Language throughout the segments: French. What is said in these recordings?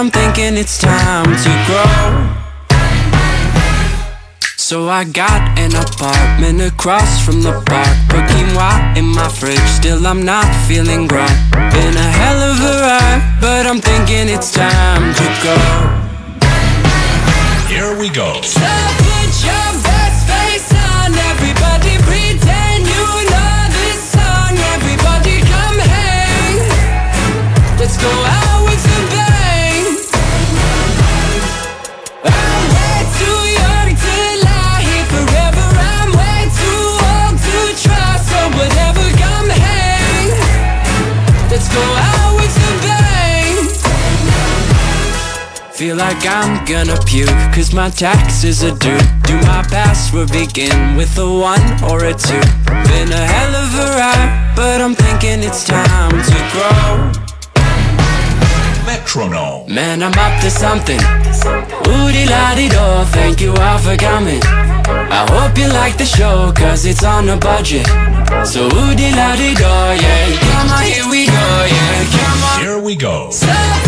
I'm thinking it's time to grow. So I got an apartment across from the park. Put quinoa in my fridge, still I'm not feeling grown. Been a hell of a ride, but I'm thinking it's time to go. Here we go. So put your best face on, everybody pretend you know this song. Everybody come hang. Let's go out Feel like I'm gonna puke Cause my taxes are due Do my password begin with a one or a two? Been a hell of a ride But I'm thinking it's time to grow Man, I'm up to something. Woody la di do, thank you all for coming. I hope you like the show Cause it's on a budget. So woody la di do, yeah Come on, here we go, yeah Come on. Here we go. so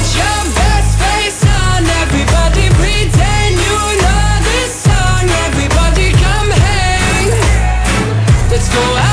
Let's go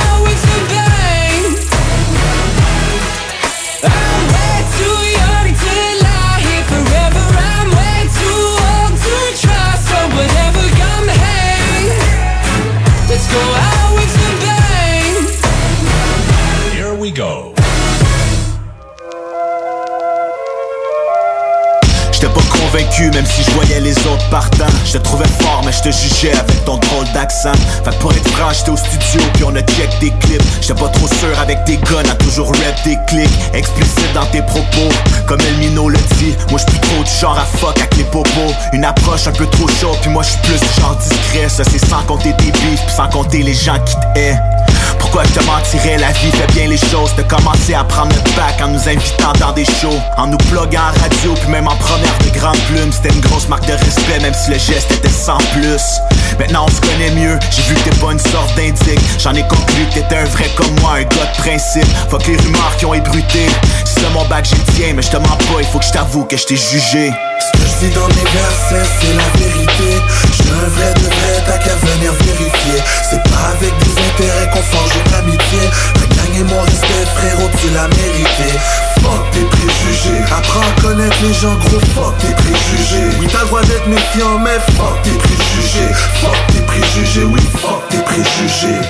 même si je voyais les autres partant. Je te trouvais fort mais je te jugeais avec ton drôle d'accent. Fait pour être franc j'étais au studio puis on a check des clips. J'étais pas trop sûr avec tes guns à toujours rap des clics. Explicite dans tes propos comme Elmino le dit. Moi j'suis plus trop du genre à fuck avec les popos Une approche un peu trop chaude puis moi j'suis plus du genre discret. Ça c'est sans compter tes beefs puis sans compter les gens qui te haient pourquoi je te mentirais, la vie fait bien les choses? De commencer à prendre notre bac en nous invitant dans des shows. En nous pluguant en radio, puis même en première de grandes plumes. C'était une grosse marque de respect, même si le geste était sans plus. Maintenant on se connaît mieux, j'ai vu que t'es pas une sorte d'indique. J'en ai conclu que t'étais un vrai comme moi, un gars de principe. Fuck les rumeurs qui ont ébruté Si mon bac j'ai le tien, mais je te mens pas, il faut que je t'avoue que je t'ai jugé. Ce que je dis dans mes versets, c'est la vérité. De vrai, t'as qu'à venir vérifier. C'est pas avec des intérêts qu'on forge une amitié. T'as gagné mon respect, frérot, tu l'as mérité. Fuck tes préjugés. Apprends à connaître les gens, gros, fuck tes préjugés. Oui, t'as le droit d'être méfiant, mais fuck tes préjugés. Fuck tes préjugés, oui, fuck tes préjugés.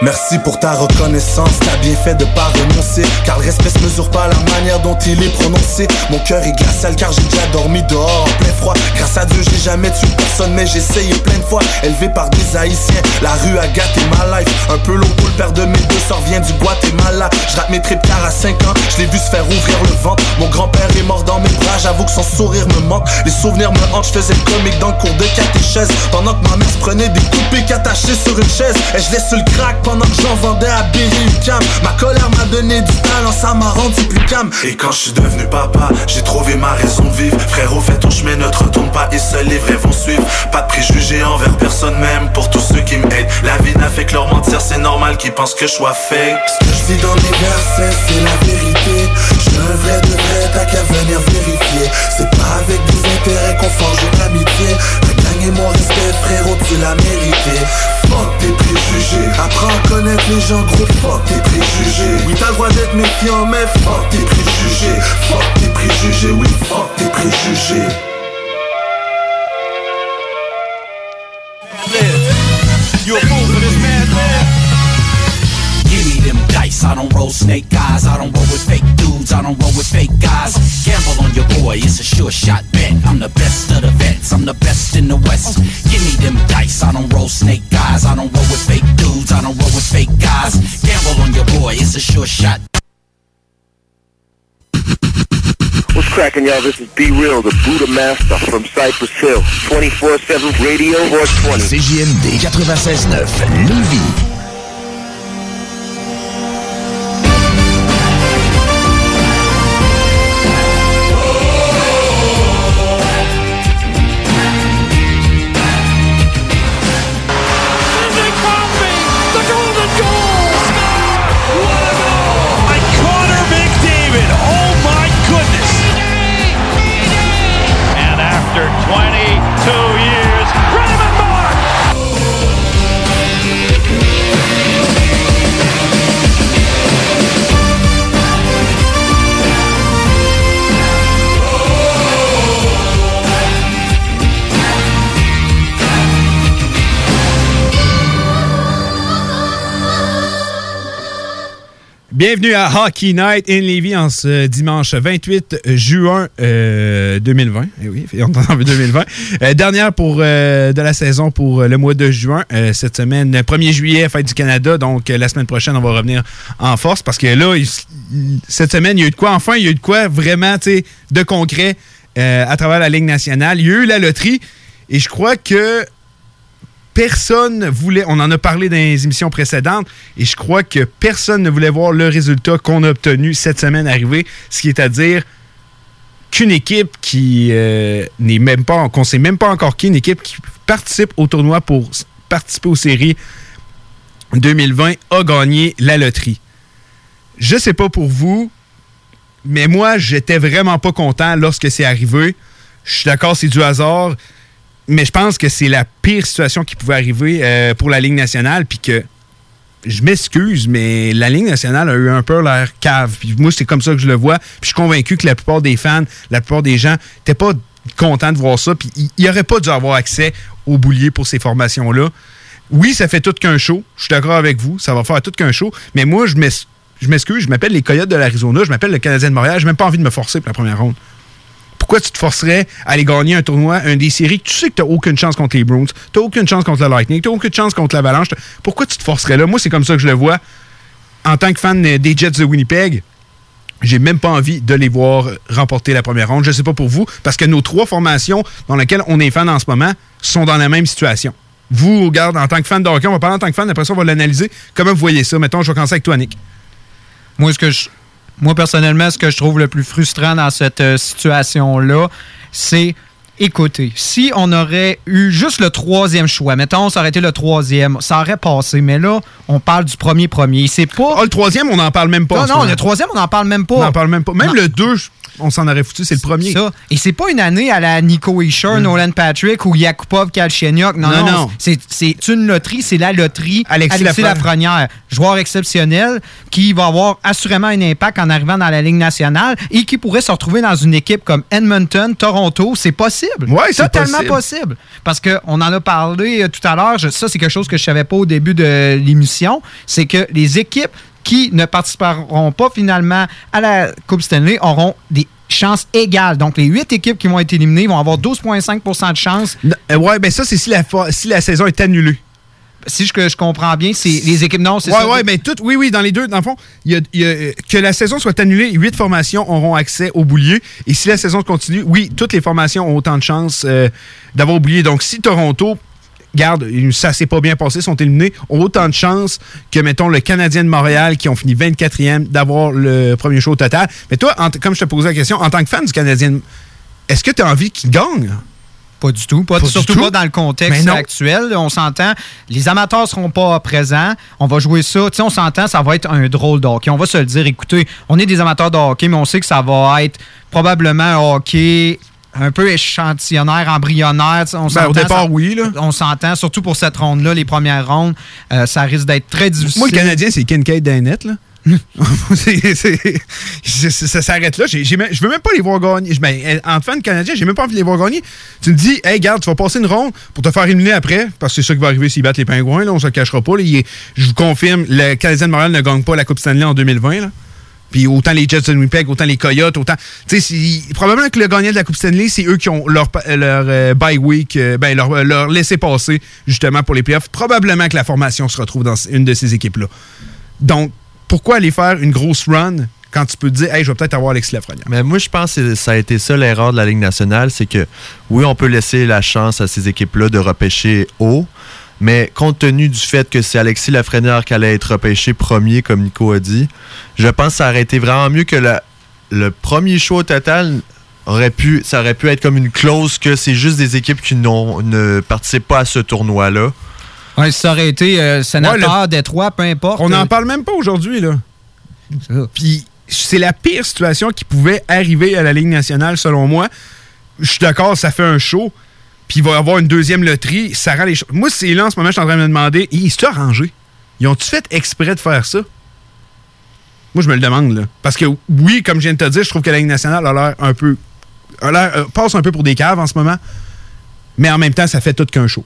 Merci pour ta reconnaissance, t'as bien fait de pas renoncer. Car le respect se mesure pas la manière dont il est prononcé. Mon cœur est glacial car j'ai déjà dormi dehors en plein froid. Grâce à Dieu j'ai jamais tué personne mais j'ai essayé plein de fois. Élevé par des haïtiens, la rue a gâté ma life. Un peu long pour le père de mes deux sœurs vient du Guatemala. Je rate mes tripes car à 5 ans, je l'ai vu se faire ouvrir le ventre. Mon grand-père est mort dans mes bras, j'avoue que son sourire me manque. Les souvenirs me hantent, je faisais le comique dans le cours de catéchèse. Pendant que ma mère se prenait des coupés attachés sur une chaise Et je laisse le crack pendant que j'en vendais à Berry-UQAM Ma colère m'a donné du talent, ça m'a rendu plus calme. Et quand je suis devenu papa, j'ai trouvé ma raison de vivre. Frérot, fais ton chemin, ne te retourne pas et seuls les vrais vont suivre. Pas de préjugés envers personne même, pour tous ceux qui m'aident La vie n'a fait que leur mentir, c'est normal qu'ils pensent que je sois fake. Ce que je dis dans mes versets, c'est la vérité. Je un vrai de vrai, t'as qu'à venir vérifier. C'est pas avec des intérêts qu'on forge une amitié Gagné mon respect, frérot, tu l'as mérité. Fuck tes préjugés. Apprends à connaître les gens, gros, fuck tes préjugés. Oui, t'as le droit d'être méfiant, mais fuck tes préjugés. Fuck tes préjugés, oui, fuck tes préjugés I don't roll snake eyes. I don't roll with fake dudes. I don't roll with fake guys. Gamble on your boy, it's a sure shot bet. I'm the best of the vets. I'm the best in the West. Give me them dice. I don't roll snake eyes. I don't roll with fake dudes. I don't roll with fake guys. Gamble on your boy, it's a sure shot. What's cracking, y'all? This is Be Real, the Buddha Master from Cypress Hill. 24-7 Radio Horse 20. CJMD 96.9 Lévis. Bienvenue à Hockey Night in Levy en ce dimanche 28 juin 2020. Euh, eh oui, on en 2020. Euh, dernière pour, euh, de la saison pour le mois de juin. cette semaine, 1er juillet, fête du Canada. Donc, la semaine prochaine, on va revenir en force parce que là, cette semaine, il y a eu de quoi, enfin, il y a eu de quoi vraiment, de concret à travers la Ligue nationale. Il y a eu la loterie et je crois que personne voulait, on en a parlé dans les émissions précédentes, et je crois que personne ne voulait voir le résultat qu'on a obtenu cette semaine arriver, ce qui est à dire qu'une équipe qui euh, n'est même pas, qu'on sait même pas encore qui, une équipe qui participe au tournoi pour participer aux séries 2020 a gagné la loterie. Je sais pas pour vous, mais moi, j'étais vraiment pas content lorsque c'est arrivé. Je suis d'accord, c'est du hasard mais je pense que c'est la pire situation qui pouvait arriver euh, pour la Ligue nationale, puis que je m'excuse, mais la Ligue nationale a eu un peu l'air cave. Puis moi, c'est comme ça que je le vois. Puis je suis convaincu que la plupart des fans, la plupart des gens, n'étaient pas contents de voir ça. Puis il n'y aurait pas dû avoir accès au boulier pour ces formations-là. Oui, ça fait tout qu'un show. Je suis d'accord avec vous. Ça va faire tout qu'un show. Mais moi, je m'excuse. Je m'appelle les Coyotes de l'Arizona. Je m'appelle le Canadien de Montréal. Je n'ai même pas envie de me forcer pour la première ronde pourquoi tu te forcerais à aller gagner un tournoi, un des séries? Que tu sais que tu n'as aucune chance contre les Bruins, tu n'as aucune chance contre le Lightning, tu n'as aucune chance contre l'Avalanche. Pourquoi tu te forcerais là? Moi, c'est comme ça que je le vois. En tant que fan des Jets de Winnipeg, j'ai même pas envie de les voir remporter la première ronde. Je sais pas pour vous, parce que nos trois formations dans lesquelles on est fan en ce moment sont dans la même situation. Vous, regarde, en tant que fan de hockey, on va parler en tant que fan, après ça, on va l'analyser. Comment vous voyez ça? Mettons, je vais commencer avec toi, Nick. Moi, ce que je, moi, personnellement, ce que je trouve le plus frustrant dans cette euh, situation-là, c'est écoutez, si on aurait eu juste le troisième choix, mettons, ça aurait été le troisième, ça aurait passé. Mais là, on parle du premier premier. C'est pas. Ah, le troisième, on n'en parle même pas. Non, non, le troisième, on n'en parle même pas. On n'en parle même pas. Même le deux, on s'en aurait foutu, c'est le premier. Ça. Et c'est pas une année à la Nico Isher, mm. Nolan Patrick ou Yakupov Kalchenyuk. Non, non, non. C'est une loterie, c'est la loterie Alexis, Alexis Lafrenière. Joueur exceptionnel qui va avoir assurément un impact en arrivant dans la Ligue nationale et qui pourrait se retrouver dans une équipe comme Edmonton, Toronto. C'est possible. Oui, c'est totalement possible. Parce qu'on en a parlé euh, tout à l'heure. Ça, c'est quelque chose que je savais pas au début de l'émission. C'est que les équipes qui ne participeront pas finalement à la Coupe Stanley auront des chances égales. Donc, les huit équipes qui vont être éliminées vont avoir 12,5% de chances. Euh, ouais, ben ça, c'est si la, si la saison est annulée si je, je, comprends bien, c'est les équipes non, c'est ouais, ça. Oui, mais tout, oui, oui, dans les deux, dans le fond, y a, que la saison soit annulée, huit formations auront accès au boulier. Et si la saison continue, oui, toutes les formations ont autant de chances euh, d'avoir oublié. Donc, si Toronto garde, ça s'est pas bien passé, sont éliminés, ont autant de chances que, mettons, le Canadien de Montréal qui ont fini 24e d'avoir le premier show au total. Mais toi, comme je te posais la question, en tant que fan du Canadien, est-ce que tu as envie qu'il gagne? Pas du tout. Pas, surtout pas dans le contexte actuel. On s'entend. Les amateurs seront pas présents. On va jouer ça. on s'entend, ça va être un drôle de hockey. On va se le dire. Écoutez, on est des amateurs de hockey, mais on sait que ça va être probablement un hockey un peu échantillonnaire, embryonnaire. On ben, au départ, oui. Là. On s'entend, surtout pour cette ronde-là, les premières rondes, euh, ça risque d'être très difficile. Moi, le Canadien, c'est Kincaid Dainette. Là. ça s'arrête là. Je je veux même pas les voir gagner. Ben, en fan canadien, j'ai même pas envie de les voir gagner. Tu me dis, hey, garde, tu vas passer une ronde pour te faire éliminer après, parce que c'est ça qui va arriver s'ils battent les Pingouins. Là, on se le cachera pas. je vous confirme, le Canadien de Montréal ne gagne pas la Coupe Stanley en 2020. Là. Puis autant les Jets de Winnipeg, autant les Coyotes, autant. Tu sais, probablement que le gagnant de la Coupe Stanley, c'est eux qui ont leur, leur euh, bye week, euh, ben, leur, euh, leur laisser passer justement pour les playoffs. Probablement que la formation se retrouve dans une de ces équipes-là. Donc, pourquoi aller faire une grosse run quand tu peux te dire, hey, je vais peut-être avoir Alexis Lafrenière? Mais moi, je pense que ça a été ça l'erreur de la Ligue nationale, c'est que oui, on peut laisser la chance à ces équipes-là de repêcher haut, mais compte tenu du fait que c'est Alexis Lafrenière qui allait être repêché premier, comme Nico a dit, je pense que ça aurait été vraiment mieux que le premier choix total aurait pu, ça aurait pu être comme une clause que c'est juste des équipes qui ne participent pas à ce tournoi-là. Oui, ça aurait été euh, sénateur, Détroit, peu importe. On n'en parle même pas aujourd'hui, là. Puis c'est la pire situation qui pouvait arriver à la Ligue nationale, selon moi. Je suis d'accord, ça fait un show puis il va y avoir une deuxième loterie, ça rend les choses. Moi, c'est là en ce moment, je suis en train de me demander, ils sont arrangés. Ils ont-tu fait exprès de faire ça? Moi, je me le demande, là. Parce que oui, comme je viens de te dire, je trouve que la Ligue nationale a l'air un peu. A euh, passe un peu pour des caves en ce moment. Mais en même temps, ça fait tout qu'un show.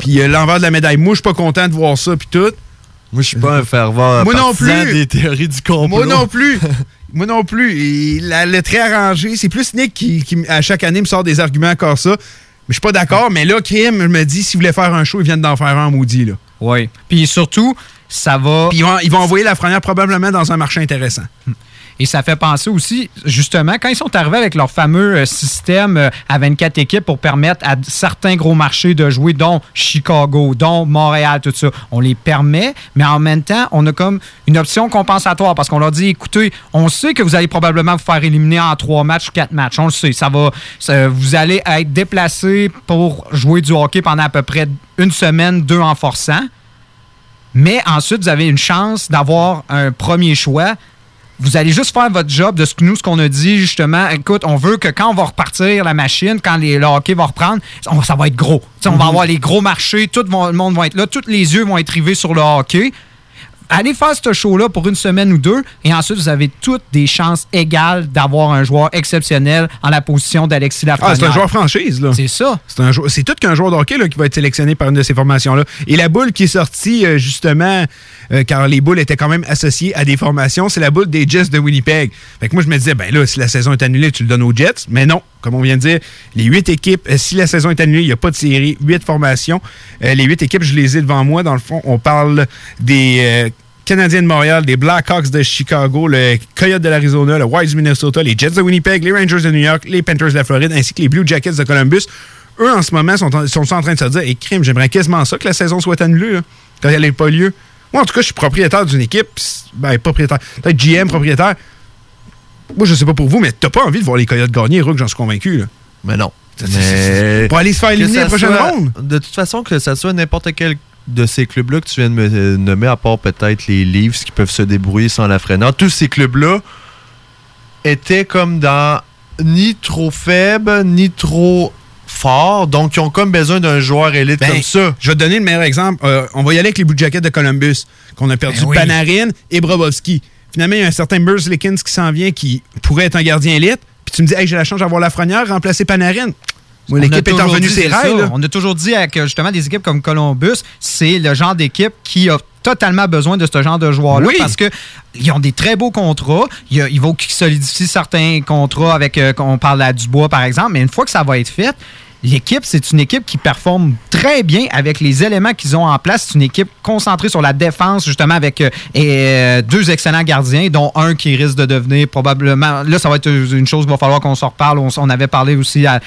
Puis euh, l'envers de la médaille, moi, je suis pas content de voir ça, puis tout. Moi, je suis pas un fervent Moi non plus. des théories du complot. Moi non plus. Moi non plus. Et le très arrangé, c'est plus Nick qui, à chaque année, me sort des arguments encore ça. Mais je suis pas d'accord, mais là, Kim me dit s'il voulait faire un show, ils viennent d'en faire un maudit. Là. Oui. Puis surtout, ça va. Puis ils vont, ils vont envoyer la frenière probablement dans un marché intéressant. Et ça fait penser aussi, justement, quand ils sont arrivés avec leur fameux euh, système euh, à 24 équipes pour permettre à certains gros marchés de jouer, dont Chicago, dont Montréal, tout ça, on les permet, mais en même temps, on a comme une option compensatoire parce qu'on leur dit, écoutez, on sait que vous allez probablement vous faire éliminer en trois matchs ou quatre matchs. On le sait. Ça va, vous allez être déplacé pour jouer du hockey pendant à peu près une semaine, deux en forçant. Mais ensuite, vous avez une chance d'avoir un premier choix vous allez juste faire votre job de ce que nous, ce qu'on a dit, justement. Écoute, on veut que quand on va repartir la machine, quand les, le hockey va reprendre, ça va être gros. On va mhm. avoir les gros marchés, tout le monde va être là, tous les yeux vont être rivés sur le hockey allez faire ce show-là pour une semaine ou deux, et ensuite, vous avez toutes des chances égales d'avoir un joueur exceptionnel en la position d'Alexis Lafrenière. Ah, c'est un joueur franchise, là. C'est ça. C'est tout qu'un joueur de hockey là, qui va être sélectionné par une de ces formations-là. Et la boule qui est sortie, euh, justement, euh, car les boules étaient quand même associées à des formations, c'est la boule des Jets de Winnipeg. Fait que moi, je me disais, ben là, si la saison est annulée, tu le donnes aux Jets. Mais non, comme on vient de dire, les huit équipes, euh, si la saison est annulée, il n'y a pas de série, huit formations. les huit équipes, je les ai devant moi. Dans le fond, on parle des Canadiens de Montréal, des Blackhawks de Chicago, le Coyote de l'Arizona, le Wise Minnesota, les Jets de Winnipeg, les Rangers de New York, les Panthers de la Floride, ainsi que les Blue Jackets de Columbus. Eux, en ce moment, sont en, sont en train de se dire hey, crime, j'aimerais quasiment ça que la saison soit annulée, quand elle n'ait pas lieu. Moi, en tout cas, je suis propriétaire d'une équipe. Ben, propriétaire. Peut-être GM, propriétaire. Moi, je sais pas pour vous, mais t'as pas envie de voir les Coyotes gagner, Rook, j'en suis convaincu. Là. Mais non. Pour aller se faire éliminer la prochaine ronde. De toute façon, que ça soit n'importe quel de ces clubs-là que tu viens de me nommer, à part peut-être les Leafs qui peuvent se débrouiller sans la freinant, tous ces clubs-là étaient comme dans ni trop faibles, ni trop forts, donc ils ont comme besoin d'un joueur élite ben, comme ça. Je vais te donner le meilleur exemple. Euh, on va y aller avec les Blue Jackets de Columbus, qu'on a perdu ben Panarin et Brobovski. Finalement, il y a un certain Bruce Lickens qui s'en vient qui pourrait être un gardien élite. Puis tu me dis, hey, j'ai la chance d'avoir la Lafrenière, remplacer Panarin l'équipe est revenue ses règles. On a toujours dit que justement des équipes comme Columbus, c'est le genre d'équipe qui a totalement besoin de ce genre de joueurs-là parce qu'ils ont des très beaux contrats. Il, il faut qu'ils solidifient certains contrats avec, euh, on parle à Dubois par exemple, mais une fois que ça va être fait, l'équipe, c'est une équipe qui performe très bien avec les éléments qu'ils ont en place. C'est une équipe concentrée sur la défense, justement, avec euh, euh, deux excellents gardiens, dont un qui risque de devenir probablement. Là, ça va être une chose qu'il va falloir qu'on s'en reparle. On, avait parlé aussi à,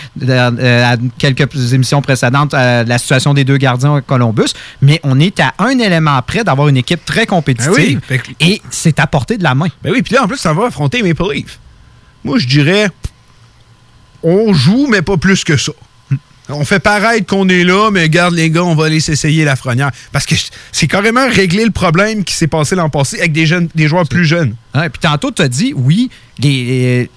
quelques émissions précédentes de la situation des deux gardiens à Columbus, mais on est à un élément près d'avoir une équipe très compétitive ben et c'est à portée de la main. Ben oui, puis là, en plus, ça va affronter Maple Leafs. Moi, je dirais, on joue, mais pas plus que ça. On fait paraître qu'on est là, mais garde les gars, on va aller s'essayer la frenière. Parce que c'est carrément régler le problème qui s'est passé l'an passé avec des jeunes, des joueurs plus jeunes. et puis tantôt, tu as dit, oui, les,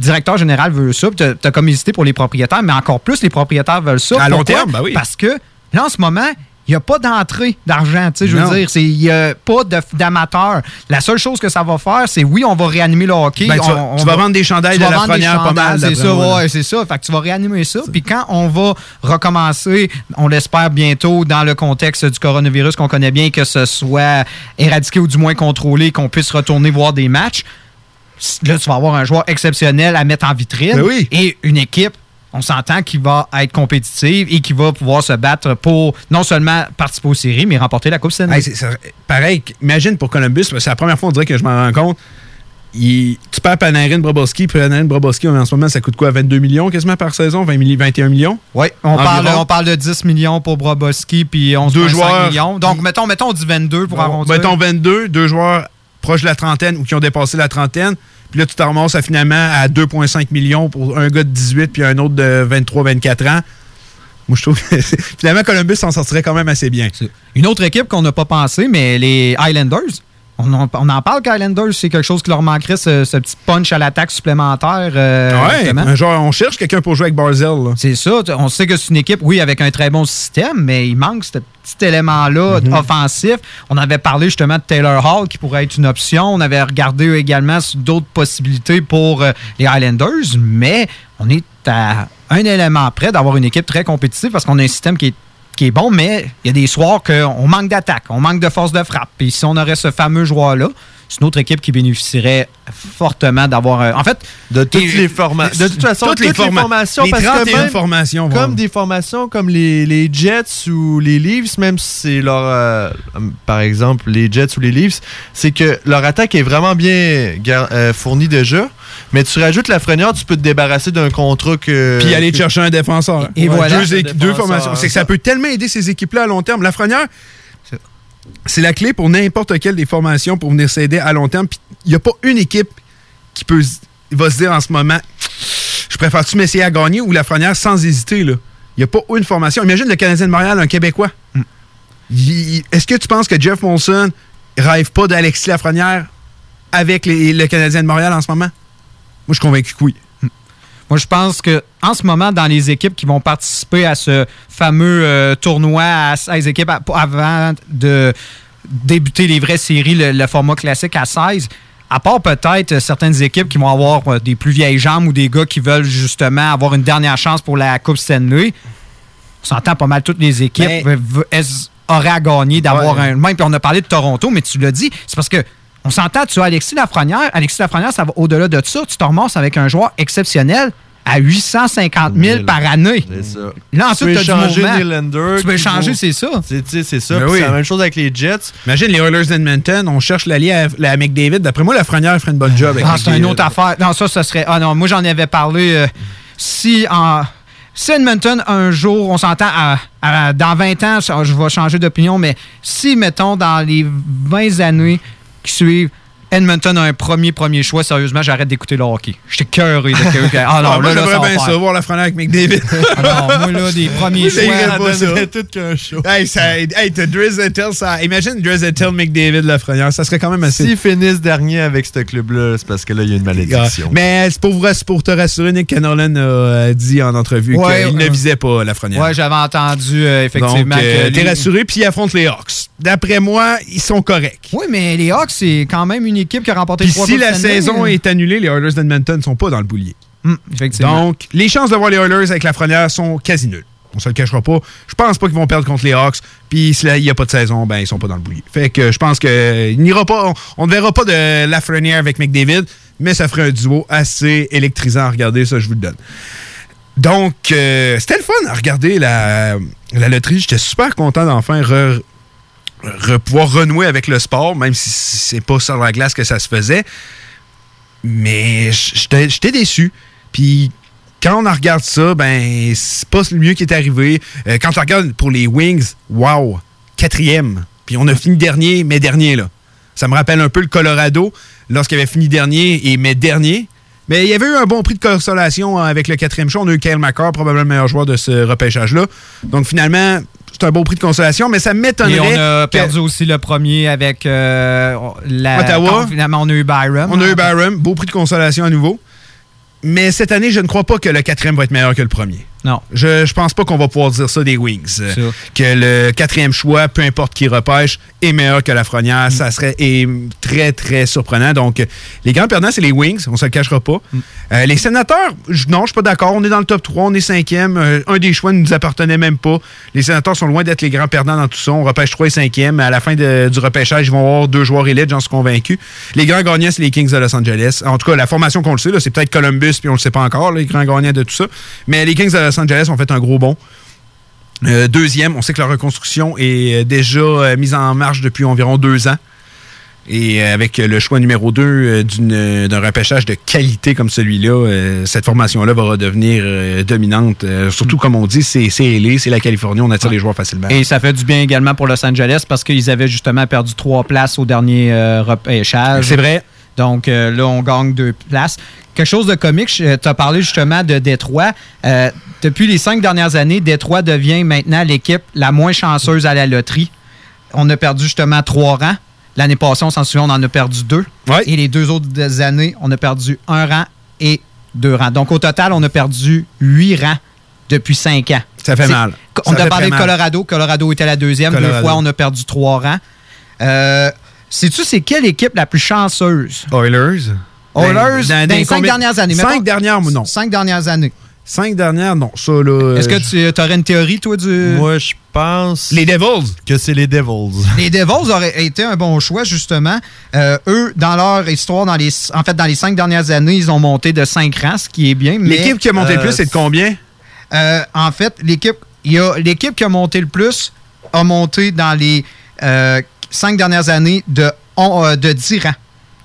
directeurs généraux veulent ça, tu as, comme hésité pour les propriétaires, mais encore plus, les propriétaires veulent ça. À long terme, ben oui. Parce que là, en ce moment, il n'y a pas d'entrée d'argent. Je veux dire, il n'y a pas d'amateurs. La seule chose que ça va faire, c'est oui, on va réanimer le hockey. Ben, tu, on, vas, vendre des chandails de la première pas mal. C'est ça, ouais, c'est ça. Fait que tu vas réanimer ça. Puis quand on va recommencer, on l'espère bientôt, dans le contexte du coronavirus qu'on connaît bien, que ce soit éradiqué ou du moins contrôlé, qu'on puisse retourner voir des matchs, là, tu vas avoir un joueur exceptionnel à mettre en vitrine ben et une équipe on s'entend qu'il va être compétitive et qu'il va pouvoir se battre pour non seulement participer aux séries, mais remporter la Coupe Stanley. pareil, imagine pour Columbus, c'est la première fois on dirait que je m'en rends compte. tu perds Panarin Brobowski, Panarin Brobowski, en ce moment, ça coûte quoi? 22 millions quasiment par saison? 20 21 millions? Oui, on parle, on parle de 10 millions pour Brobowski puis 11 millions. Donc, mettons, mettons, on dit 22 pour arrondir. Mettons 22, deux joueurs proches de la trentaine ou qui ont dépassé la trentaine. Puis là, tu te ramasses à, finalement à 2,5 millions pour un gars de 18 puis un autre de 23-24 ans. Moi, je trouve que finalement, Columbus s'en sortirait quand même assez bien. Une autre équipe qu'on n'a pas pensé, mais les Highlanders. On en, parle qu'Highlanders, c'est quelque chose qui leur manquerait, ce, petit punch à l'attaque supplémentaire. Euh, genre, on cherche quelqu'un pour jouer avec Barzell. C'est ça. On sait que c'est une équipe, oui, avec un très bon système, mais il manque ce petit élément-là mhm. offensif. On avait parlé justement de Taylor Hall qui pourrait être une option. On avait regardé également d'autres possibilités pour euh, les Highlanders, mais on est à un élément près d'avoir une équipe très compétitive parce qu'on a un système qui est qui est bon, mais il y a des soirs qu'on manque d'attaque, on manque de force de frappe. Et si on aurait ce fameux joueur-là, c'est une autre équipe qui bénéficierait fortement d'avoir. en fait, de toutes les formations. De toute façon, toutes, les, formations. parce que formations. Comme des formations comme les, Jets ou les Leafs, même si c'est leur. Euh, par exemple, les Jets ou les Leafs, c'est que leur attaque est vraiment bien euh, fournie déjà. Mais tu rajoutes la Frenière, tu peux te débarrasser d'un contrat que. Puis aller chercher un défenseur. Et, voilà. Deux, formations. C'est que ça peut tellement aider ces équipes-là à long terme. La Frenière, c'est la clé pour n'importe quelle des formations pour venir s'aider à long terme. Puis il n'y a pas une équipe qui peut va se dire en ce moment je préfère-tu m'essayer à gagner ou la Frenière sans hésiter. Il n'y a pas une formation. Imagine le Canadien de Montréal, un Québécois. Mm. Est-ce que tu penses que Jeff Molson rêve pas d'Alexis Lafrenière avec le Canadien de Montréal en ce moment? Moi, je suis convaincu que oui. Moi, je pense que en ce moment, dans les équipes qui vont participer à ce fameux euh, tournoi à 16 équipes avant de débuter les vraies séries, le, format classique à 16, à part peut-être certaines équipes qui vont avoir euh, des plus vieilles jambes ou des gars qui veulent justement avoir une dernière chance pour la Coupe Stanley, on s'entend pas mal toutes les équipes auraient à gagner d'avoir un. Même, puis on a parlé de Toronto, mais tu l'as dit, c'est parce que on s'entend, tu as Alexis Lafrenière. Alexis Lafrenière, ça va au-delà de ça. Tu te remontes avec un joueur exceptionnel à 850 000 par année. C'est ça. Là, ensuite, tu peux changer Nylander. Tu peux changer, c'est ça. C'est ça. Ben c'est la même chose avec les Jets. Imagine les Oilers d'Edmonton, on cherche l'allié à, à, McDavid. D'après moi, Lafrenière ferait une bonne job avec ah, C'est une autre affaire. Non, ça, ce serait... Ah non, moi, j'en avais parlé. Euh, si en... Si Edmonton, un jour, on s'entend, dans 20 ans, je vais changer d'opinion, mais si, mettons, dans les 20 années, qui. Edmonton a un premier premier choix. Sérieusement, j'arrête d'écouter le hockey. J'étais cœuré de Ah non, ah, là, là, ça bien ça, voir la avec McDavid. ah non, moi, là, des premiers choix. Ça tout qu'un show. Hey, ça, hey t'as Drizzettel, ça... Imagine Drizzettel, McDavid, la frenière. Ça serait quand même assez... S'ils finissent dernier avec ce club-là, c'est parce que là, il y a une malédiction. Mais c'est pour, pour te rassurer, Nick Cannerland a euh, dit en entrevue qu'il ne visait pas la frenière. Ouais, j'avais entendu, euh, effectivement. Donc, euh, t'es rassuré, puis ils affrontent les Hawks. D'après moi, ils sont corrects. Oui, mais les Hawks, c'est quand même une équipe qui a remporté trois si la saison est annulée, les Oilers d'Edmonton ne sont pas dans le boulier. Effectivement. Donc, les chances de voir les Oilers avec la Frenière sont quasi nulles. On se le cachera pas. Je pense pas qu'ils vont perdre contre les Hawks. Puis s'il n'y a pas de saison, ben ils sont pas dans le boulier. Fait que je pense que n'ira pas. On ne verra pas de la Frenière avec McDavid, mais ça ferait un duo assez électrisant à regarder, ça je vous le donne. Donc, euh, c'était le fun à regarder la, la loterie. J'étais super content d'enfin re, pouvoir renouer avec le sport, même si c'est pas sur la glace que ça se faisait. Mais j'étais déçu. Puis quand on regarde ça, ben c'est pas le mieux qui est arrivé. Euh, quand on regarde pour les Wings, wow, quatrième. Puis on a fini dernier, mais dernier là. Ça me rappelle un peu le Colorado lorsqu'il avait fini dernier et mais dernier. Mais il y avait eu un bon prix de consolation avec le quatrième choix. On a eu Kyle McCarr, probablement le meilleur joueur de ce repêchage-là. Donc finalement, c'est un beau prix de consolation, mais ça m'étonnerait. Et on a perdu aussi le premier avec euh, la. Ottawa. finalement, on a eu Byron. On a eu Byron. Beau prix de consolation à nouveau. Mais cette année, je ne crois pas que le quatrième va être meilleur que le premier. Non. Je, je pense pas qu'on va pouvoir dire ça des Wings. Que le quatrième choix, peu importe qui repêche, est meilleur que la Frenière. Ça serait est très, très surprenant. Donc, les grands perdants, c'est les Wings. On se le cachera pas. Euh, les sénateurs, non, je suis pas d'accord. On est dans le top 3, on est cinquième. Euh, un des choix ne nous appartenait même pas. Les sénateurs sont loin d'être les grands perdants dans tout ça. On repêche 3 et 5e. À la fin du repêchage, ils vont avoir deux joueurs élites, j'en suis convaincu. Les grands gagnants, c'est les Kings de Los Angeles. En tout cas, la formation qu'on le sait, c'est peut-être Columbus, puis on le sait pas encore, les grands gagnants de tout ça. Mais les Kings de Los Angeles ont fait un gros bond. Euh, deuxième, on sait que la reconstruction est déjà mise en marche depuis environ deux ans. Et euh, avec le choix numéro 2 euh, d'un repêchage de qualité comme celui-là, euh, cette formation-là va redevenir dominante. surtout, mm. comme on dit, c'est LA, c'est la Californie, on attire les joueurs facilement. Et ça fait du bien également pour Los Angeles parce qu'ils avaient justement perdu trois places au dernier repêchage. C'est vrai. Donc là, on gagne deux places. Quelque chose de comique, tu as parlé justement de Détroit. depuis les cinq dernières années, Détroit devient maintenant l'équipe la moins chanceuse à la loterie. On a perdu justement trois rangs. L'année passée, on s'en souvient, on en a perdu deux. Et les deux autres années, on a perdu un rang et deux rangs. Donc, au total, on a perdu huit rangs depuis cinq ans. Ça fait mal. On a parlé de Colorado. Colorado était la deuxième. Deux fois, on a perdu trois rangs. Euh, Sais-tu, c'est quelle équipe la plus chanceuse? Oilers. Oilers, dans, les cinq dernières années. Cinq dernières, ou non? Cinq dernières années. Cinq dernières, non. Ça, là. Est-ce que tu aurais une théorie, toi, du. Moi, je pense. Les Devils. Que c'est les Devils. Les Devils auraient été un bon choix, justement. Euh, eux, dans leur histoire, dans les, en fait, dans les cinq dernières années, ils ont monté de cinq rangs, ce qui est bien. L'équipe qui a monté le plus, c'est de combien? Euh, en fait, l'équipe, l'équipe qui a monté le plus a monté dans les euh, cinq dernières années de, de 10 rangs.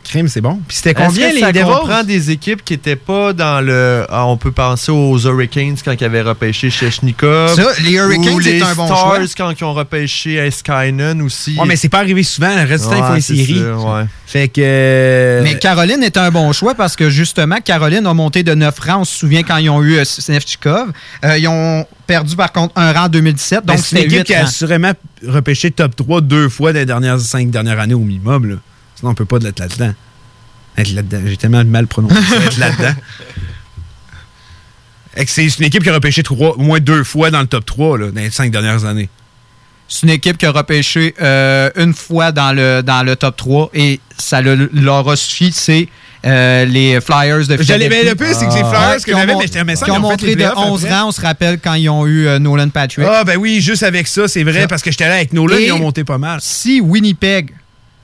Crime, c'est bon. Puis c'était combien les ça comprend des équipes qui n'étaient pas dans le. Ah, on peut penser aux Hurricanes quand ils avaient repêché Chechnikov. Ça, les Hurricanes, c'est un bon Stars quand ils ont repêché Eskainen aussi. Ouais, mais c'est pas arrivé souvent. Le reste du temps, ils font une série. ouais. Fait que. Mais Caroline est un bon choix parce que justement, Caroline a monté de 9 rangs. On se souvient quand ils ont eu euh, Snefchikov. Euh, ils ont perdu par contre un rang en 2017. Donc c'est une équipe qui a assurément repêché top 3 deux fois dans les dernières 5 dernières années au minimum. Sinon, on peut pas être là-dedans. Être là-dedans. J'ai tellement mal prononcé être là-dedans. C'est une équipe qui a repêché trois, au moins deux fois dans le top 3 là, dans les cinq dernières années. C'est une équipe qui a repêché euh, une fois dans le, dans le top 3 et ça leur a suffi, c'est euh, les Flyers de J'allais bien le plus, c'est que les Flyers que j'avais, mais j'étais ça. Qui ont montré de 11 rangs, on se rappelle quand ils ont eu euh, Nolan Patrick. Ah, ben oui, juste avec ça, c'est vrai, parce que j'étais là avec Nolan, ils ont monté pas mal. Si Winnipeg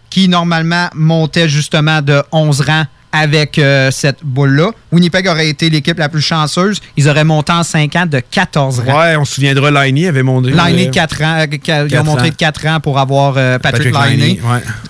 qui normalement montait justement de 11 rangs avec euh, cette boule-là. Winnipeg aurait été l'équipe la plus chanceuse. Ils auraient monté en 5 ans de 14 rangs. Ouais, on se souviendra, Liney avait monté. Liney, de 4 ans. Euh, ils ont monté de 4 ans pour avoir euh, Patrick, Liney.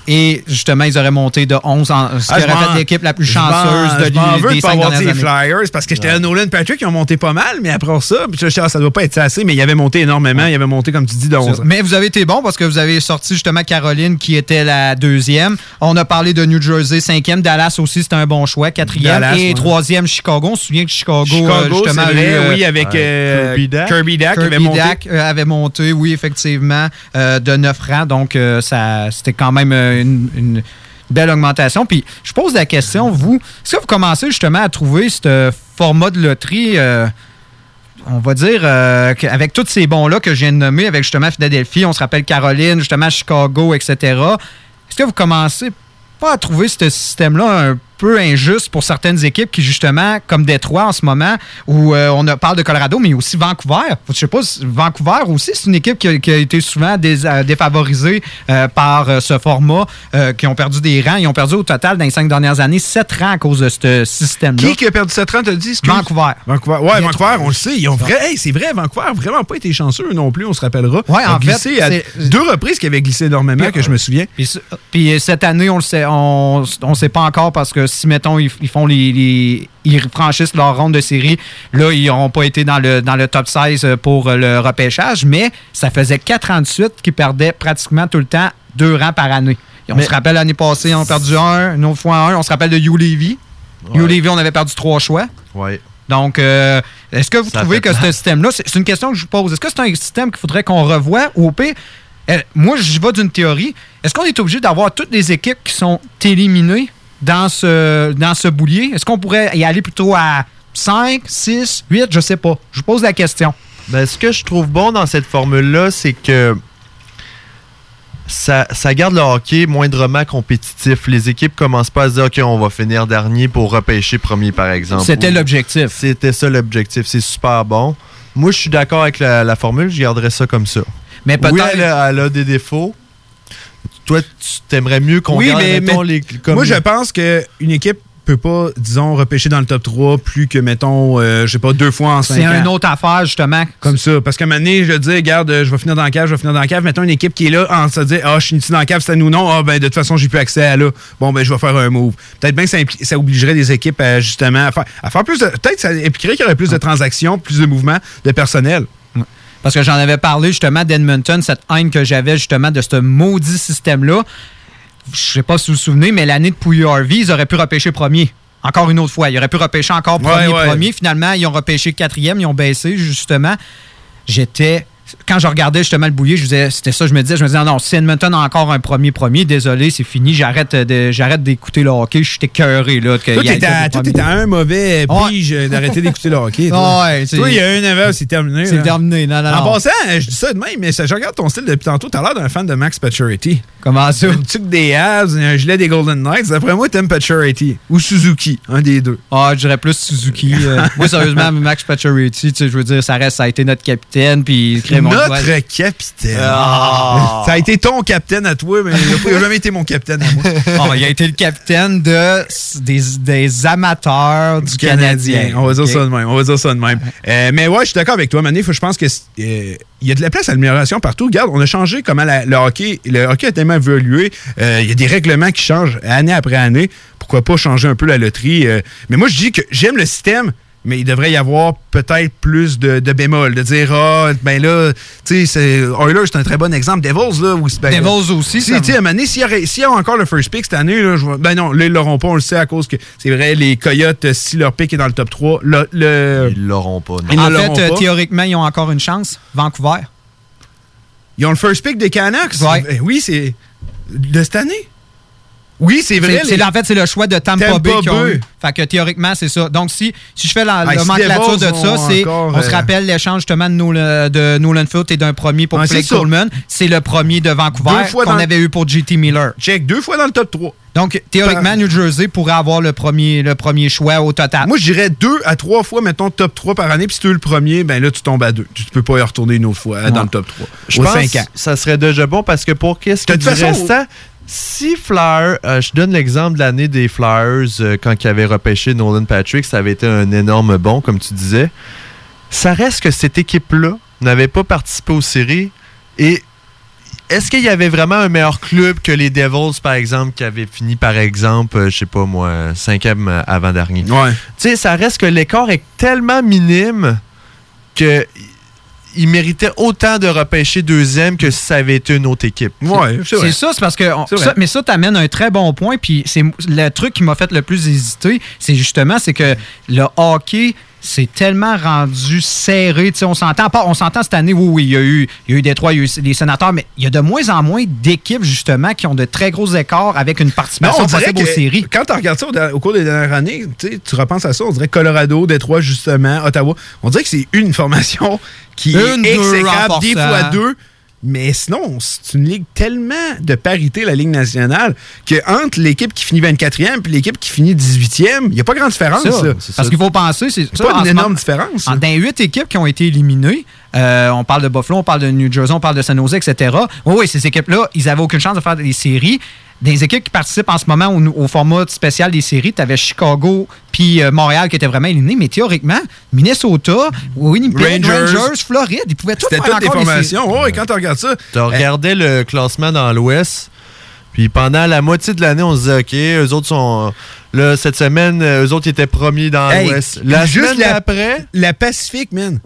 Et justement, ils auraient monté de 11 ans, ce qui ah, aurait fait l'équipe la plus chanceuse de, de, des 5 dernières années. Flyers parce que j'étais à Nolan Patrick, ils ont monté pas mal, mais après ça, ça doit pas être assez, mais ils avaient monté énormément. Ils avaient monté, comme tu dis, de 11 ans. Mais vous avez été bon parce que vous avez sorti justement Caroline qui était la deuxième. On a parlé de New Jersey, cinquième. Dallas aussi, c'était un bon choix. Quatrième. et troisième, Chicago. On se souvient que Chicago, Chicago justement, vrai, oui, avec euh, Kirby Dack. Kirby Dack avait monté. Euh, avait monté, oui, effectivement, euh, de 9 rangs. Donc, ça, c'était quand même une, belle augmentation. Puis, je pose la question, vous, est-ce que vous commencez justement à trouver ce format de loterie on va dire, avec tous ces bons-là que je viens de nommer, avec justement Philadelphie, on se rappelle Caroline, justement Chicago, etc., est-ce que vous commencez pas à trouver ce système-là un peu injuste pour certaines équipes qui, justement, comme Détroit en ce moment, où euh, on parle de Colorado, mais aussi Vancouver. Je sais pas, Vancouver aussi, c'est une équipe qui a, été souvent euh, défavorisée euh, par ce format, qui ont perdu des rangs. Ils ont perdu au total, dans les cinq dernières années, sept rangs à cause de ce système-là. Qui, qui a perdu sept rangs, t'as dit? Vancouver. Vancouver. Ouais, Vancouver, on le sait. Ils ont vrai... c'est vrai, Vancouver n'a vraiment pas été chanceux non plus, on se rappellera. Ouais, en fait. À deux reprises qui avaient glissé énormément, que je me souviens. Puis, cette année, on le sait, on ne sait pas encore parce que si, mettons, ils, font les, Ils franchissent leur ronde de série, là, ils n'auront pas été dans le, dans le top 16 pour le repêchage, mais ça faisait quatre ans de suite qu'ils perdaient pratiquement tout le temps deux rangs par année. on se rappelle l'année passée, on a perdu un, une autre fois un. On se rappelle de Hugh Levy. Hugh Levy, on avait perdu trois choix. Oui. Donc, euh, est-ce que vous trouvez que ce système-là, c'est une question que je vous pose, est-ce que c'est un système qu'il faudrait qu'on revoie ou au pire, euh, moi, je vais d'une théorie. Est-ce qu'on est obligé d'avoir toutes les équipes qui sont éliminées dans ce, dans ce boulier? Est-ce qu'on pourrait y aller plutôt à 5, 6, 8, je sais pas. Je pose la question. Ben, ce que je trouve bon dans cette formule-là, c'est que ça, ça, garde le hockey moindrement compétitif. Les équipes commencent pas à se dire OK, on va finir dernier pour repêcher premier, par exemple. C'était l'objectif. C'était ça l'objectif. C'est super bon. Moi, je suis d'accord avec la, formule. Je garderais ça comme ça. Mais peut-être. Oui, elle, a des défauts. Toi, tu t'aimerais mieux qu'on oui, garde, mais, les, Moi, je pense qu'une équipe peut pas, disons, repêcher dans le top 3 plus que, mettons, euh, je sais pas, deux fois en cinq ans. C'est une autre affaire, justement. Comme ça. Parce qu'à un moment donné, je dis, regarde, je vais finir dans le cave, je vais finir dans le cave. Mettons une équipe qui est là en se dire, ah, je suis ici dans le cave, c'est à nous non? Ah, ben, de toute façon, j'ai plus accès à là. Bon, ben, je vais faire un move. Peut-être bien que ça, obligerait des équipes à, justement, à faire, à faire plus de. Peut-être ça impliquerait qu'il y aurait plus de transactions, plus de mouvements de personnel. Parce que j'en avais parlé justement d'Edmonton, cette haine que j'avais justement de ce maudit système-là. Je sais pas si vous vous souvenez, mais l'année de Pouille Harvey, ils auraient pu repêcher premier. Encore une autre fois. Ils auraient pu repêcher encore premier, premier. Finalement, ils ont repêché quatrième, ils ont baissé, justement. J'étais quand je regardais justement le bouillir, je disais, c'était ça, je me disais, je me disais, non, si Edmonton a encore un premier premier, désolé, c'est fini, j'arrête de, j'arrête d'écouter le hockey, je suis écœuré, là. Que toi, t'étais à, un mauvais pige d'arrêter d'écouter le hockey. ouais, toi, il y a un heure, c'est terminé. C'est terminé, non, non, En passant, je dis ça de même, mais je regarde ton style depuis tantôt, t'as l'air d'un fan de Max Pacioretty. Comment ça? Une tuque des Habs, un gilet des Golden Knights. D'après moi, t'aimes Pacioretty. Ou Suzuki, un des deux. Ah, je dirais plus Suzuki. Euh. moi, sérieusement, Max Pacioretty, je veux dire, ça reste, ça a été notre capitaine, puis Notre capitaine. Ah. Ça a été ton capitaine à toi, mais il n'a jamais été mon capitaine à moi. Ah, il a été le capitaine de, des, amateurs du, Canadien. On va dire ça de même. On va dire ça de même. Euh, mais ouais, je suis d'accord avec toi, Mané. Je pense que euh, il y a de la place à l'amélioration partout. Regarde, on a changé comment le hockey. Le hockey a tellement évolué. Euh, il y a des règlements qui changent année après année. Pourquoi pas changer un peu la loterie? mais moi, je dis que j'aime le système mais il devrait y avoir peut-être plus de, de bémol, de dire ah ben là, tu sais, Oilers c'est un très bon exemple, Devils là, ben, Devils aussi. Si, tu sais, à s'il y, a encore le first pick cette année là, ben non, là ils l'auront pas, on le sait à cause que c'est vrai les Coyotes si leur pick est dans le top 3, le, ils l'auront pas. en fait, théoriquement, ils ont encore une chance. Vancouver. Ils ont le first pick des Canucks. Ouais. oui, c'est de cette année. Oui, c'est vrai. C'est, En fait, c'est le choix de Tampa, Bay qui ont eu. Fait que théoriquement, c'est ça. Donc, si, si je fais la, ah, nomenclature de ça, c'est on se euh, rappelle l'échange justement de, Nolan, de Nolan Foot et d'un premier pour Blake Coleman. C'est le premier de Vancouver qu'on avait eu pour JT Miller. Check, deux fois dans le top 3. Donc, théoriquement, New Jersey pourrait avoir le premier, le premier choix au total. Moi, je dirais deux à trois fois, mettons, top 3 par année. Puis si tu es le premier, ben là, tu tombes à deux. Tu ne peux pas y retourner une autre fois dans le top 3. Je pense que ça serait déjà bon parce que pour qu'est-ce que tu restant, si Flyers, euh, je donne l'exemple de l'année des Flyers euh, quand ils avaient repêché Nolan Patrick, ça avait été un énorme bon, comme tu disais. Ça reste que cette équipe-là n'avait pas participé aux séries. Et est-ce qu'il y avait vraiment un meilleur club que les Devils, par exemple, qui avaient fini, par exemple, euh, je sais pas moi, cinquième avant-dernier? Ouais. Tu sais, ça reste que l'écart est tellement minime que il méritait autant de repêcher deuxième que si ça avait été une autre équipe. Ouais, c'est ça, c'est parce que. mais ça t'amène un très bon point. Puis c'est le truc qui m'a fait le plus hésiter, c'est justement c'est que le hockey c'est tellement rendu serré. on s'entend on s'entend cette année, oui, oui, il y a eu, il y a eu Détroit, il y a eu des sénateurs, mais il y a de moins en moins d'équipes, justement, qui ont de très gros écarts avec une participation possible aux séries. Quand tu regardes ça au, cours des dernières années, tu repenses à ça, on dirait Colorado, Détroit, justement, Ottawa. On dirait que c'est une formation qui est exécrable, des fois deux. Mais sinon, c'est une ligue tellement de parité, la Ligue nationale, que entre l'équipe qui finit 24e et l'équipe qui finit 18e, il n'y a pas grande différence. Parce qu'il faut penser, c'est pas une énorme différence. Dans huit équipes qui ont été éliminées, euh, on parle de Buffalo, on parle de New Jersey, on parle de San Jose, etc. Oui, oui, ces équipes-là, ils n'avaient aucune chance de faire des séries des équipes qui participent en ce moment au, format spécial des séries, tu avais Chicago puis euh, Montréal qui étaient vraiment éliminés, mais théoriquement, Minnesota, Winnipeg, Rangers, Floride, ils pouvaient tout faire toutes des formations. Oui, quand tu regardes ça. Tu regardais le classement dans l'Ouest, puis pendant la moitié de l'année, on se disait, OK, eux autres sont. Là, cette semaine, eux autres étaient promis dans l'Ouest. La semaine après. La Pacifique, man.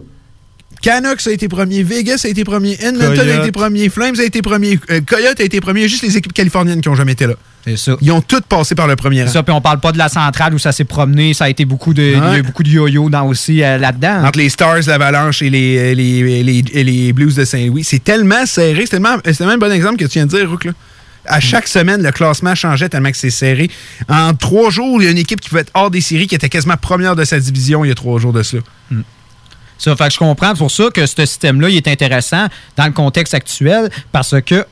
Canucks a été premier, Vegas a été premier, Edmonton a été premier, Flames a été premier, euh, Coyote a été premier, juste les équipes californiennes qui n'ont jamais été là. C'est ça. Ils ont toutes passé par le premier rang. ça, puis on parle pas de la centrale où ça s'est promené, ça a été beaucoup de, il y a eu beaucoup de yo-yo aussi euh, là-dedans. Entre les Stars, l'Avalanche et les, les, les, les, Blues de Saint-Louis. C'est tellement serré, c'est tellement, tellement un bon exemple que tu viens de dire, Rook, là. à chaque semaine, le classement changeait tellement que c'est serré. En trois jours, il y a une équipe qui pouvait être hors des séries qui était quasiment première de sa division il y a trois jours de cela. Hmm. Ça fait que je comprends pour ça que ce système-là est intéressant dans le contexte actuel parce que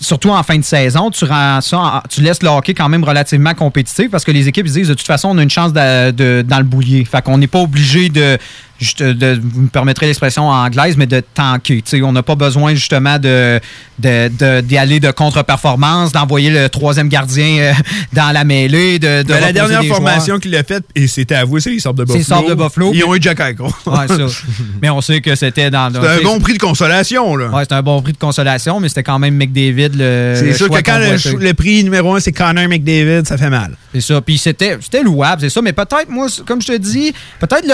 surtout en fin de saison, tu rends ça, tu laisses le hockey quand même relativement compétitif parce que les équipes disent de toute façon on a une chance de, dans le boulier. Fait qu'on n'est pas obligé de juste de, vous me permettrez l'expression anglaise, mais de tanker. on n'a pas besoin justement de, d'y aller de contre-performance, d'envoyer le troisième gardien euh, dans la mêlée. De, ben, la dernière formation qu'il a faite, et c'était avoué, c'est les sortes de Buffalo. C'est de Buffalo. Ils ont eu Jack Eichel. mais on sait que c'était dans. C'était un bon prix de consolation. là. Ouais, c'était un bon prix de consolation, mais c'était quand même McDavid le. C'est sûr que quand le, prix numéro un, c'est Connor McDavid, ça fait mal. C'est ça. Puis c'était, c'était louable, c'est ça. Mais peut-être, moi, comme je te dis, peut-être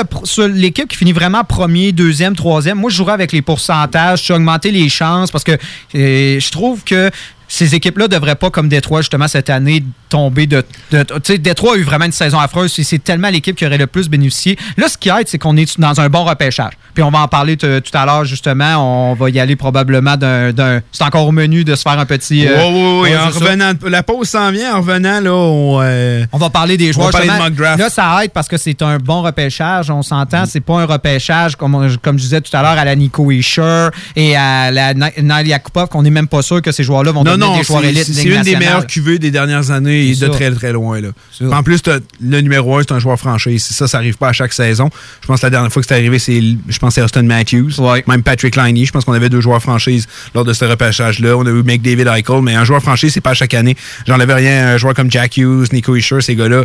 l'équipe qui finit vraiment premier, deuxième, troisième, moi, je jouerais avec les pourcentages, tu augmenter les chances parce que euh, je trouve que ces équipes-là devraient pas, comme Détroit, justement, cette année, tomber de. tu sais, Détroit a eu vraiment une saison affreuse. C'est tellement l'équipe qui aurait le plus bénéficié. Là, ce qui aide, c'est qu'on est dans un bon repêchage. Puis on va en parler tout à l'heure, justement. On va y aller probablement d'un. C'est encore au menu de se faire un petit. oui, oui, oui. En revenant, la pause s'en vient. En revenant, là, on. Euh, on va parler des joueurs. On va parler de là, ça aide parce que c'est un bon repêchage. On s'entend. C'est pas un repêchage, comme, comme je disais tout à l'heure, à la Nico Escher et à la Nail Yakupov, qu'on n'est même pas sûr que ces joueurs-là vont non, c'est une des meilleures cuvées des dernières années et de très très loin. Là. En plus, le numéro un, c'est un joueur franchise. Ça, ça n'arrive pas à chaque saison. Je pense que la dernière fois que c'est arrivé, c'est je pense c'est Austin Matthews, même Patrick Liney. Je pense qu'on avait deux joueurs franchises lors de ce repêchage-là. On a eu McDavid Eichel, mais un joueur franchise, c'est pas à chaque année. J'enlève rien un joueur comme Jack Hughes, Nico Isher, ces gars-là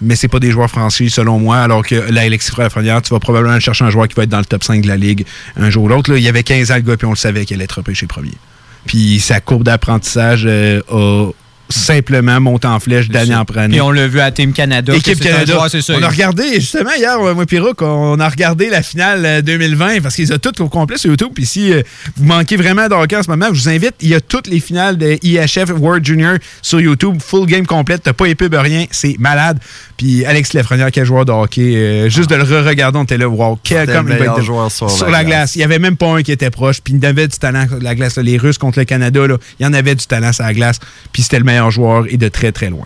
mais c'est pas des joueurs franchises selon moi, alors que là, Alexis Frère-Frenière, tu vas probablement chercher un joueur qui va être dans le top 5 de la Ligue un jour ou l'autre. Il y avait 15 ans, le gars, puis on le savait qu'il allait être repêché premier. Puis sa courbe d'apprentissage euh, a simplement monté en flèche d'année en année. Et on l'a vu à Team Canada. Équipe Canada. on a regardé, justement, hier, moi et on a regardé la finale 2020 euh, parce qu'ils ont toutes au complet sur YouTube. Puis si euh, vous manquez vraiment de hockey en ce moment, je vous invite, il y a toutes les finales de IHF World Junior sur YouTube, full game complète, t'as pas épub rien, c'est malade. Puis Alex Lafrenière, quel joueur de hockey. Euh, juste de le re-regarder, on était là, wow, quel comme le joueur sur, la, glace. Il n'y avait même pas un qui était proche. Puis il y avait du talent sur la glace. Les Russes contre le Canada, là, il y en avait du talent sur la glace. Puis c'était le meilleur joueur et de très, très loin.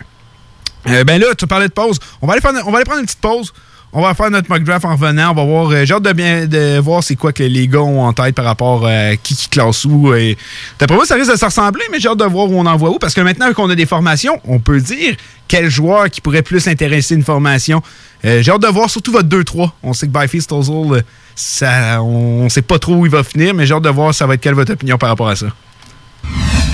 Euh, ben là, tu parlais de pause. On va aller, on va aller prendre une petite pause. On va faire notre mock draft en revenant. On va voir. Euh, j'ai hâte de bien de voir c'est quoi que les gars ont en tête par rapport à qui qui classe où. Et... D'après moi, ça risque de se ressembler, mais j'ai hâte de voir où on en voit où. Parce que maintenant qu'on a des formations, on peut dire quel joueur qui pourrait plus intéresser une formation. Euh, j'ai hâte de voir surtout votre 2-3. On sait que Byfield Stozzle, euh, ça, on sait pas trop où il va finir, mais j'ai hâte de voir ça va être quelle votre opinion par rapport à ça.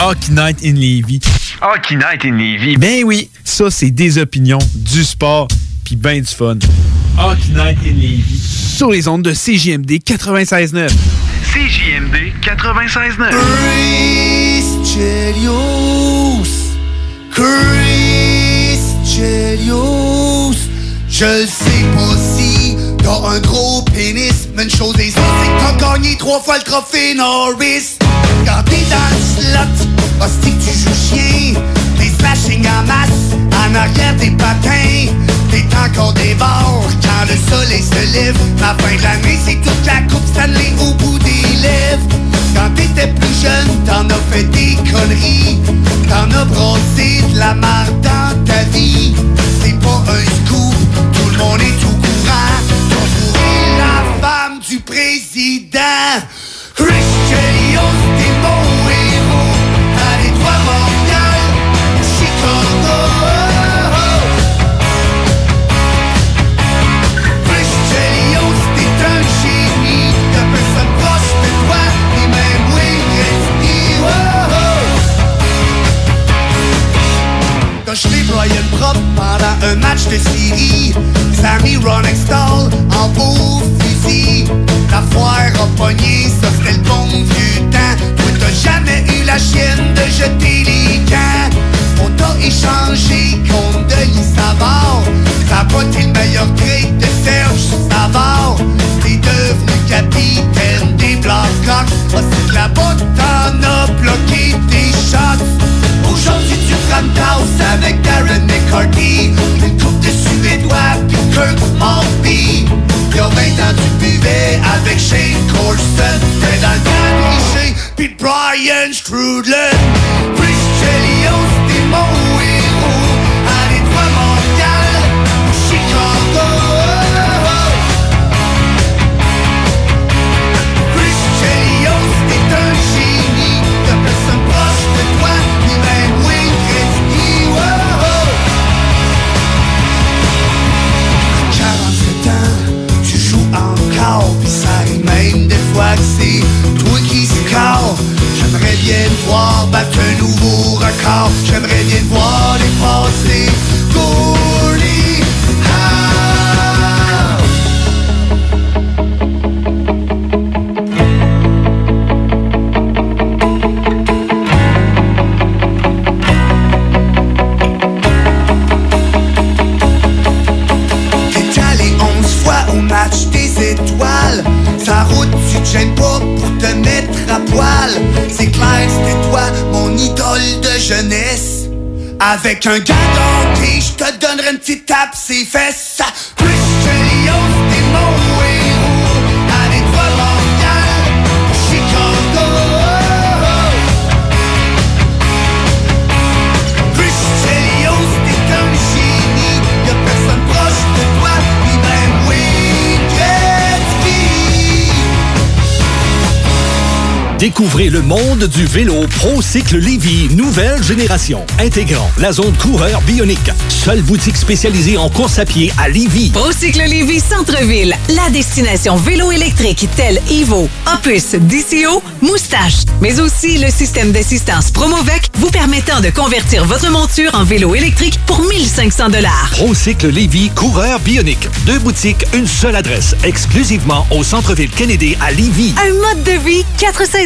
Hockey Night in Levy. Hockey Night in Levy. Ben oui, ça c'est des opinions, du sport, puis ben du fun. Hockey Night in Levy. Sur les ondes de CJMD 96.9. CJMD 96.9. Chris Chelios. Chris Chelios. Je le sais pas si t'as un gros pénis, mais une chose est sûre, c'est que t'as gagné trois fois le trophée Norris. Quand t'es dans le slot, hostie que tu joues chien, des slashing en masse, en arrière des patins, t'es encore des quand le soleil se lève. La fin de l'année, c'est toute la coupe Stanley au bout des lèvres. Quand t'étais plus jeune, t'en as fait des conneries, t'en as brossé de la marde dans ta vie. C'est pas un du président. Christian t'es mon héros. Allez, toi, Montréal, Chicago. T'as jeté Brian Prop pendant un match de série. Sammy Ronextall en beau fusil. La foire a pogné, ça c'était le bon vieux temps. Toi t'as jamais eu la chienne de jeter les camps. On t'a échangé contre Denis Savard. Ça a pas le meilleur trade de Serge Savard. T'es devenu capitaine des Blackhawks. Ah, c'est là-bas t'en as bloqué tes shots. Aujourd'hui tu frappes house avec Darren McCarthy Une coupe de Suédois puis Kirk Maltby Y'a 20 ans tu J'étais avec Shane Colson T'es dans le grand Richet Pis Brian Strudlin. Chelios, Steve taxi. Toi qui j'aimerais bien voir battre un nouveau record. J'aimerais bien te voir dépasser. Avec un gars je te donnerai une petite tape ses fesses. Christian Lyon, Découvrez le monde du vélo ProCycle Lévy, nouvelle génération, intégrant la zone coureur bionique. Seule boutique spécialisée en course à pied à Lévy. Procycle Lévis Centre-Ville, la destination vélo électrique telle Evo, Opus, DCO, Moustache, mais aussi le système d'assistance Promovec vous permettant de convertir votre monture en vélo électrique pour 1500 dollars. ProCycle Lévy, coureur bionique. Deux boutiques, une seule adresse, exclusivement au centre-ville Kennedy à Lévy. Un mode de vie, quatre saisons.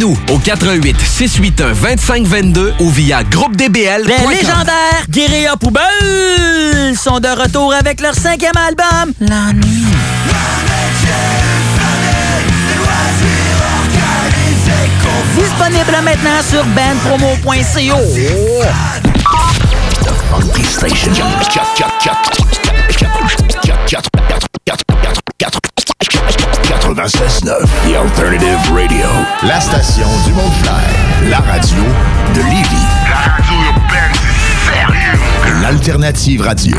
Contactez-nous au 88 681 2522 ou via groupedbl. Les légendaires Guérilla Poubelle sont de retour avec leur cinquième album, La Nuit. Disponible maintenant sur bandpromo.co. 96.9 The Alternative Radio. La station du Mont Clair. La radio de Lévis. La radio urbaine, c'est sérieux. L'Alternative Radio.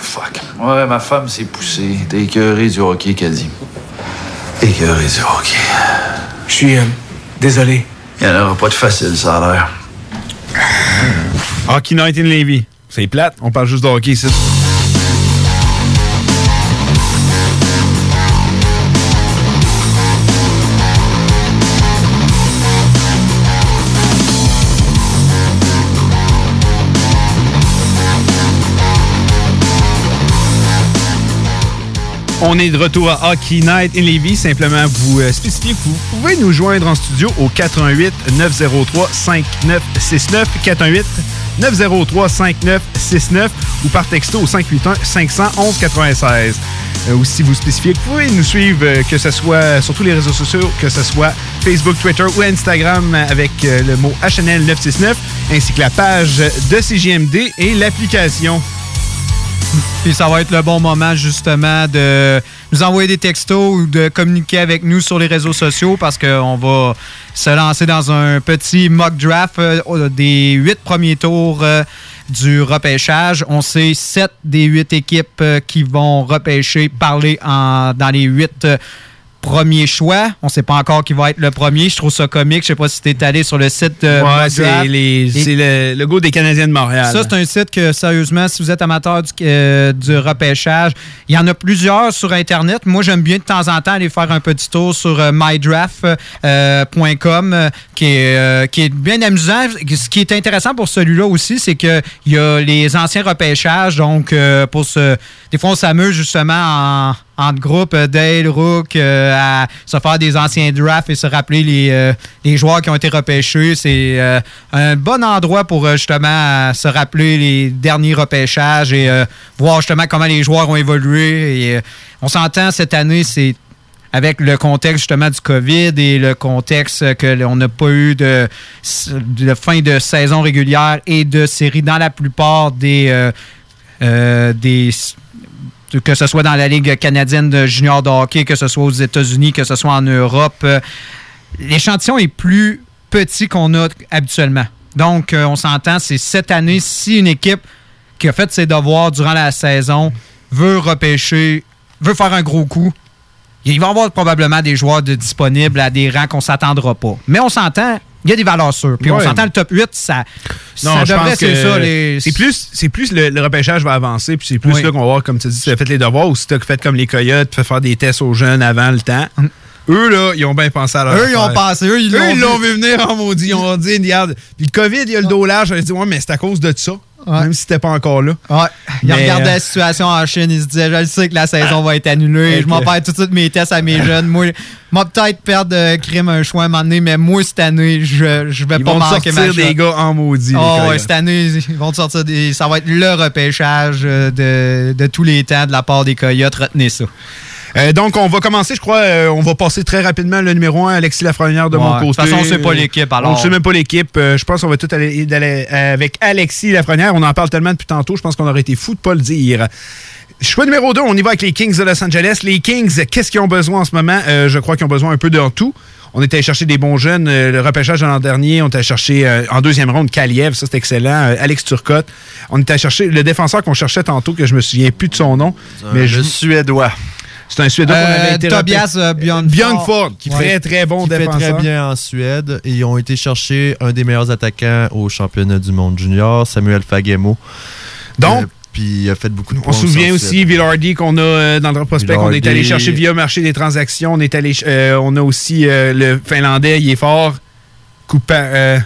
Fuck. Ouais, ma femme s'est poussée. T'es écœuré du hockey, qu'elle dit. Écœuré du hockey. Je suis euh, désolé. Il n'y en aura pas de facile, ça a l'air. Hockey Night in Levy. C'est plate, on parle juste de hockey ici. On est de retour à Hockey Night in Levy. Simplement vous euh, spécifier que vous pouvez nous joindre en studio au 418 903 5969 418 903 5969 ou par texto au 581 511 96. Euh, ou si vous spécifiez que vous pouvez nous suivre, euh, que ce soit sur tous les réseaux sociaux, que ce soit Facebook, Twitter ou Instagram avec euh, le mot HNL 969, ainsi que la page de CGMD et l'application. Puis ça va être le bon moment justement de nous envoyer des textos ou de communiquer avec nous sur les réseaux sociaux parce qu'on va se lancer dans un petit mock draft euh, des huit premiers tours euh, du repêchage. On sait sept des huit équipes euh, qui vont repêcher, parler dans les huit euh, premiers choix. On ne sait pas encore qui va être le premier. Je trouve ça comique. Je sais pas si tu es allé sur le site de Ouais, c'est le logo des Canadiens de Montréal. ça, c'est un site que, sérieusement, si vous êtes amateur du, euh, du repêchage, il y en a plusieurs sur Internet. Moi, j'aime bien de temps en temps aller faire un petit tour sur euh, mydraft.com, euh, qui, est, euh, qui est bien amusant. Ce qui est intéressant pour celui-là aussi, c'est qu'il y a les anciens repêchages. Donc, euh, pour ce, des fois, on s'amuse justement en entre groupe, euh, Dale, Rook, euh, à se faire des anciens drafts et se rappeler les, euh, les joueurs qui ont été repêchés. C'est un bon endroit pour justement se rappeler les derniers repêchages et voir justement comment les joueurs ont évolué. On s'entend cette année, c'est avec le contexte justement du COVID et le contexte que l'on n'a pas eu de, fin de saison régulière et de série dans la plupart des, des que ce soit dans la Ligue canadienne de junior de hockey, que ce soit aux États-Unis, que ce soit en Europe. euh, L'échantillon est plus petit qu'on a habituellement. Donc, euh, on s'entend, c'est cette année, si une équipe qui a fait ses devoirs durant la saison veut repêcher, veut faire un gros coup, il va y avoir probablement des joueurs disponibles à des rangs qu'on ne s'attendra pas. Mais on s'entend, il y a des valeurs sûres. Puis on s'entend le top 8, ça, Non, ça devrait c'est ça. Les... c'est plus, c'est plus le, le repêchage va avancer, puis c'est plus Oui. là qu'on va voir, comme tu dis, si tu as fait les devoirs ou si tu as fait comme les coyotes, tu fais faire des tests aux jeunes avant le temps. Eux, là, ils ont bien pensé à leur Mm. Eux, ils ont pensé, eux, ils l'ont vu. venir en maudit. Ils ont dit, regarde, puis le COVID, il y a le dos large. Ils ont dit, ouais, mais c'est à cause de ça. Même si c'était pas encore là. Ouais. Il Mais, regardait euh, la situation en Chine, il se disait Je le sais que la saison va être annulée, je m'en perds tout de suite mes tests à mes jeunes. Moi, moi peut-être perdre de crime un choix à un moment donné, mais moi, cette année, je, je vais Ils pas vont manquer ma sortir des gars en maudit. Oh, ouais, cette année, ils vont sortir des. Ça va être le repêchage euh, de, de tous les temps de la part des Coyotes. Retenez ça. Euh, donc, on va commencer, je crois, euh, on va passer très rapidement le numéro 1, Alexis Lafrenière de Ouais. mon De toute façon, on sait pas l'équipe, alors. On ne sait même pas l'équipe. Euh, je pense qu'on va tout aller, euh, avec Alexis Lafrenière. On en parle tellement depuis tantôt, je pense qu'on aurait été fou de pas le dire. Choix numéro 2, on y va avec les Kings de Los Angeles. Les Kings, qu'est-ce qu'ils ont besoin en ce moment? Euh, je crois qu'ils ont besoin un peu de tout. On était allé chercher des bons jeunes. Le repêchage de l'an dernier, on était allé chercher euh, en deuxième ronde Kaliev, ça c'est excellent. Euh, Alex Turcotte. On était allé chercher le défenseur qu'on cherchait tantôt, que je me souviens plus de son nom. mais je... Suédois. C'est un Suédois qu'on Euh, avait été Tobias euh. Bjornfort, qui fait très bon qui fait défenseur. très bien en Suède. Et ils ont été chercher un des meilleurs attaquants au championnat du monde junior, Samuel Fagemo. Donc, Euh, puis il a fait beaucoup de On se souvient en aussi Suède. Villardy qu'on a euh, dans le prospect. On est allé chercher via marché des transactions. On est allé, euh, on a aussi euh, le Finlandais, il est fort. Coupa, euh,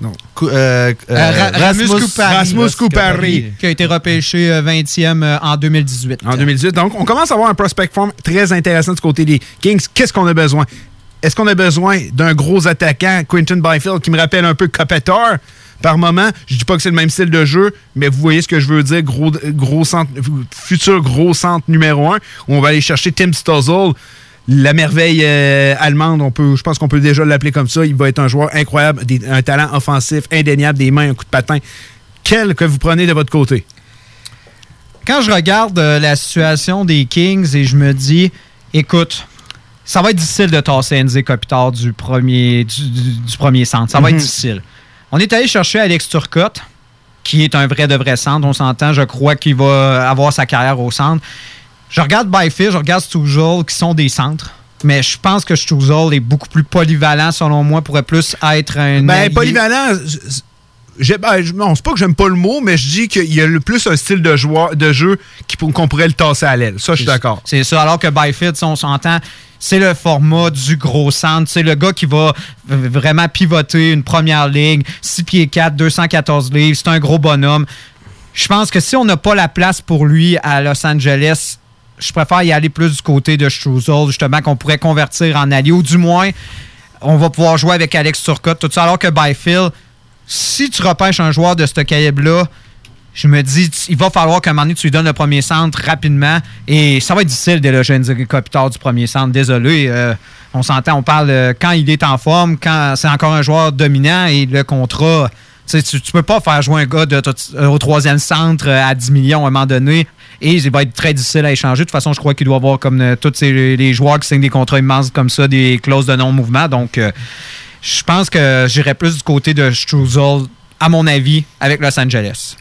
non. euh, Euh, Ra- Rasmus Kupari. Rasmus Kupari. Qui a été repêché euh, 20e euh, en 2018. En 2018. Donc, on commence à avoir un prospect form très intéressant du côté des Kings. Qu'est-ce qu'on a besoin? Est-ce qu'on a besoin d'un gros attaquant, Quinton Byfield, qui me rappelle un peu Kopitar par moment? Je dis pas que c'est le même style de jeu, mais vous voyez ce que je veux dire. Gros, gros centre, futur gros centre numéro un. où on va aller chercher Tim Stuzzle. La merveille euh, allemande, on peut, je pense qu'on peut déjà l'appeler comme ça. Il va être un joueur incroyable, des- un talent offensif indéniable, des mains, un coup de patin. Quel que vous prenez de votre côté? quand je regarde euh, la situation des Kings et je me dis, écoute, ça va être difficile de tasser Enze Kopitar du premier, du, du- du premier centre. Ça va Mhm. être difficile. On est allé chercher Alex Turcotte, qui est un vrai de vrai centre. On s'entend, je crois qu'il va avoir sa carrière au centre. Je regarde Byfield, je regarde Stujol, qui sont des centres. Mais je pense que Stujol est beaucoup plus polyvalent, selon moi, pourrait plus être un. Ben, allié. polyvalent, je- ben, je- non, c'est pas que j'aime pas le mot, mais je dis qu'il y a le plus un style de, joueur, de jeu qu'on pourrait le tasser à l'aile. Ça, je suis d'accord. C'est ça, alors que Byfield, si on s'entend, c'est le format du gros centre. C'est le gars qui va vraiment pivoter une première ligue, 6 pieds 4, 214 livres. C'est un gros bonhomme. Je pense que si on n'a pas la place pour lui à Los Angeles, je préfère y aller plus du côté de Struzol, justement, qu'on pourrait convertir en allié, ou du moins, on va pouvoir jouer avec Alex Turcotte, tout ça, alors que Byfield, si tu repêches un joueur de ce calibre-là, je me dis, il va falloir qu'à un moment donné, tu lui donnes le premier centre rapidement. Et ça va être difficile d'éloger Enzo Kopitar du premier centre. Désolé. euh, on s'entend, on parle euh, quand il est en forme, quand c'est encore un joueur dominant et le contrat. tu tu peux pas faire jouer un gars de- au troisième centre euh, à 10 millions à un moment donné. Et il va être très difficile à échanger. De toute façon, je crois qu'il doit avoir comme euh, tous les joueurs qui signent des contrats immenses comme ça, des clauses de non-mouvement. Donc, euh, je pense que j'irais plus du côté de Struzol, à mon avis, avec Los Angeles.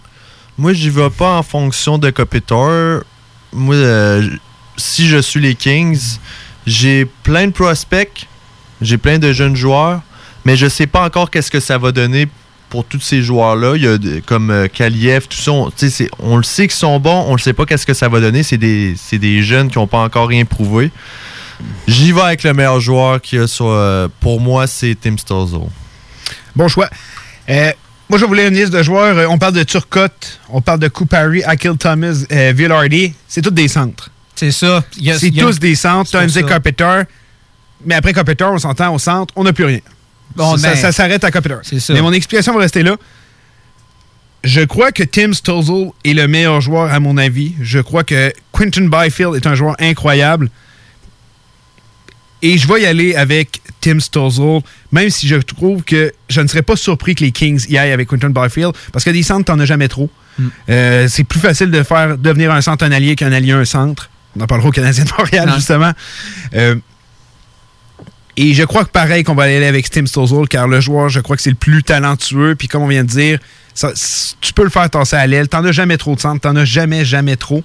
Moi, j'y vais pas en fonction de Kopitar. Moi, euh, si je suis les Kings, j'ai plein de prospects, j'ai plein de jeunes joueurs, mais je sais pas encore qu'est-ce que ça va donner pour tous ces joueurs-là. Il y a de- comme euh, Kaliev, tout ça. On, le sait qu'ils sont bons, on le sait pas qu'est-ce que ça va donner. C'est des, c'est des jeunes qui n'ont pas encore rien prouvé. J'y vais avec le meilleur joueur qu'il y a sur. euh, pour moi, c'est Tim Stuzzle. Bon choix. Euh, moi, je voulais une liste de joueurs. Euh, On parle de Turcotte, on parle de Coupari, Akil Thomas, euh, Villardy. C'est tous des centres. C'est ça. C'est tous des centres. T'as un. Carpenter. Mais après Carpenter, on s'entend au centre, on n'a plus rien. Bon, ça ben, ça s'arrête à ça. Mais mon explication va rester là. Je crois que Tim Stuzzle est le meilleur joueur, à mon avis. Je crois que Quinton Byfield est un joueur incroyable. Et je vais y aller avec Tim Stuzzle, même si je trouve que je ne serais pas surpris que les Kings y aillent avec Quinton Byfield, parce que des centres, t'en as jamais trop. Mm. Euh, c'est plus facile de faire devenir un centre un allié qu'un allié un centre. On en parlera au Canadien de Montréal, Non. justement. Euh, Et je crois que pareil qu'on va aller avec Tim Stozol, car le joueur, je crois que c'est le plus talentueux. Puis comme on vient de dire, tu peux le faire tasser à l'aile. T'en as jamais trop de centre, t'en as jamais, jamais trop.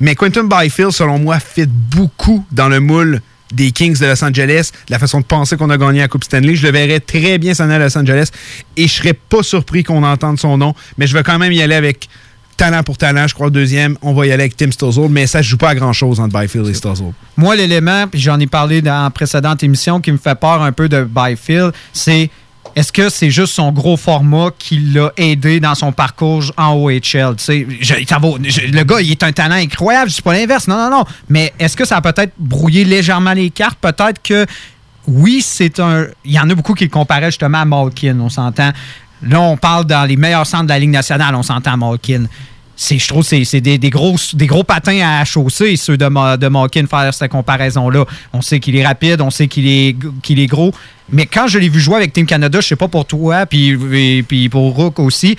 Mais Quentin Byfield, selon moi, fit beaucoup dans le moule des Kings de Los Angeles, la façon de penser qu'on a gagné la Coupe Stanley. Je le verrais très bien s'en à Los Angeles et je serais pas surpris qu'on entende son nom, mais je vais quand même y aller avec talent pour talent. Je crois deuxième, on va y aller avec Tim Stozol, mais ça ne joue pas à grand-chose entre Byfield et Stozol. Moi, l'élément, puis j'en ai parlé dans la précédente émission, qui me fait peur un peu de Byfield, c'est est-ce que c'est juste son gros format qui l'a aidé dans son parcours en OHL? le gars, il est un talent incroyable, je ne dis pas l'inverse, non, non, non. Mais est-ce que ça a peut-être brouillé légèrement les cartes? Peut-être que oui, c'est un. Il y en a beaucoup qui le comparaient justement à Malkin, on s'entend. Là, on parle dans les meilleurs centres de la Ligue nationale, on s'entend à Malkin je trouve que c'est des, gros, des gros patins à chausser, ceux de, de Malkin, faire cette comparaison-là. On sait qu'il est rapide, on sait qu'il est, qu'il est gros. Mais quand je l'ai vu jouer avec Team Canada, je sais pas pour toi, puis, puis pour Rook aussi,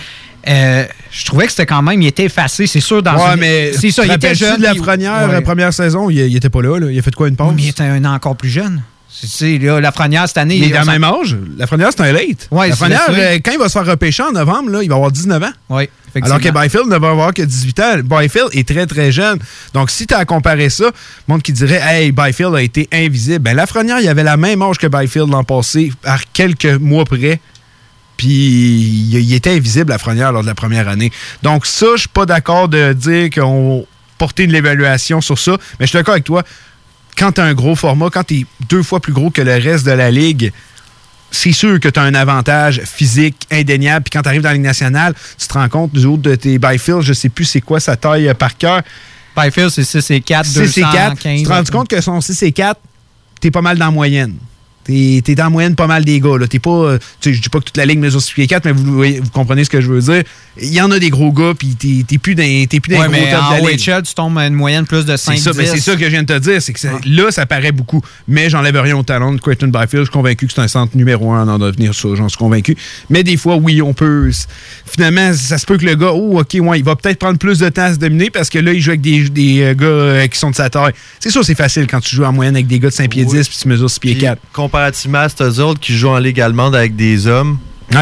euh, je trouvais que c'était quand même, il était effacé, c'est sûr. Dans ouais, mais c'est ça, il était jeune. de la première, première saison, il, il, était pas là, Il a fait quoi une pause? mais il était un an encore plus jeune. C'est, là, la Lafrenière, cette année. Il est à même âge. Lafrenière, c'est un late. Ouais, Lafrenière, euh, quand il va se faire repêcher en novembre, là, il va avoir 19 ans. Oui, Alors que Byfield ne va avoir que 18 ans. Byfield est très, très jeune. Donc, si tu as comparé ça, monde qui dirait Hey, Byfield a été invisible. Ben, Lafrenière, il avait la même âge que Byfield l'an passé, à quelques mois près. Puis il était invisible, Lafrenière, lors de la première année. Donc, ça, je suis pas d'accord de dire qu'on portait une évaluation sur ça. Mais je suis d'accord avec toi quand tu as un gros format, quand tu es deux fois plus gros que le reste de la ligue, c'est sûr que tu as un avantage physique indéniable. Puis quand tu arrives dans la Ligue nationale, tu te rends compte, du haut de tes Byfield, je sais plus c'est quoi sa taille euh, par cœur. Byfield, c'est 6 et 4, 6 et 4. Tu te rends compte que son 6 et 4, tu es pas mal dans la moyenne. T'es es dans la moyenne pas mal des gars. T'es pas. Euh, je dis pas que toute la ligue mesure 6 pieds 4, mais vous, vous, comprenez ce que je veux dire. Il y en a des gros gars, puis t'es plus dans, es plus dans ouais, mais en de la tu tombes à une moyenne plus de 5 C'est ça, ça, que je viens de te dire. C'est que là, ça paraît beaucoup. Mais j'enlève rien au talent de Quentin Byfield. Je suis convaincu que c'est un centre numéro un en devenir ça. J'en suis convaincu. Mais des fois, oui, on peut. Finalement, ça se peut que le gars, oh, OK, ouais, il va peut-être prendre plus de temps à se dominer parce que là, il joue avec des, des euh, gars euh, qui sont de sa taille. C'est sûr, c'est facile quand tu joues en moyenne avec des gars de 5 pieds 10 puis tu mesures 6 pieds 4. Comparativement à qui jouent en Ligue allemande avec des hommes.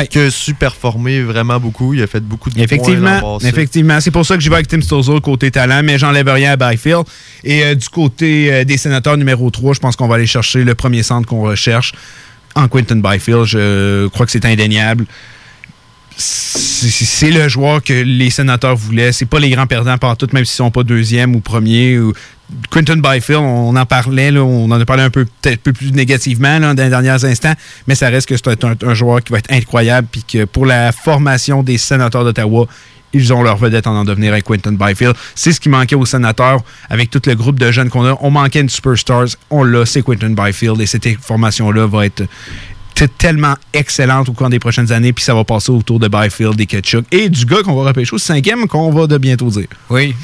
qui a su performer vraiment beaucoup. Il a fait beaucoup de effectivement, points Effectivement. C'est pour ça que je vais avec Tim Stozol côté talent, mais j'enlève rien à Byfield. Et euh, du côté euh, des sénateurs numéro 3, je pense qu'on va aller chercher le premier centre qu'on recherche en Quentin Byfield. Je crois que c'est indéniable. C'est le joueur que les sénateurs voulaient. C'est pas les grands perdants partout, même s'ils sont pas deuxième ou premier. Ou Quentin Byfield, on en parlait, on en a parlé un peu peut-être un peu plus négativement dans les derniers instants, mais ça reste que c'est un, joueur qui va être incroyable, puis que pour la formation des sénateurs d'Ottawa, ils ont leur vedette en en devenir avec Quentin Byfield. C'est ce qui manquait aux sénateurs avec tout le groupe de jeunes qu'on a. On manquait une superstars, on l'a, c'est Quentin Byfield, et cette formation-là va être tellement excellente au cours des prochaines années, puis ça va passer autour de Byfield et Ketchuk et du gars qu'on va repêcher au cinquième qu'on va de bientôt dire. Oui.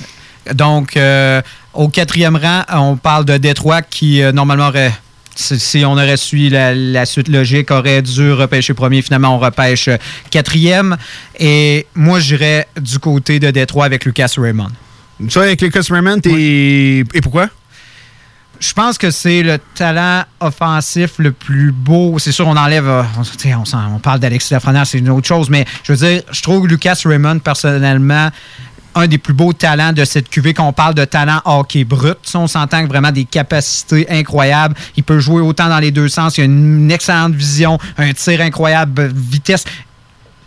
Donc, euh, au quatrième rang, on parle de Détroit qui, euh, normalement, aurait si on aurait suivi la, suite logique, aurait dû repêcher premier. Finalement, on repêche euh, quatrième. Et moi, j'irais du côté de Détroit avec Lucas Raymond. Tu avec Lucas Raymond, et, et pourquoi? Je pense que c'est le talent offensif le plus beau. C'est sûr, on enlève. On, on parle d'Alexis Lafrenière, c'est une autre chose, mais je veux dire, je trouve Lucas Raymond, personnellement, un des plus beaux talents de cette QV qu'on parle de talent hockey brut. on s'entend que vraiment des capacités incroyables. Il peut jouer autant dans les deux sens. Il a une excellente vision, un tir incroyable, vitesse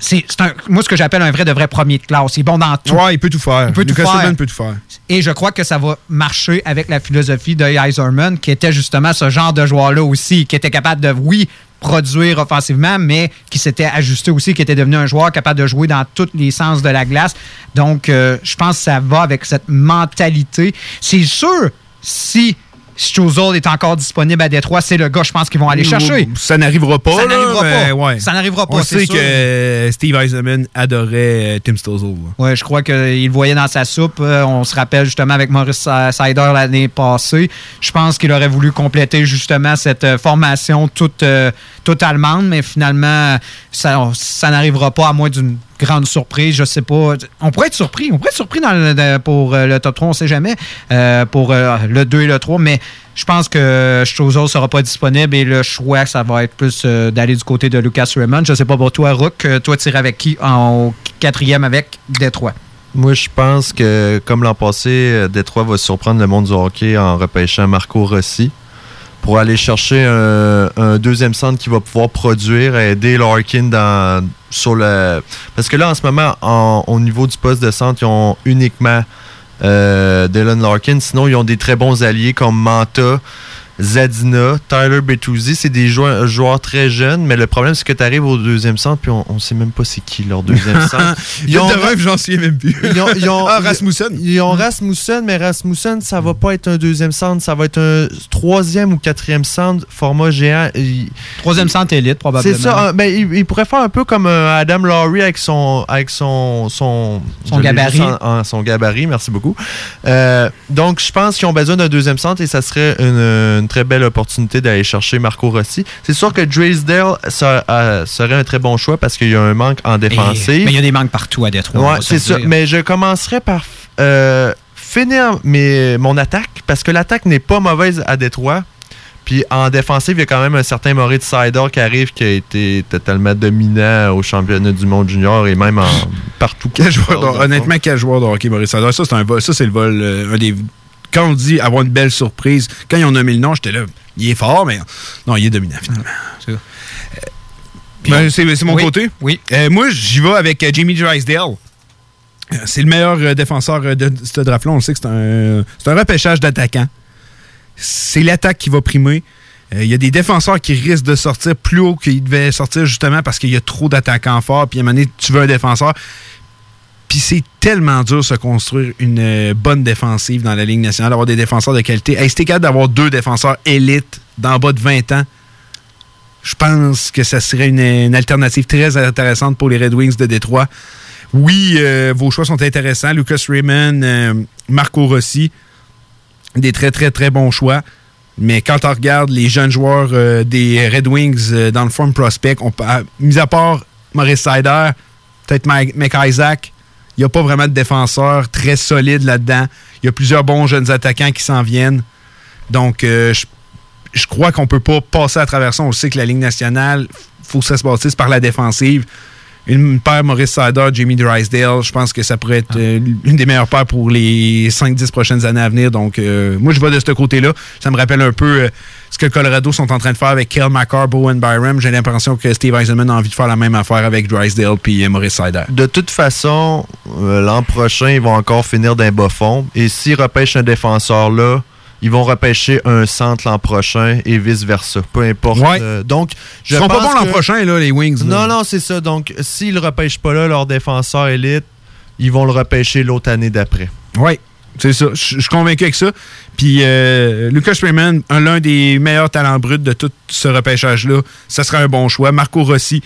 c'est moi ce que j'appelle un vrai de vrai premier de classe. Il est bon dans tout. Ouais, il peut tout faire. Il peut, tout faire. peut tout faire. Et je crois que ça va marcher avec la philosophie de Heiserman, qui était justement ce genre de joueur-là aussi, qui était capable de, oui, produire offensivement, mais qui s'était ajusté aussi, qui était devenu un joueur capable de jouer dans tous les sens de la glace. Donc, euh, je pense que ça va avec cette mentalité. C'est sûr, si Struzol est encore disponible à Détroit, c'est le gars, je pense qu'ils vont aller chercher. Ça n'arrivera pas. Ça n'arrivera pas. Ça n'arrivera pas. On sait que euh, Steve Eisenman adorait euh, Tim Stozol. Oui, je crois qu'il le voyait dans sa soupe. Euh, on se rappelle justement avec Maurice Sider l'année passée. Je pense qu'il aurait voulu compléter justement cette formation toute, toute allemande, mais finalement, ça, ça n'arrivera pas à moins d'une grande surprise, je sais pas. On pourrait être surpris. On pourrait être surpris pour le top 3, on sait jamais, pour le 2 et le 3, mais je pense que ne sera pas disponible et le choix, ça va être plus d'aller du côté de Lucas Raymond. Je sais pas pour toi, Rook, toi, tu avec qui en quatrième avec Détroit? Moi, je pense que, comme l'an passé, Détroit va surprendre le monde du hockey en repêchant Marco Rossi pour aller chercher un, deuxième centre qui va pouvoir produire, aider Larkin dans, sur le. Parce que là, en ce moment, au niveau du poste de centre, ils ont uniquement euh, Dylan Larkin. Sinon, ils ont des très bons alliés comme Manta, Zadina, Tyler Bertuzzi, c'est des joueurs, très jeunes, mais le problème, c'est que tu arrives au deuxième centre, puis on ne sait même pas c'est qui leur deuxième centre. ils ont, j'en sais même plus. Ils ont, ah, Rasmussen. Ils ont Rasmussen, mais Rasmussen, ça va pas être un deuxième centre, ça va être un troisième ou quatrième centre, format géant. troisième centre élite, probablement. C'est ça, mais il, pourrait faire un peu comme euh, Adam Lowry avec son, avec son, son, son gabarit. son gabarit, merci beaucoup. Euh, donc, je pense qu'ils ont besoin d'un deuxième centre et ça serait une très belle opportunité d'aller chercher Marco Rossi. C'est sûr que Drysdale euh, serait un très bon choix parce qu'il y a un manque en défensive. mais il y a des manques partout à Détroit. Ouais, c'est ça. Mais je commencerai par euh, finir mes, mon attaque parce que l'attaque n'est pas mauvaise à Détroit. Puis en défensive, il y a quand même un certain Maurice Sider qui arrive qui a été totalement dominant au championnat du monde junior et même en, partout. honnêtement, quel joueur de hockey Maurice Sider? Ça, c'est un Ça, c'est le vol, euh, un des quand on dit avoir une belle surprise, quand ils ont nommé le nom, j'étais là, il est fort, mais non, il est dominant finalement. Euh, ben, c'est mon côté. Oui. Euh, moi, j'y vais avec euh, Jamie Drysdale. C'est le meilleur défenseur de ce draft-là. On sait que c'est un, un, repêchage d'attaquants. C'est l'attaque qui va primer. Il y a des défenseurs qui risquent de sortir plus haut qu'ils devaient sortir justement parce qu'il y a trop d'attaquants forts. Puis à un moment donné, tu veux un défenseur. Puis c'est tellement dur de se construire une euh, bonne défensive dans la Ligue nationale, d'avoir des défenseurs de qualité. Hey, c'était capable d'avoir deux défenseurs élites dans bas de 20 ans, je pense que ça serait une, alternative très intéressante pour les Red Wings de Détroit. Oui, euh, vos choix sont intéressants. Lucas Raymond, euh, Marco Rossi, des très, très, très bons choix. Mais quand on regarde les jeunes joueurs des Red Wings dans le Form Prospect, mis à part Maurice Sider, peut-être Mike, Mike il n'y a pas vraiment de défenseur très solide là-dedans. Il y a plusieurs bons jeunes attaquants qui s'en viennent. Donc, euh, je, crois qu'on ne peut pas passer à travers ça. On sait que la Ligue nationale, il faut que ça se bâtisse par la défensive. Une paire Maurice Sider, Jamie Drysdale, je pense que ça pourrait être euh, une des meilleures paires pour les 5-10 prochaines années à venir. Donc, euh, moi, je vais de ce côté-là. Ça me rappelle un peu ce que Colorado sont en train de faire avec Kel McCarr, Bowen Byram. J'ai l'impression que Steve Eisenman a envie de faire la même affaire avec Drysdale puis Maurice Sider. De toute façon, euh, l'an prochain, ils vont encore finir d'un bas fond. Et s'ils repêchent un défenseur là, ils vont repêcher un centre l'an prochain et vice-versa. Peu importe. Euh, donc, je Ils seront pas bons l'an prochain, là, les Wings. Non, non, c'est ça. Donc, s'ils ne repêchent pas là leur défenseur élite, ils vont le repêcher l'autre année d'après. Oui. C'est ça. Je suis convaincu avec ça. Puis euh, Lucas Raymond, l'un des meilleurs talents bruts de tout ce repêchage-là, ça serait un bon choix. Marco Rossi,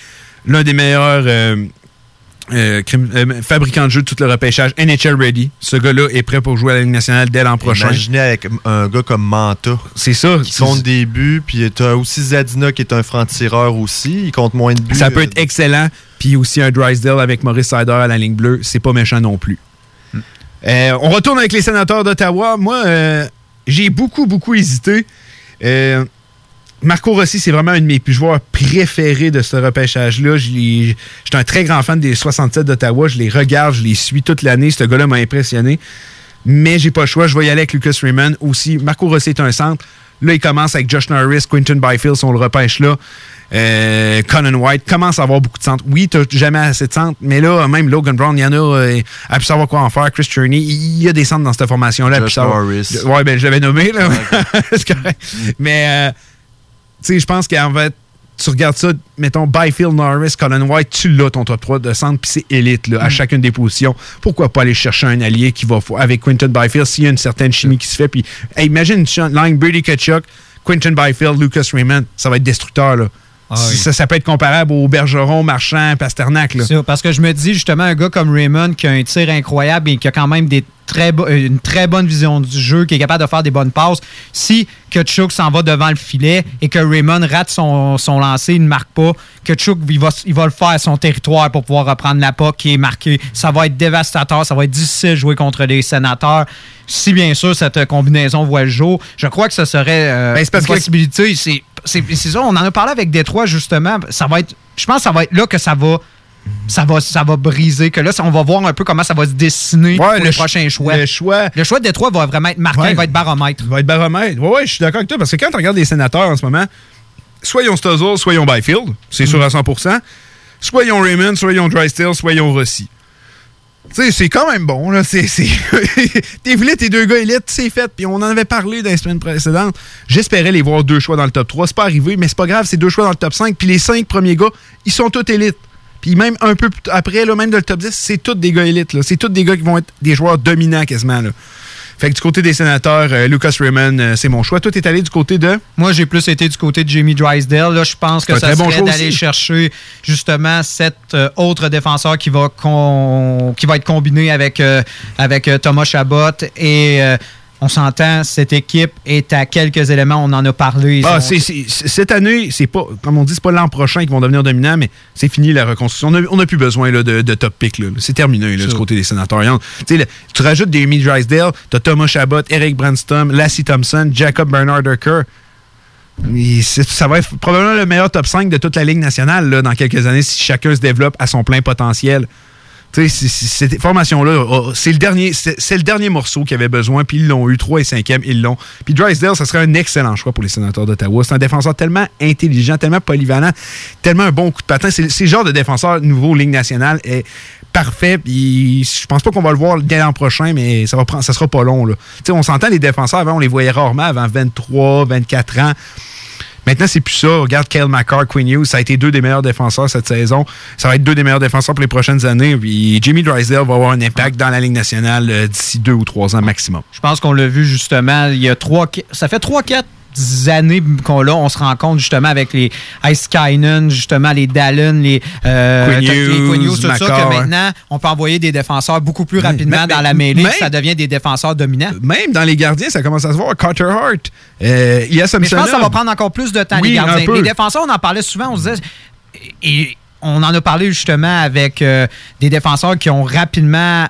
l'un des meilleurs euh, euh, fabricants de jeux de tout le repêchage. NHL ready. Ce gars-là est prêt pour jouer à la Ligue nationale dès l'an prochain. Imaginez avec un gars comme Manta. C'est ça. Qui compte des buts. Puis tu as aussi Zadina qui est un franc-tireur aussi. Il compte moins de buts. Ça peut être excellent. Puis aussi un Drysdale avec Maurice Sider à la ligne bleue. C'est pas méchant non plus. Euh, on retourne avec les sénateurs d'Ottawa. Moi, euh, j'ai beaucoup, beaucoup hésité. Euh, Marco Rossi, c'est vraiment un de mes joueurs préférés de ce repêchage-là. J'étais un très grand fan des 67 d'Ottawa. Je les regarde, je les suis toute l'année. Ce gars-là m'a impressionné. Mais j'ai pas le choix. Je vais y aller avec Lucas Raymond aussi. Marco Rossi est un centre. Là, il commence avec Josh Norris, Quinton Byfield, on le repêche là. Euh, Conan White commence à avoir beaucoup de centres. Oui, tu n'as jamais assez de centres, mais là, même Logan Brown, il y en a, euh, à pu savoir quoi en faire. Chris Cherney, il y a des centres dans cette formation-là. Josh Norris. Ouais, ben, je l'avais nommé, là. C'est correct. Mais, euh, sais, je pense qu'en fait, tu regardes ça, mettons, Byfield, Norris, Colin White, tu l'as ton top 3 de centre, puis c'est élite là, à mm. chacune des positions. Pourquoi pas aller chercher un allié qui va avec Quinton Byfield s'il y a une certaine chimie qui se fait. Puis, imagine une line Brady Kachuk, Quinton Byfield, Lucas Raymond, ça va être destructeur. Là. Ah oui. ça, ça peut être comparable au Bergeron, Marchand, Pasternak. Là. Ça, parce que je me dis justement, un gars comme Raymond qui a un tir incroyable et qui a quand même des très bo- euh, une très bonne vision du jeu, qui est capable de faire des bonnes passes, si Kutchuk s'en va devant le filet et que Raymond rate son, son lancer, il ne marque pas, Kutchuk, il va, il va le faire à son territoire pour pouvoir reprendre la PA qui est marquée. Ça va être dévastateur, ça va être difficile de jouer contre les sénateurs. Si bien sûr cette combinaison voit le jour, je crois que ce serait euh, Ben, une possibilité. C'est- c'est ça, on en a parlé avec Détroit justement. Ça va être, je pense que ça va être là que ça va ça va, ça va briser, que là, on va voir un peu comment ça va se dessiner pour le prochains choix. le choix. Le choix de Détroit va vraiment être marquant, Ouais. il va être baromètre. Il va être baromètre. Ouais, ouais, je suis d'accord avec toi, parce que quand tu regardes les sénateurs en ce moment, soyons Stuzzle, soyons Byfield, c'est sûr à 100%. Soyons Raymond, soyons Drysdale, soyons Rossi. Sais, c'est quand même bon, là. C'est. T'es voulu tes deux gars élites, c'est fait. Puis on en avait parlé dans les semaines précédentes. J'espérais les voir deux choix dans le top 3. C'est pas arrivé, mais c'est pas grave, c'est deux choix dans le top 5. Puis les cinq premiers gars, ils sont tous élites. Puis même un peu après, là, même dans le top 10, c'est tous des gars élites. là. C'est tous des gars qui vont être des joueurs dominants quasiment. Là. Fait que du côté des sénateurs, euh, Lucas Raymond, euh, c'est mon choix. Toi, t'es allé du côté de? Moi, j'ai plus été du côté de Jamie Drysdale. Là, je pense que ça bon serait d'aller chercher justement cet euh, autre défenseur qui va, con- qui va être combiné avec, avec Thomas Chabot. Et on s'entend, cette équipe est à quelques éléments. On en a parlé. Ah, ont- cette année, c'est pas, comme on dit, c'est pas l'an prochain qu'ils vont devenir dominants, mais c'est fini la reconstruction. On n'a plus besoin là, de, de top pick. C'est terminé là, du côté des sénateurs. Tu sais, là, tu rajoutes des Amy Drysdale, tu as Thomas Chabot, Eric Brandstom, Lassie Thompson, Jacob Bernard Durker. Ça va être probablement le meilleur top 5 de toute la Ligue nationale là, dans quelques années si chacun se développe à son plein potentiel. Cette formation-là, c'est le dernier, c'est le dernier morceau qu'ils avaient besoin, puis ils l'ont eu, 3 et 5e, ils l'ont. Puis Drysdale, ça serait un excellent choix pour les sénateurs d'Ottawa. C'est un défenseur tellement intelligent, tellement polyvalent, tellement un bon coup de patin. C'est le genre de défenseur nouveau Ligue nationale est parfait. Puis je pense pas qu'on va le voir dès l'an prochain, mais ça va prendre, ça sera pas long. Là. On s'entend les défenseurs avant, on les voyait rarement avant 23, 24 ans. Maintenant, c'est plus ça. Regarde Kyle McCarr, Quinn Hughes, ça a été deux des meilleurs défenseurs cette saison. Ça va être deux des meilleurs défenseurs pour les prochaines années. Jimmy Drysdale va avoir un impact dans la Ligue nationale euh, d'ici deux ou trois ans maximum. Je pense qu'on l'a vu justement, il y a trois, ça fait trois, quatre années qu'on là, on se rend compte justement avec les Ice Kynan, justement les Dallin, les, euh, les Hughes, tout ça, que maintenant, on peut envoyer des défenseurs beaucoup plus rapidement dans la mêlée, même- ça devient des défenseurs dominants. Même dans les gardiens, ça commence à se voir. Carter Hart, euh, il y a Mais je pense que ça va prendre encore plus de temps, Oui, les gardiens. Les défenseurs, on en parlait souvent, on se disait. Et on en a parlé justement avec euh, des défenseurs qui ont rapidement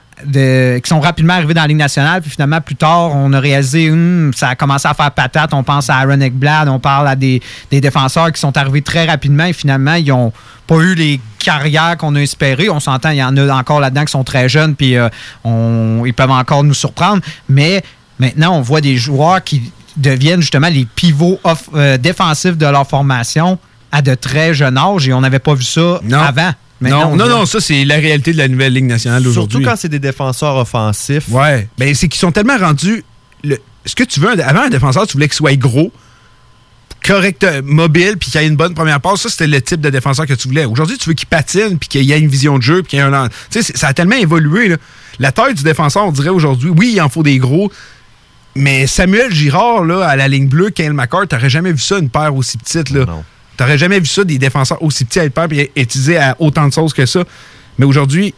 sont rapidement arrivés dans la Ligue nationale, puis finalement, plus tard, on a réalisé hum, ça a commencé à faire patate. On pense à Aaron Ekblad, on parle à des, défenseurs qui sont arrivés très rapidement et finalement, ils n'ont pas eu les carrières qu'on a espérées. On s'entend, il y en a encore là-dedans qui sont très jeunes, puis euh, ils peuvent encore nous surprendre. Mais maintenant, on voit des joueurs qui deviennent justement les pivots euh, défensifs de leur formation à de très jeune âge et on n'avait pas vu ça avant. Maintenant, Non, on non, non, ça, c'est la réalité de la nouvelle Ligue nationale Surtout quand c'est des défenseurs offensifs. Ouais. Ben, c'est qu'ils sont tellement rendus. le- ce que tu veux, un- avant un défenseur, tu voulais qu'il soit gros, correct, euh, mobile, puis qu'il ait une bonne première passe. Ça, c'était le type de défenseur que tu voulais. Aujourd'hui, tu veux qu'il patine, puis qu'il ait une vision de jeu, puis qu'il ait un. Tu sais, c'est- ça a tellement évolué. là. La taille du défenseur, on dirait aujourd'hui, oui, il en faut des gros. Mais Samuel Girard, là, à la ligne bleue, Kyle McCart, t'aurais jamais vu ça, une paire aussi petite. Là. T'aurais jamais vu ça, des défenseurs aussi petits à être paire et utilisés à autant de sauce que ça. Mais aujourd'hui,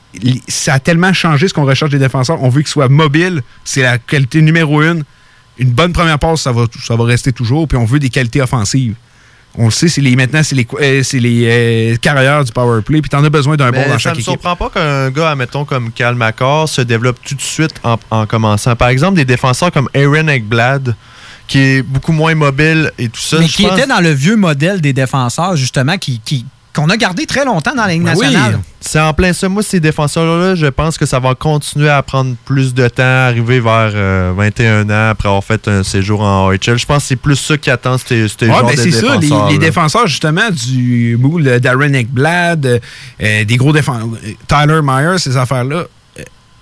ça a tellement changé ce qu'on recherche des défenseurs. On veut qu'ils soient mobiles. C'est la qualité numéro une. Une bonne première passe, ça va, ça va rester toujours. Puis on veut des qualités offensives. On le sait, c'est les, maintenant, c'est les, euh, les euh, carrières du power play. Puis t'en as besoin d'un bon dans ça chaque équipe. surprend pas qu'un gars, admettons, comme Cal se développe tout de suite en, en commençant. Par exemple, des défenseurs comme Aaron Ekblad, qui est beaucoup moins mobile et tout ça. mais qui pense- était dans le vieux modèle des défenseurs, justement, qui, qui- qu'on a gardé très longtemps dans la Ligue Ben oui, nationale. c'est en plein ça. Moi, ces défenseurs-là, je pense que ça va continuer à prendre plus de temps, arriver vers euh, 21 ans après avoir fait un séjour en OHL. Je pense que c'est plus ça qui attend ces, ces Ouais, ben de c'est ça, les, défenseurs. les défenseurs justement du moule euh, d'Aaron Ekblad, euh, euh, des gros défenseurs, Tyler Myers, ces affaires-là.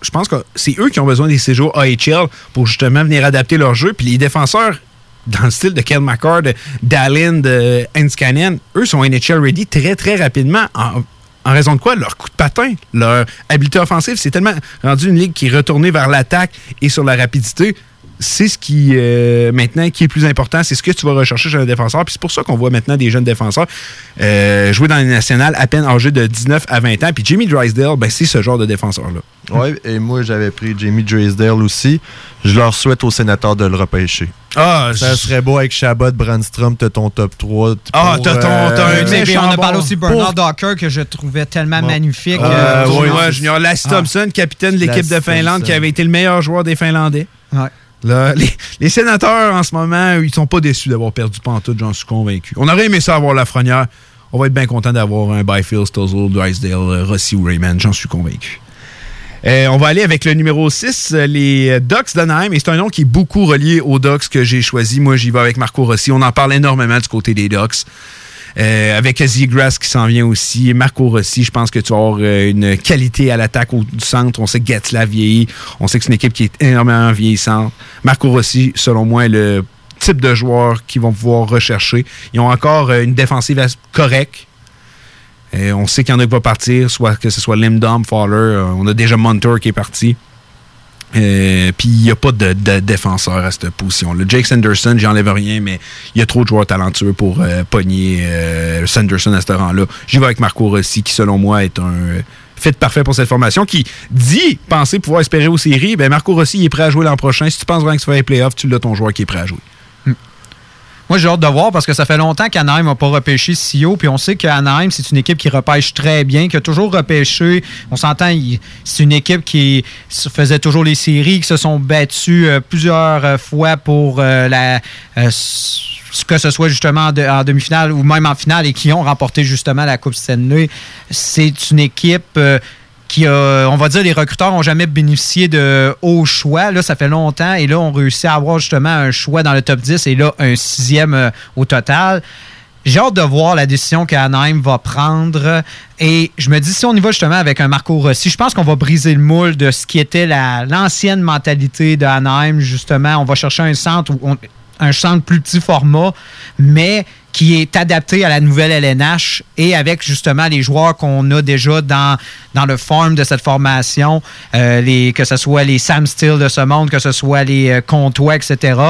Je pense que c'est eux qui ont besoin des séjours AHL pour justement venir adapter leur jeu. Puis les défenseurs, dans le style de Kel McCord, de Dallin, de Enskanen, eux sont NHL ready très très rapidement. En, raison de quoi? Leur coup de patin, leur habileté offensive, c'est tellement rendu une ligue qui est retournée vers l'attaque et sur la rapidité. c'est ce qui, euh, maintenant, qui est plus important. C'est ce que tu vas rechercher chez un défenseur. Puis c'est pour ça qu'on voit maintenant des jeunes défenseurs euh, jouer dans les nationales à peine âgés de 19 à 20 ans. Puis Jamie Drysdale, ben, c'est ce genre de défenseur-là. Oui, et moi, j'avais pris Jamie Drysdale aussi. Je leur souhaite aux sénateurs de le repêcher. Ah, ça serait beau avec Chabot, Brandstrom, t'as ton top 3. Ah, t'as ton. Euh, un méchant on a parlé aussi de Bernard Docker que je trouvais tellement magnifique. Euh, Euh, oui, Junior. ouais, Junior. Lassie Ah. Thompson, capitaine de l'équipe de Finlande, Thompson. qui avait été le meilleur joueur des Finlandais. Ouais. Là, les, les sénateurs, en ce moment, ils sont pas déçus d'avoir perdu Pantoute, j'en suis convaincu. On aurait aimé ça avoir la Lafrenière. On va être bien content d'avoir un Byfield, Stozzle, Drysdale, euh, Rossi ou Raymond, j'en suis convaincu. Euh, on va aller avec le numéro 6, euh, les Ducks d'Anaheim. Et c'est un nom qui est beaucoup relié aux Ducks que j'ai choisi. Moi, j'y vais avec Marco Rossi. On en parle énormément du côté des Ducks. Euh, avec Grass qui s'en vient aussi. Marco Rossi, je pense que tu vas avoir euh, une qualité à l'attaque au du centre. On sait que Gatla vieillit. On sait que c'est une équipe qui est énormément vieillissante. Marco Rossi, selon moi, est le type de joueur qu'ils vont pouvoir rechercher. Ils ont encore euh, une défensive correcte. On sait qu'il y en a qui vont partir, soit que ce soit Limdom, Fowler. euh, on a déjà Munter qui est parti. Euh, Puis il n'y a pas de, défenseur à cette position-là. Jake Sanderson, j'enlève rien, mais il y a trop de joueurs talentueux pour euh, pogner euh, Sanderson à ce rang-là. J'y vais avec Marco Rossi, qui selon moi est un fit parfait pour cette formation, qui dit penser pouvoir espérer aux séries. Ben Marco Rossi il est prêt à jouer l'an prochain. Si tu penses vraiment que tu vas les playoffs, tu l'as ton joueur qui est prêt à jouer. Moi, j'ai hâte de voir parce que ça fait longtemps qu'Anaheim n'a pas repêché si haut. Puis on sait qu'Anaheim, c'est une équipe qui repêche très bien, qui a toujours repêché. On s'entend, c'est une équipe qui faisait toujours les séries, qui se sont battus euh, plusieurs euh, fois pour euh, la. que ce soit justement en, de- en demi-finale ou même en finale et qui ont remporté justement la Coupe Stanley. C'est une équipe qui a, on va dire, les recruteurs n'ont jamais bénéficié de hauts choix. Là, ça fait longtemps et là, on réussit à avoir justement un choix dans le top 10 et là, un sixième euh, au total. J'ai hâte de voir la décision qu'Anaheim va prendre. Et je me dis, si on y va justement avec un Marco Rossi, je pense qu'on va briser le moule de ce qui était la- l'ancienne mentalité d'Anaheim. Justement, on va chercher un centre, où un centre plus petit format, mais qui est adapté à la nouvelle LNH et avec justement les joueurs qu'on a déjà dans, dans le farm de cette formation, euh, les, que ce soit les Sam Steele de ce monde, que ce soit les euh, Comtois, etc.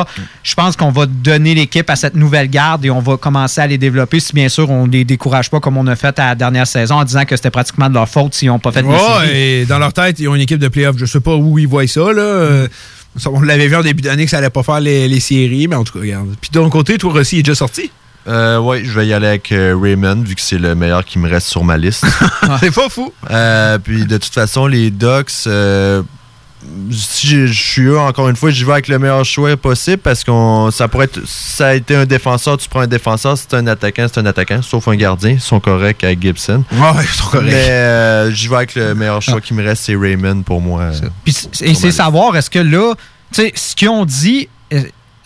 Je pense qu'on va donner l'équipe à cette nouvelle garde et on va commencer à les développer si bien sûr on ne les décourage pas comme on a fait à la dernière saison en disant que c'était pratiquement de leur faute s'ils n'ont pas fait séries. Ouais, et dans leur tête, ils ont une équipe de playoffs. Je sais pas où ils voient ça, là. On l'avait vu en début d'année que ça allait pas faire les, les séries, mais en tout cas, regarde. Puis de ton côté, toi, Rossi, il est déjà sorti? Euh, ouais, je vais y aller avec euh, Raymond, vu que c'est le meilleur qui me reste sur ma liste. c'est pas fou. Euh, puis de toute façon, les Ducks, euh, si je suis eux, encore une fois, j'y vais avec le meilleur choix possible parce qu'on ça pourrait être. Ça a été un défenseur, tu prends un défenseur, c'est un attaquant, c'est un attaquant, sauf un gardien. Ils sont corrects avec Gibson. Ouais, ils sont corrects. Mais euh, j'y vais avec le meilleur choix qui me reste, c'est Raymond pour moi. Puis c'est savoir, est-ce que là, tu sais, ce qu'ils ont dit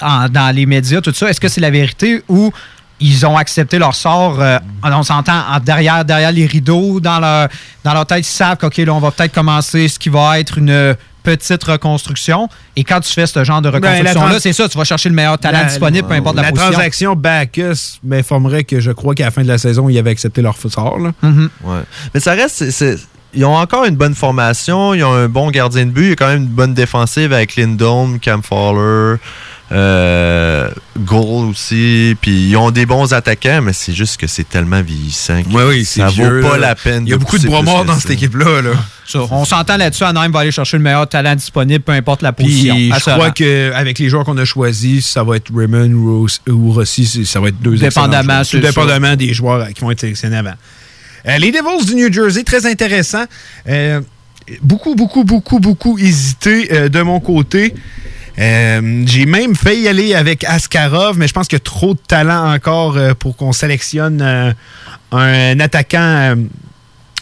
dans les médias, tout ça, est-ce que c'est la vérité ou ils ont accepté leur sort, euh, on s'entend, en derrière, derrière les rideaux, dans leur, dans leur tête, ils savent qu'OK, là, on va peut-être commencer ce qui va être une petite reconstruction. Et quand tu fais ce genre de Ben, la reconstruction-là, c'est ça, tu vas chercher le meilleur talent La- disponible, peu importe la, la position. transaction Bacchus m'informerait que je crois qu'à la fin de la saison, ils avaient accepté leur sort. Là. Mhm. Ouais. Mais ça reste. ils ont encore une bonne formation, ils ont un bon gardien de but, il y a quand même une bonne défensive avec Lindholm, Cam Fowler, euh, Goal aussi. Puis ils ont des bons attaquants, mais c'est juste que c'est tellement vieillissant que Oui, oui, c'est ça vieux, vaut pas là. la peine. Il y a beaucoup de plus morts dans ça. cette équipe-là. Là. Ça, on s'entend là-dessus, Anaheim va aller chercher le meilleur talent disponible, peu importe la position. Puis je crois qu'avec les joueurs qu'on a choisis, ça va être Raymond ou Ros- ou Rossi, ça va être deux Dépendamment, Tout dépendamment des joueurs qui vont être sélectionnés avant. Euh, les Devils du New Jersey, très intéressant. Euh, beaucoup, beaucoup, beaucoup, beaucoup hésité euh, de mon côté. Euh, J'ai même failli y aller avec Askarov, mais je pense qu'il y a trop de talent encore euh, pour qu'on sélectionne euh, un attaquant.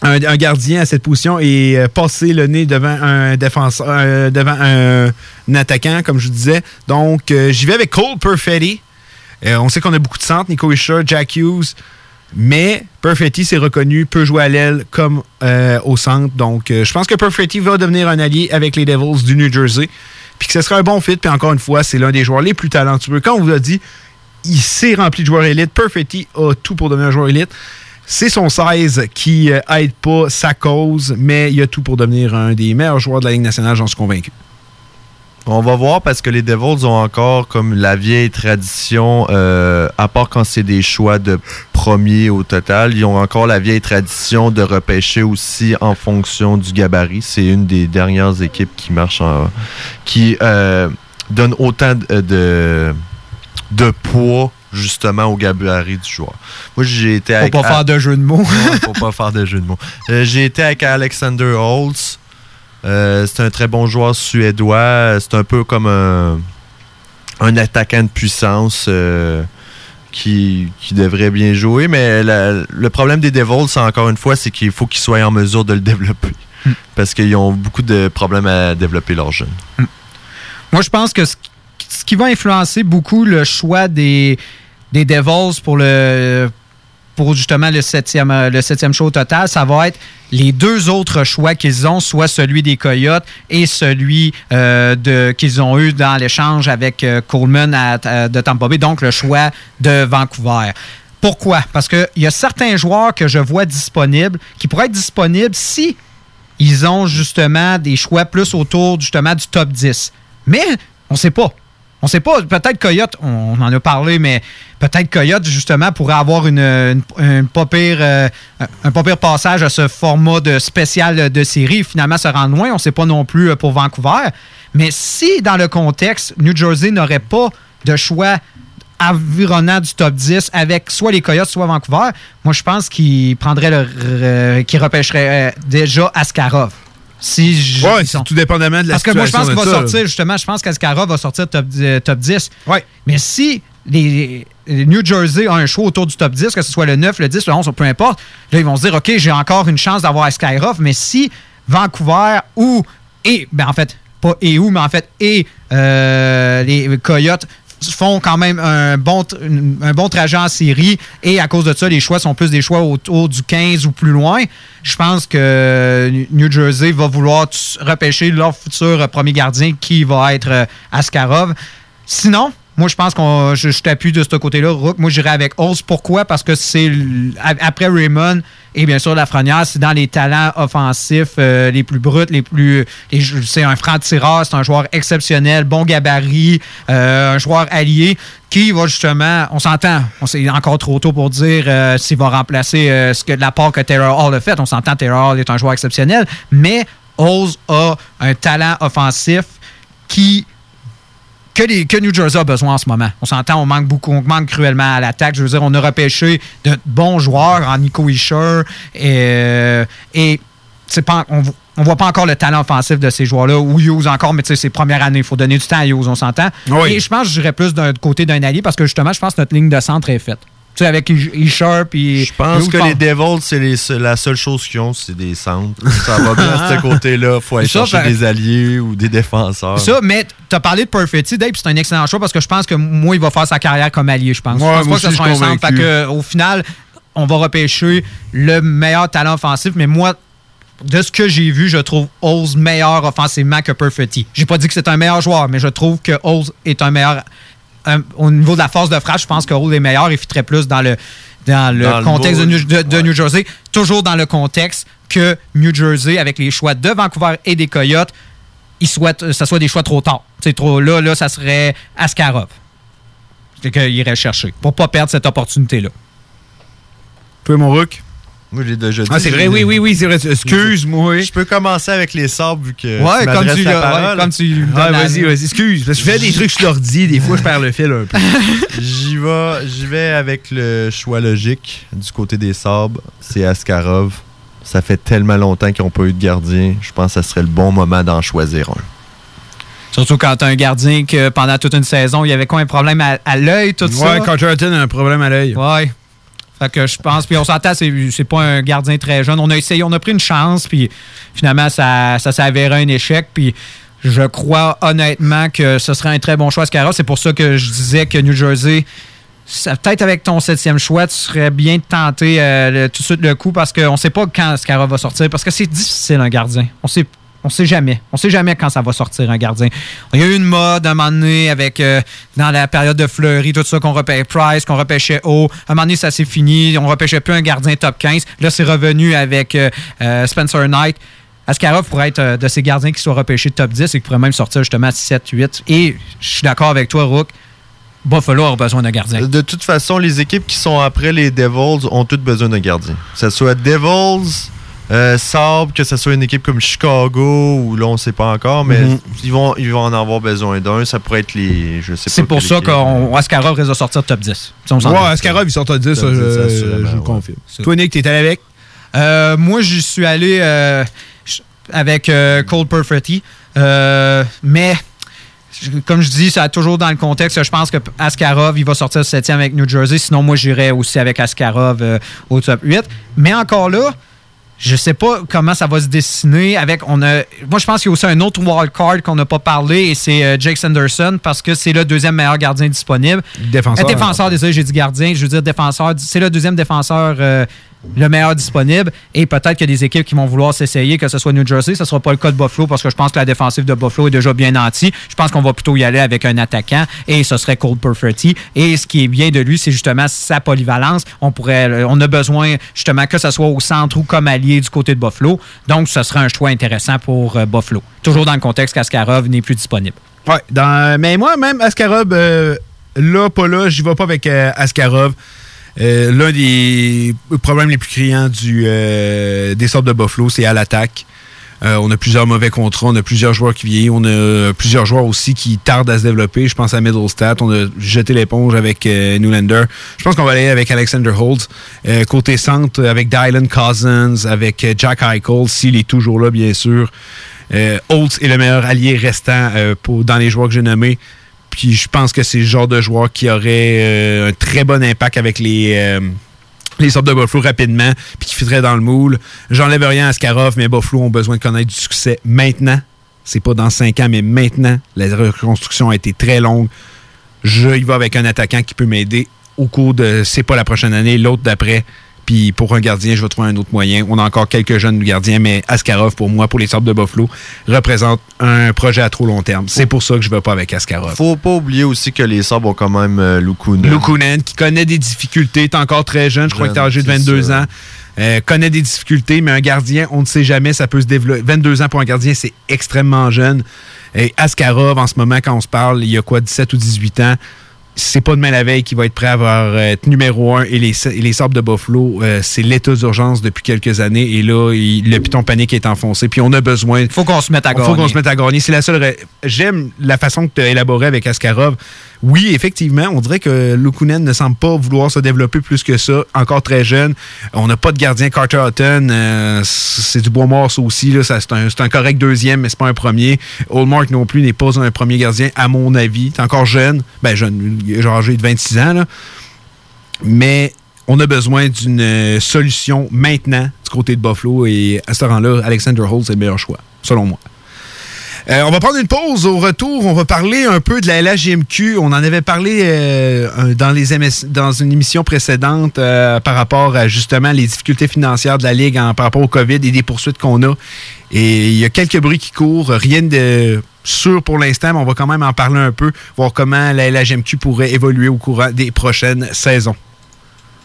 un, gardien à cette position et passer le nez devant un défenseur, devant un, attaquant, comme je vous disais. Donc, j'y vais avec Cole Perfetti. On sait qu'on a beaucoup de centres, Nico Isher, Jack Hughes, mais Perfetti, c'est reconnu, peut jouer à l'aile comme au centre. Donc, je pense que Perfetti va devenir un allié avec les Devils du New Jersey. Puis que ce sera un bon fit. Puis encore une fois, c'est l'un des joueurs les plus talentueux. Quand on vous a dit, il s'est rempli de joueurs élites. Perfetti a tout pour devenir un joueur élite. C'est son 16 qui euh, aide pas sa cause, mais il a tout pour devenir un des meilleurs joueurs de la Ligue nationale, j'en suis convaincu. On va voir parce que les Devils ont encore comme la vieille tradition, euh, à part quand c'est des choix de premier au total, ils ont encore la vieille tradition de repêcher aussi en fonction du gabarit. C'est une des dernières équipes qui marche en, qui euh, donne autant de, de, de poids justement au gabarit du joueur. Moi, j'ai été avec... Faut pas faire de jeu de mots. Faut pas faire de jeu de mots. Euh, j'ai été avec Alexander Holtz. Euh, c'est un très bon joueur suédois. C'est un peu comme un, un attaquant de puissance euh, qui, qui devrait bien jouer. Mais la- le problème des Devils, encore une fois, c'est qu'il faut qu'ils soient en mesure de le développer. Parce qu'ils ont beaucoup de problèmes à développer leurs jeunes. Moi, je pense que ce, ce qui va influencer beaucoup le choix des, des Devils pour le pour justement le septième, euh, le septième show total, ça va être les deux autres choix qu'ils ont, soit celui des Coyotes et celui euh, qu'ils ont eu dans l'échange avec euh, Coleman de Tampa Bay, donc le choix de Vancouver. Pourquoi? Parce qu'il y a certains joueurs que je vois disponibles qui pourraient être disponibles si ils ont justement des choix plus autour justement du top 10. Mais on sait pas. On sait pas. Peut-être Coyote, on, en a parlé, mais peut-être Coyote, justement, pourrait avoir une, une- un, pas pire, euh, un pas pire passage à ce format de spécial de série. Finalement, se rendre loin. On sait pas non plus euh, pour Vancouver. Mais si, dans le contexte, New Jersey n'aurait pas de choix environnant du top 10 avec soit les Coyotes, soit Vancouver, moi, je pense qu'il prendrait le. qu'il euh, déjà Askarov. Si je- Ouais, sont- tout dépendamment de la Parce que moi, je pense qu'il va ça, sortir, là. justement, je pense qu'Askarov va sortir top, euh, top 10. Mais si les, les New Jersey a un choix autour du top 10, que ce soit le 9, le 10, le 11, peu importe, là, ils vont se dire, OK, j'ai encore une chance d'avoir Askarov, mais si Vancouver ou, et, ben en fait, pas et où, mais en fait, et euh, les Coyotes font quand même un bon, trajet en série et à cause de ça, les choix sont plus des choix autour du 15 ou plus loin. Je pense que New Jersey va vouloir repêcher leur futur premier gardien qui va être euh, Askarov. Sinon, moi, je pense qu'on je, t'appuie de ce côté-là, Rook. Moi, j'irai avec Oz. Pourquoi? Parce que c'est après Raymond et bien sûr Lafrenière, c'est dans les talents offensifs euh, les plus bruts, les plus. C'est un franc-tireur, c'est un joueur exceptionnel, bon gabarit, euh, un joueur allié qui va justement. On s'entend, on c'est encore trop tôt pour dire euh, s'il va remplacer ce que la part que Taylor Hall a fait. On s'entend, Taylor Hall est un joueur exceptionnel, mais Oz a un talent offensif qui que, les- que New Jersey a besoin en ce moment. On s'entend, on manque beaucoup, on manque cruellement à l'attaque. Je veux dire, on a repêché de bons joueurs en Nico Isher et, euh, et c'est pas, on, on voit pas encore le talent offensif de ces joueurs-là, ou Hughes encore, mais tu sais, c'est première année. Il faut donner du temps à Hughes, on s'entend. Et je pense que j'irais plus d'un côté d'un allié parce que justement, je pense que notre ligne de centre est faite. Tu sais, avec puis. Je pense que les Devils, c'est la seule chose qu'ils ont, c'est des centres. Ça va bien de ce côté-là. faut aller Ça, chercher des alliés ou des défenseurs. Ça, mais tu as parlé de Perfetti, Dave, c'est un excellent choix parce que je pense que moi, il va faire sa carrière comme allié, je pense. Ouais, je pense moi pas que ce aussi, sera je un suis centre. Fait convaincu. que, au final, on va repêcher le meilleur talent offensif, mais moi, de ce que j'ai vu, je trouve Oz meilleur offensivement que Perfetti. J'ai pas dit que c'est un meilleur joueur, mais je trouve que Oz est un meilleur. Un- au niveau de la force de frappe, je pense que Oz est meilleur et fitterait plus dans le, dans le Dans le contexte de, New, de- de New Jersey. Toujours dans le contexte que New Jersey, avec les choix de Vancouver et des Coyotes, ils souhaitent que ce soit des choix trop tard. C'est trop là, là, ça serait Askarov. C'est qu'il irait chercher pour pas perdre cette opportunité-là. Toi, mon Rook? Moi, j'ai déjà dit. Ah, c'est vrai, oui, oui, oui, c'est vrai. Excuse-moi. Je peux commencer avec les sabres vu que. Ouais, tu comme tu la l'as- ouais, comme tu lui Ah, vas-y, vas-y, excuse. Parce que je fais des trucs sur l'ordi, des fois, je perds le fil un peu. J'y vais, j'y vais avec le choix logique du côté des sabres. C'est Askarov. Ça fait tellement longtemps qu'ils n'ont pas eu de gardien. Je pense que ça serait le bon moment d'en choisir un. Surtout quand t'as un gardien que pendant toute une saison, il y avait quoi un problème à, à l'œil, tout ça? Ouais, Concherton a un problème à l'œil. Ouais. Fait que je pense, puis on s'entend, c'est, pas un gardien très jeune. On a essayé, on a pris une chance, puis finalement, ça, ça avéré un échec. Puis je crois honnêtement que ce serait un très bon choix, Scarra. C'est pour ça que je disais que New Jersey, peut-être avec ton septième choix, tu serais bien de tenter euh, tout de suite le coup parce qu'on sait pas quand Scarra va sortir, parce que c'est difficile un gardien. On sait on sait jamais. On sait jamais quand ça va sortir un gardien. Il y a eu une mode à un moment donné avec euh, dans la période de Fleury, tout ça qu'on repêchait Price, qu'on repêchait haut. À un moment donné, ça s'est fini. On repêchait plus un gardien top 15. Là, c'est revenu avec euh, euh, Spencer Knight. Askarov pourrait être de ces gardiens qui soient repêchés top 10 et qui pourrait même sortir justement à 7, 8. Et je suis d'accord avec toi, Rook. Buffalo a besoin d'un gardien. De toute façon, les équipes qui sont après les Devils ont toutes besoin d'un gardien. Que ce soit Devils, euh, que ce soit une équipe comme Chicago, ou là, on ne sait pas encore, mais Mhm. ils, vont, ils vont en avoir besoin d'un. Ça pourrait être les. Je sais pas. C'est pour ça qu'Askarov risque de sortir top 10. Ça, on s'en Ouais. Askarov, il sort à 10, ça, Top 10, je, je le ouais. confirme. Toi, Nick, t'es allé avec? Euh, moi, j'y suis allé euh, avec euh, Cole Perfetti. Euh, mais, comme je dis, ça a toujours dans le contexte. Je pense que Askarov, il va sortir 7e avec New Jersey. Sinon, moi, j'irais aussi avec Askarov euh, au top 8. Mais encore là, je sais pas comment ça va se dessiner avec on a moi je pense qu'il y a aussi un autre wild card qu'on n'a pas parlé et c'est euh, Jake Sanderson parce que c'est le deuxième meilleur gardien disponible. Défenseur. Euh, défenseur, désolé, j'ai dit gardien, je veux dire défenseur, c'est le deuxième défenseur euh, le meilleur disponible et peut-être qu'il y a des équipes qui vont vouloir s'essayer que ce soit New Jersey, ce sera pas le cas de Buffalo parce que je pense que la défensive de Buffalo est déjà bien nantie. Je pense qu'on va plutôt y aller avec un attaquant et ce serait Cole Perfetti et ce qui est bien de lui, c'est justement sa polyvalence. On pourrait euh, on a besoin justement que ce soit au centre ou comme allié du côté de Buffalo. Donc ce serait un choix intéressant pour euh, Buffalo. Toujours dans le contexte qu'Askarov n'est plus disponible. Ouais, dans- mais moi, même Askarov, euh, là, pas là, j'y vais pas avec euh, Askarov. Euh, L'un des problèmes les plus criants euh, des sortes de Buffalo, c'est à l'attaque. Euh, on a plusieurs mauvais contrats, on a plusieurs joueurs qui vieillissent, on a plusieurs joueurs aussi qui tardent à se développer. Je pense à Middlestat, on a jeté l'éponge avec Newlander. Je pense qu'on va aller avec Alexander Holtz. Euh, côté centre, avec Dylan Cousins, avec Jack Eichel, s'il est toujours là, bien sûr. Holtz est le meilleur allié restant dans les joueurs que j'ai nommés. Puis je pense que c'est le genre de joueur qui aurait euh, un très bon impact avec les, euh, les sortes de Buffalo rapidement, puis qui fitterait dans le moule. J'enlève rien à Skarov, mais Buffalo ont besoin de connaître du succès maintenant. C'est pas dans cinq ans, mais maintenant. La reconstruction a été très longue. Je y vais avec un attaquant qui peut m'aider au cours de, c'est pas la prochaine année, l'autre d'après. Puis pour un gardien, je vais trouver un autre moyen. On a encore quelques jeunes gardiens, mais Askarov, pour moi, pour les sortes de Buffalo, représente un projet à trop long terme. C'est pour ça que je ne vais pas avec Askarov. Faut pas oublier aussi que les Sabres ont quand même euh, Lukunen. Lukunen, qui connaît des difficultés, est encore très jeune, je crois que tu âgé de c'est 22 ça. ans. Euh, connaît des difficultés, mais un gardien, on ne sait jamais, ça peut se développer. 22 ans pour un gardien, c'est extrêmement jeune. Et Askarov, en ce moment, quand on se parle, il y a quoi, 17 ou 18 ans. C'est pas demain la veille qu'il va être prêt à avoir, euh, être numéro un. Et les, et les Sabres de Buffalo, euh, c'est l'état d'urgence depuis quelques années. Et là, il- le piton panique est enfoncé. Puis on a besoin. Faut qu'on se mette à Faut qu'on gagner. se mette à gagner. C'est la seule. J'aime la façon que tu as élaboré avec Askarov. Oui, effectivement, on dirait que Lukunen ne semble pas vouloir se développer plus que ça. Encore très jeune. On n'a pas de gardien Carter Hutton. euh, c'est du bois mort, ça aussi. C'est, un, c'est correct deuxième, mais c'est pas un premier. Oldmark non plus n'est pas un premier gardien, à mon avis. T'es encore jeune. Ben, jeune, genre de 26 ans. Mais on a besoin d'une euh, solution maintenant du côté de Buffalo. Et à ce rang-là, Alexander Holt, c'est le meilleur choix, selon moi. Euh, on va prendre une pause. Au retour, on va parler un peu de la LHJMQ. On en avait parlé euh, dans, une émission précédente euh, par rapport à justement les difficultés financières de la Ligue en, par rapport au COVID et des poursuites qu'on a. Et il y a quelques bruits qui courent. Rien de sûr pour l'instant, mais on va quand même en parler un peu, voir comment la LHJMQ pourrait évoluer au courant des prochaines saisons.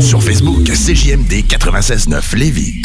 Sur Facebook, CJMD 96.9 Lévis.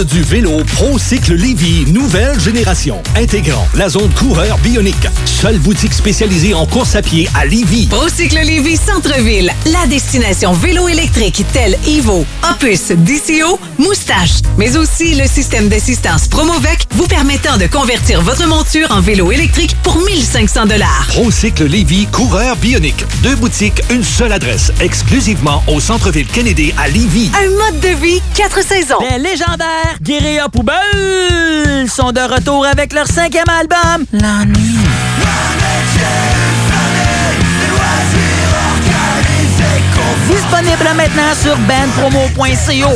Monde du vélo ProCycle Lévy, nouvelle génération, intégrant la zone coureur bionique. Seule boutique spécialisée en course à pied à Lévy. ProCycle Lévy Centre-Ville, la destination vélo électrique telle Evo, Opus, DCO, Moustache, mais aussi le système d'assistance Promovec vous permettant de convertir votre monture en vélo électrique pour 1500 dollars. ProCycle Lévy, coureur bionique. Deux boutiques, une seule adresse, exclusivement au centre-ville Kennedy à Lévy. Un mode de vie, quatre saisons. Les légendaires Guérilla Poubelle sont de retour avec leur cinquième album, La Nuit. Disponible maintenant sur bandpromo.co.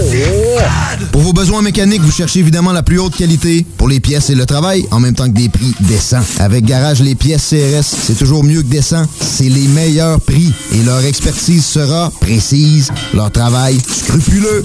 Pour vos besoins mécaniques, vous cherchez évidemment la plus haute qualité pour les pièces et le travail, en même temps que des prix décents. Avec Garage Les Pièces CRS, c'est toujours mieux que décent. C'est les meilleurs prix et leur expertise sera précise, leur travail scrupuleux.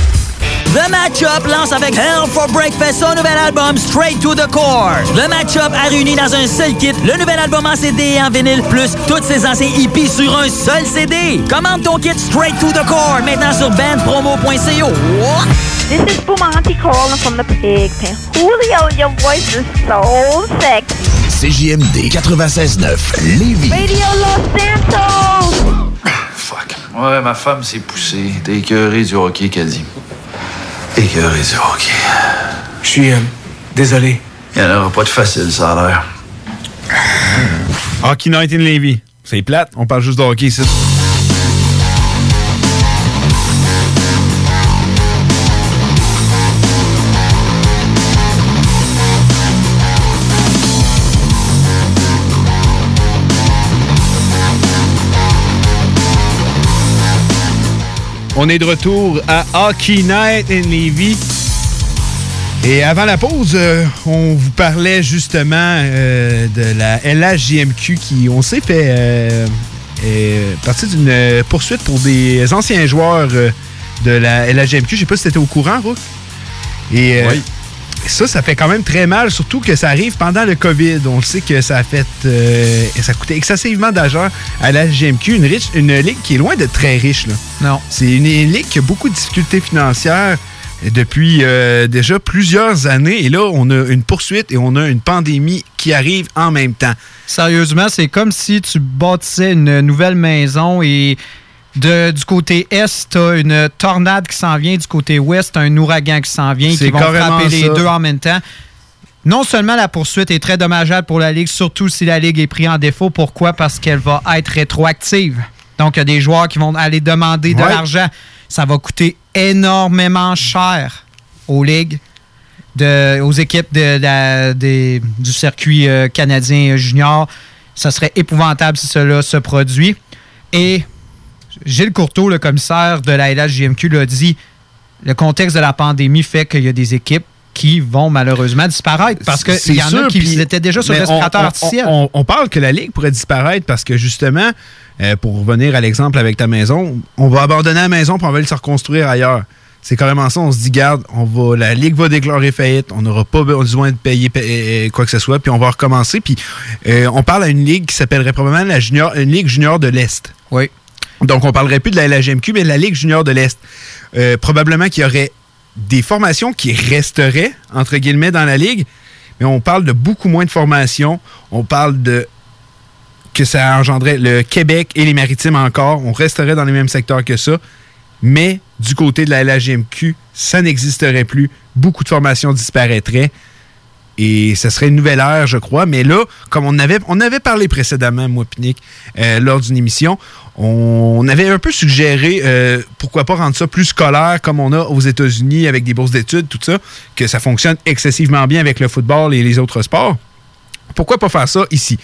The Matchup lance avec Hell for Breakfast son nouvel album Straight to the Core. Le Matchup a réuni dans un seul kit le nouvel album en CD et en vinyle, plus toutes ses anciens hippies sur un seul CD. Commande ton kit Straight to the Core maintenant sur bandpromo.co. This is Bumanti calling from the pig pen. Julio, your voice is so sexy. CJMD 96.9 Lévis. Radio Los Santos! Fuck. Ouais, ma femme s'est poussée. T'es écœuré du hockey, qu'elle dit. Écœuré du hockey. Je suis euh, désolé. Il n'y en aura pas de facile, ça a l'air. Hockey Night in Levy. C'est plate, on parle juste de hockey ici. On est de retour à Hockey Night in. Et avant la pause, euh, on vous parlait justement euh, de la LHJMQ qui, on sait, fait euh, partie d'une poursuite pour des anciens joueurs de la LHJMQ. Je sais pas si tu étais au courant, Rook. Euh, ça, ça fait quand même très mal, surtout que ça arrive pendant le COVID. On le sait que ça a fait. euh, ça a coûté excessivement d'argent à la GMQ, une, riche, une ligue qui est loin d'être très riche. Là. Non. C'est une ligue qui a beaucoup de difficultés financières depuis euh, déjà plusieurs années. Et là, on a une poursuite et on a une pandémie qui arrive en même temps. Sérieusement, c'est comme si tu bâtissais une nouvelle maison et de, du côté est, tu as une tornade qui s'en vient, du côté ouest, t'as un ouragan qui s'en vient, C'est qui vont frapper les ça. deux en même temps. Non seulement la poursuite est très dommageable pour la Ligue, surtout si la Ligue est prise en défaut. Pourquoi? Parce qu'elle va être rétroactive. Donc, il y a des joueurs qui vont aller demander de Ouais. l'argent. Ça va coûter énormément cher aux ligues, de- aux équipes de la- des- du circuit euh, canadien junior. Ça serait épouvantable si cela se produit. Et Gilles Courteau, le commissaire de la LHJMQ, l'a dit le contexte de la pandémie fait qu'il y a des équipes qui vont malheureusement disparaître parce qu'il y en sûr, a qui étaient déjà sur le respirateur on- on- artificiel. On, on parle que la Ligue pourrait disparaître parce que justement, euh, pour revenir à l'exemple avec ta maison, on va abandonner la maison pour on va aller se reconstruire ailleurs. C'est carrément ça. On se dit, garde, on va, la Ligue va déclarer faillite, on n'aura pas besoin de payer pa- euh, quoi que ce soit, puis on va recommencer. Puis euh, on parle à une Ligue qui s'appellerait probablement la junior, une Ligue junior de l'Est. Oui. Donc on parlerait plus de la LHMQ, mais de la Ligue junior de l'Est. Euh, probablement qu'il y aurait des formations qui resteraient, entre guillemets, dans la ligue, mais on parle de beaucoup moins de formations. On parle de que ça engendrait le Québec et les Maritimes encore. On resterait dans les mêmes secteurs que ça. Mais du côté de la LHGMQ, ça n'existerait plus. Beaucoup de formations disparaîtraient. Et ce serait une nouvelle ère, je crois. Mais là, comme on avait, on avait parlé précédemment, moi, Pinique, euh, lors d'une émission, on avait un peu suggéré, euh, pourquoi pas rendre ça plus scolaire comme on a aux États-Unis avec des bourses d'études, tout ça, que ça fonctionne excessivement bien avec le football et les autres sports. Pourquoi pas faire ça ici?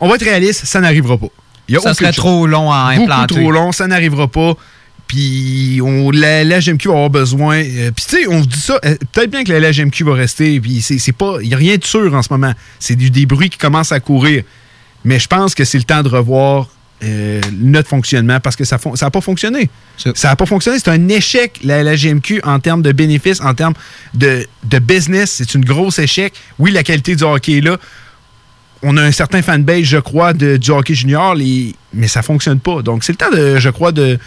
On va être réaliste, ça n'arrivera pas. ça serait trop long à implanter. Beaucoup trop long, ça n'arrivera pas. Puis on, la, LGMQ va avoir besoin. Euh, puis tu sais, on se dit ça, euh, peut-être bien que la LGMQ va rester. Puis c'est pas. Il n'y a rien de sûr en ce moment. C'est des bruits qui commencent à courir. Mais je pense que c'est le temps de revoir euh, notre fonctionnement parce que ça n'a pas fonctionné. Ça n'a pas fonctionné. C'est un échec, la, LGMQ, en termes de bénéfices, en termes de, business. C'est une grosse échec. Oui, la qualité du hockey est là. On a un certain fanbase, je crois, de, du hockey junior, mais ça ne fonctionne pas. Donc, c'est le temps, de, je crois, de,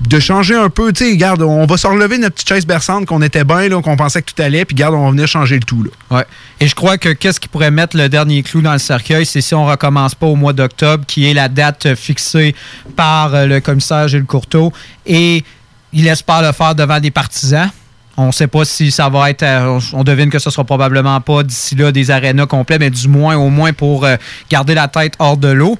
de changer un peu. Tu sais, regarde, on va se relever notre petite chaise berçante qu'on était bien, qu'on pensait que tout allait, puis regarde, on va venir changer le tout. Là. Ouais. Et je crois que qu'est-ce qui pourrait mettre le dernier clou dans le cercueil, c'est si on recommence pas au mois d'octobre, qui est la date fixée par euh, le commissaire Gilles Courteau, et il espère le faire devant des partisans. On ne sait pas si ça va être. Euh, on devine que ce sera probablement pas d'ici là des arénas complets, mais du moins, au moins pour euh, garder la tête hors de l'eau.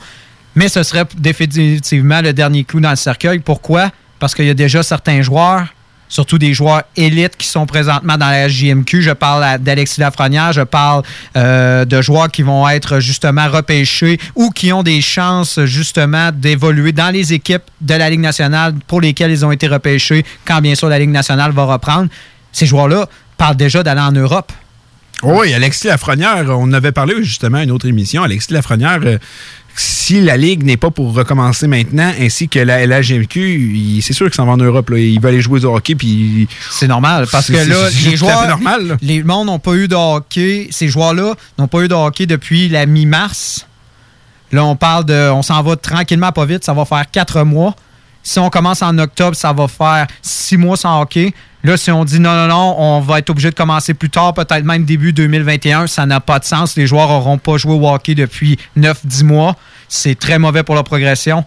Mais ce serait définitivement le dernier clou dans le cercueil. Pourquoi? Parce qu'il y a déjà certains joueurs, surtout des joueurs élites qui sont présentement dans la JMQ. Je parle d'Alexis Lafrenière, je parle euh, de joueurs qui vont être justement repêchés ou qui ont des chances justement d'évoluer dans les équipes de la Ligue nationale pour lesquelles ils ont été repêchés quand bien sûr la Ligue nationale va reprendre. Ces joueurs-là parlent déjà d'aller en Europe. Oui, Alexis Lafrenière, on avait parlé justement à une autre émission. Alexis Lafrenière, euh, si la Ligue n'est pas pour recommencer maintenant, ainsi que la LHMQ, c'est sûr qu'ils s'en vont en Europe. Là. Ils veulent aller jouer au hockey. Puis... C'est normal, parce que là, les joueurs. Normal, Les mondes n'ont pas eu de hockey. Ces joueurs-là n'ont pas eu de hockey depuis la mi-mars. Là, on parle de. On s'en va tranquillement, pas vite. Ça va faire quatre mois. Si on commence en octobre, ça va faire six mois sans hockey. Là, si on dit non, non, non, on va être obligé de commencer plus tard, peut-être même début 2021, ça n'a pas de sens. Les joueurs n'auront pas joué au hockey depuis 9-10 mois. C'est très mauvais pour leur progression.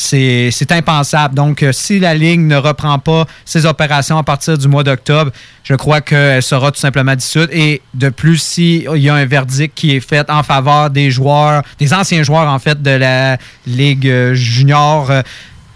C'est impensable. Donc, euh, si la Ligue ne reprend pas ses opérations à partir du mois d'octobre, je crois qu'elle sera tout simplement dissoute. Et de plus, s'il y a un verdict qui est fait en faveur des joueurs, des anciens joueurs, en fait, de la Ligue euh, junior, euh,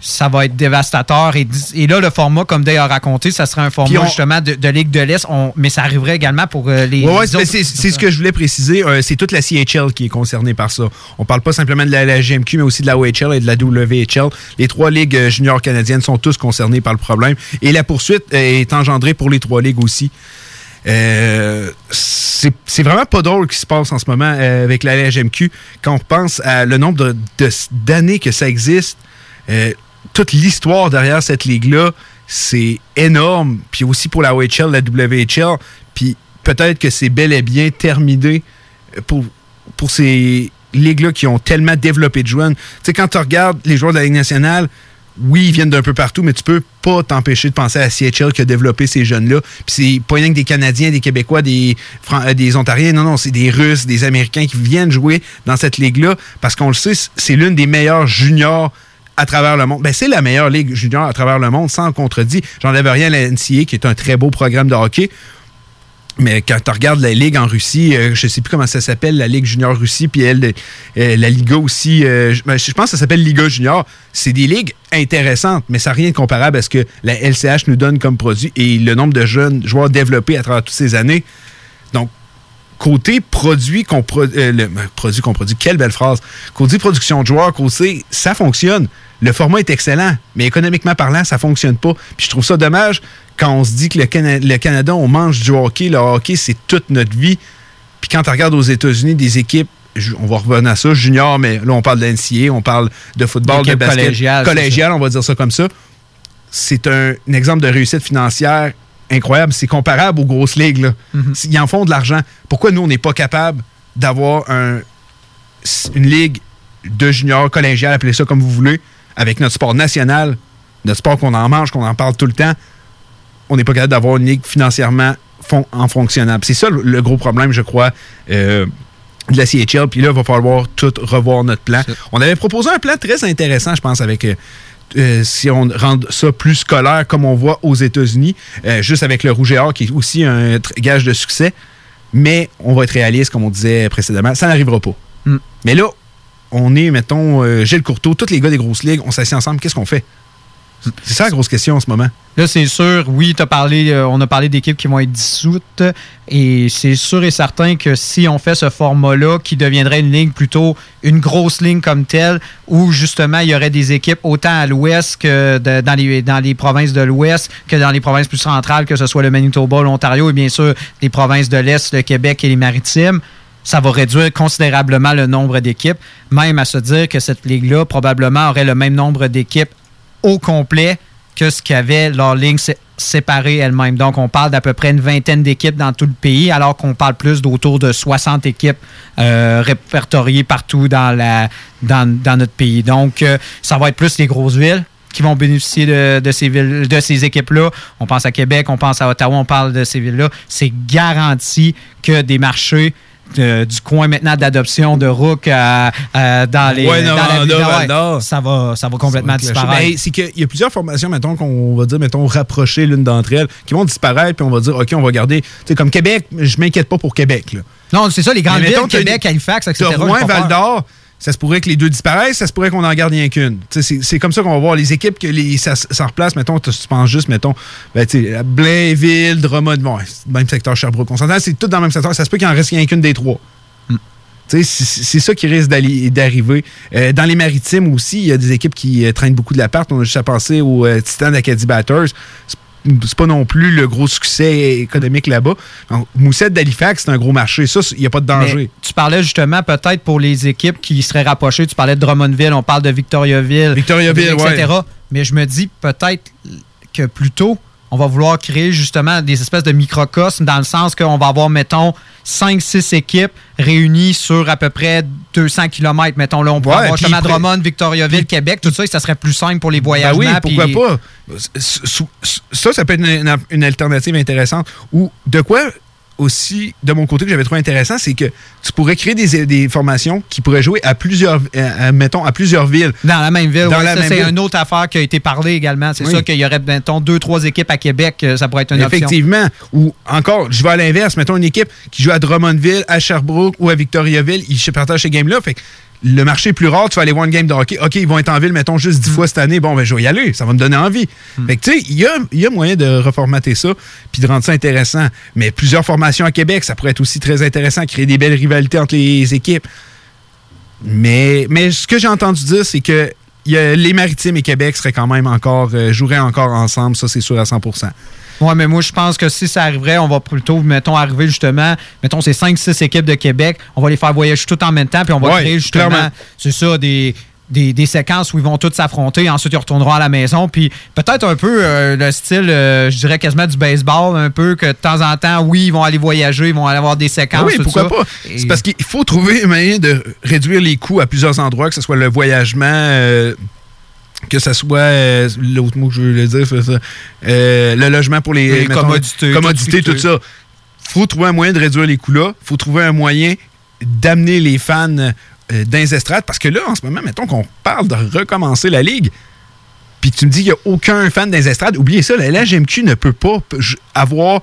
ça va être dévastateur. Et, là, le format, comme Day a raconté, ça serait un format justement de, Ligue de l'Est, mais ça arriverait également pour euh, les, ouais, C'est ce que je voulais préciser. Euh, c'est toute la CHL qui est concernée par ça. On parle pas simplement de la, GMQ, mais aussi de la OHL et de la WHL. Les trois ligues euh, juniors canadiennes sont tous concernées par le problème. Et la poursuite est engendrée pour les trois ligues aussi. c'est vraiment pas drôle ce qui se passe en ce moment avec la LHMQ. Quand on pense à le nombre d'années que ça existe, toute l'histoire derrière cette ligue-là, c'est énorme. Puis aussi pour la OHL, la WHL. Puis peut-être que c'est bel et bien terminé pour, pour ces ligues-là qui ont tellement développé de jeunes. Tu sais, quand tu regardes les joueurs de la Ligue nationale, oui, ils viennent d'un peu partout, mais tu peux pas t'empêcher de penser à CHL qui a développé ces jeunes-là. Puis c'est pas rien que des Canadiens, des Québécois, des, euh, des Ontariens. Non, non, c'est des Russes, des Américains qui viennent jouer dans cette ligue-là parce qu'on le sait, c'est l'une des meilleures juniors à travers le monde. Ben, c'est la meilleure ligue junior à travers le monde, sans contredit. J'enlève rien à la NCA, qui est un très beau programme de hockey. Mais quand tu regardes la ligue en Russie, euh, je sais plus comment ça s'appelle, la ligue junior Russie, puis elle, euh, la Liga aussi, euh, ben, je, pense que ça s'appelle Liga junior. C'est des ligues intéressantes, mais ça n'a rien de comparable à ce que la LCH nous donne comme produit et le nombre de jeunes joueurs développés à travers toutes ces années. Donc, côté produit qu'on produit, ben, produit qu'on produit, quelle belle phrase. Côté production de joueurs, côté, ça fonctionne le format est excellent, mais économiquement parlant, ça fonctionne pas. Puis je trouve ça dommage quand on se dit que le, Canada, on mange du hockey. Le hockey, c'est toute notre vie. Puis quand tu regardes aux États-Unis des équipes, on va revenir à ça, junior, mais là, on parle de l'NCA, on parle de football, de basket. Collégial, on va dire ça comme ça. C'est un, exemple de réussite financière incroyable. C'est comparable aux grosses ligues. Mm-hmm. Ils en font de l'argent. Pourquoi nous, on n'est pas capable d'avoir un, une ligue de junior collégial, appelez ça comme vous voulez, avec notre sport national, notre sport qu'on en mange, qu'on en parle tout le temps, on n'est pas capable d'avoir une ligue financièrement en fonctionnable. C'est ça le, gros problème, je crois. Euh, de la CHL, puis là, il va falloir tout revoir notre plan. On avait proposé un plan très intéressant, je pense, avec euh, euh, si on rend ça plus scolaire, comme on voit aux États-Unis, juste avec le rouge et or, qui est aussi un gage de succès. Mais on va être réaliste, comme on disait précédemment, ça n'arrivera pas. Hmm. Mais là, on est, mettons, Gilles Courteau, tous les gars des grosses ligues, on s'assied ensemble, qu'est-ce qu'on fait? C'est ça la grosse question en ce moment. Là, c'est sûr, oui, as parlé, euh, on a parlé d'équipes qui vont être dissoutes. Et c'est sûr et certain que si on fait ce format-là, qui deviendrait une ligne plutôt une grosse ligne comme telle, où justement il y aurait des équipes autant à l'ouest que dans, les, provinces de l'ouest que dans les provinces plus centrales, que ce soit le Manitoba, l'Ontario et bien sûr les provinces de l'Est, le Québec et les Maritimes ça va réduire considérablement le nombre d'équipes, même à se dire que cette ligue-là probablement aurait le même nombre d'équipes au complet que ce qu'avait leur ligne séparée elle-même. Donc, on parle d'à peu près une vingtaine d'équipes dans tout le pays, alors qu'on parle plus d'autour de 60 équipes euh, répertoriées partout dans, notre pays. Donc, euh, ça va être plus les grosses villes qui vont bénéficier de, ces, de ces équipes-là. On pense à Québec, on pense à Ottawa, on parle de ces villes-là. C'est garanti que des marchés du coin maintenant d'adoption de Rook dans les dans ça va ça va complètement disparaître. Ben, c'est qu'il y a plusieurs formations mettons qu'on va dire mettons rapprocher l'une d'entre elles qui vont disparaître puis on va dire OK, on va garder comme Québec, je m'inquiète pas pour Québec Non, c'est ça les grandes villes Québec, Halifax, etc. Rouen, Val d'Or ça se pourrait que les deux disparaissent, ça se pourrait qu'on en garde rien qu'une. C'est comme ça qu'on va voir les équipes que les, ça, ça replace. Mettons, tu penses juste, mettons, ben, Blainville, Drummond, bon, même secteur Sherbrooke. On s'entend, c'est tout dans le même secteur. Ça se peut qu'il en reste rien qu'une des trois. Mm. C'est ça qui risque d'arriver. Euh, dans les maritimes aussi, il y a des équipes qui euh, traînent beaucoup de la part. On a juste à penser aux euh, Titans d'Acadie Batters c'est pas non plus le gros succès économique là-bas. Moussette d'Halifax, c'est un gros marché. Ça, il n'y a pas de danger. tu parlais justement peut-être pour les équipes qui seraient rapprochées. Tu parlais de Drummondville, on parle de Victoriaville, Victoriaville, etc. Mais je me dis peut-être que plutôt on va vouloir créer justement des espèces de microcosmes dans le sens qu'on va avoir, mettons, 5-6 équipes réunies sur à peu près 200 km. Mettons, là, on pourrait avoir justement Drummond, Victoriaville, Québec, tout ça, et ça serait plus simple pour les ben voyagements. oui, pourquoi pas? Ça, ça peut être une, une alternative intéressante. Ou de quoi aussi, de mon côté, que j'avais trouvé intéressant, c'est que tu pourrais créer des, formations qui pourraient jouer à plusieurs, euh, mettons, à plusieurs villes. Dans la même ville. c'est une autre affaire qui a été parlée également. C'est ça qu'il y aurait, mettons, deux, trois équipes à Québec, euh, ça pourrait être une Effectivement. Ou encore, je vais à l'inverse, mettons une équipe qui joue à Drummondville, à Sherbrooke ou à Victoriaville, ils se partagent ces games-là. Fait le marché est plus rare, tu vas aller voir une game de hockey. OK, ils vont être en ville, mettons, juste dix mm. fois cette année. Bon, ben, je vais y aller. Ça va me donner envie. Mm. Fait que, tu sais, il y a, moyen de reformater ça puis de rendre ça intéressant. Mais plusieurs formations à Québec, ça pourrait être aussi très intéressant, créer des belles rivalités entre les équipes. Mais, mais ce que j'ai entendu dire, c'est que les Maritimes et Québec seraient quand même encore, euh, joueraient encore ensemble. Ça, c'est sûr à 100 oui, mais moi, je pense que si ça arriverait, on va plutôt, mettons, arriver justement, mettons, ces 5-6 équipes de Québec, on va les faire voyager tout en même temps, puis on va créer justement, c'est ça, des, des, séquences où ils vont tous s'affronter, ensuite ils retourneront à la maison. Puis peut-être un peu euh, le style, euh, je dirais quasiment du baseball, un peu que de temps en temps, oui, ils vont aller voyager, ils vont aller avoir des séquences. oui, pourquoi pas? C'est parce qu'il faut trouver un moyen de réduire les coûts à plusieurs endroits, que ce soit le voyagement. Euh, que ce soit euh, l'autre mot que je veux dire, c'est ça, euh, le logement pour les, commodités, tout, ça. faut trouver un moyen de réduire les coûts-là. faut trouver un moyen d'amener les fans euh, parce que là, en ce moment, mettons qu'on parle de recommencer la Ligue, puis tu me dis qu'il n'y a aucun fan des oubliez ça, la LGMQ ne peut pas avoir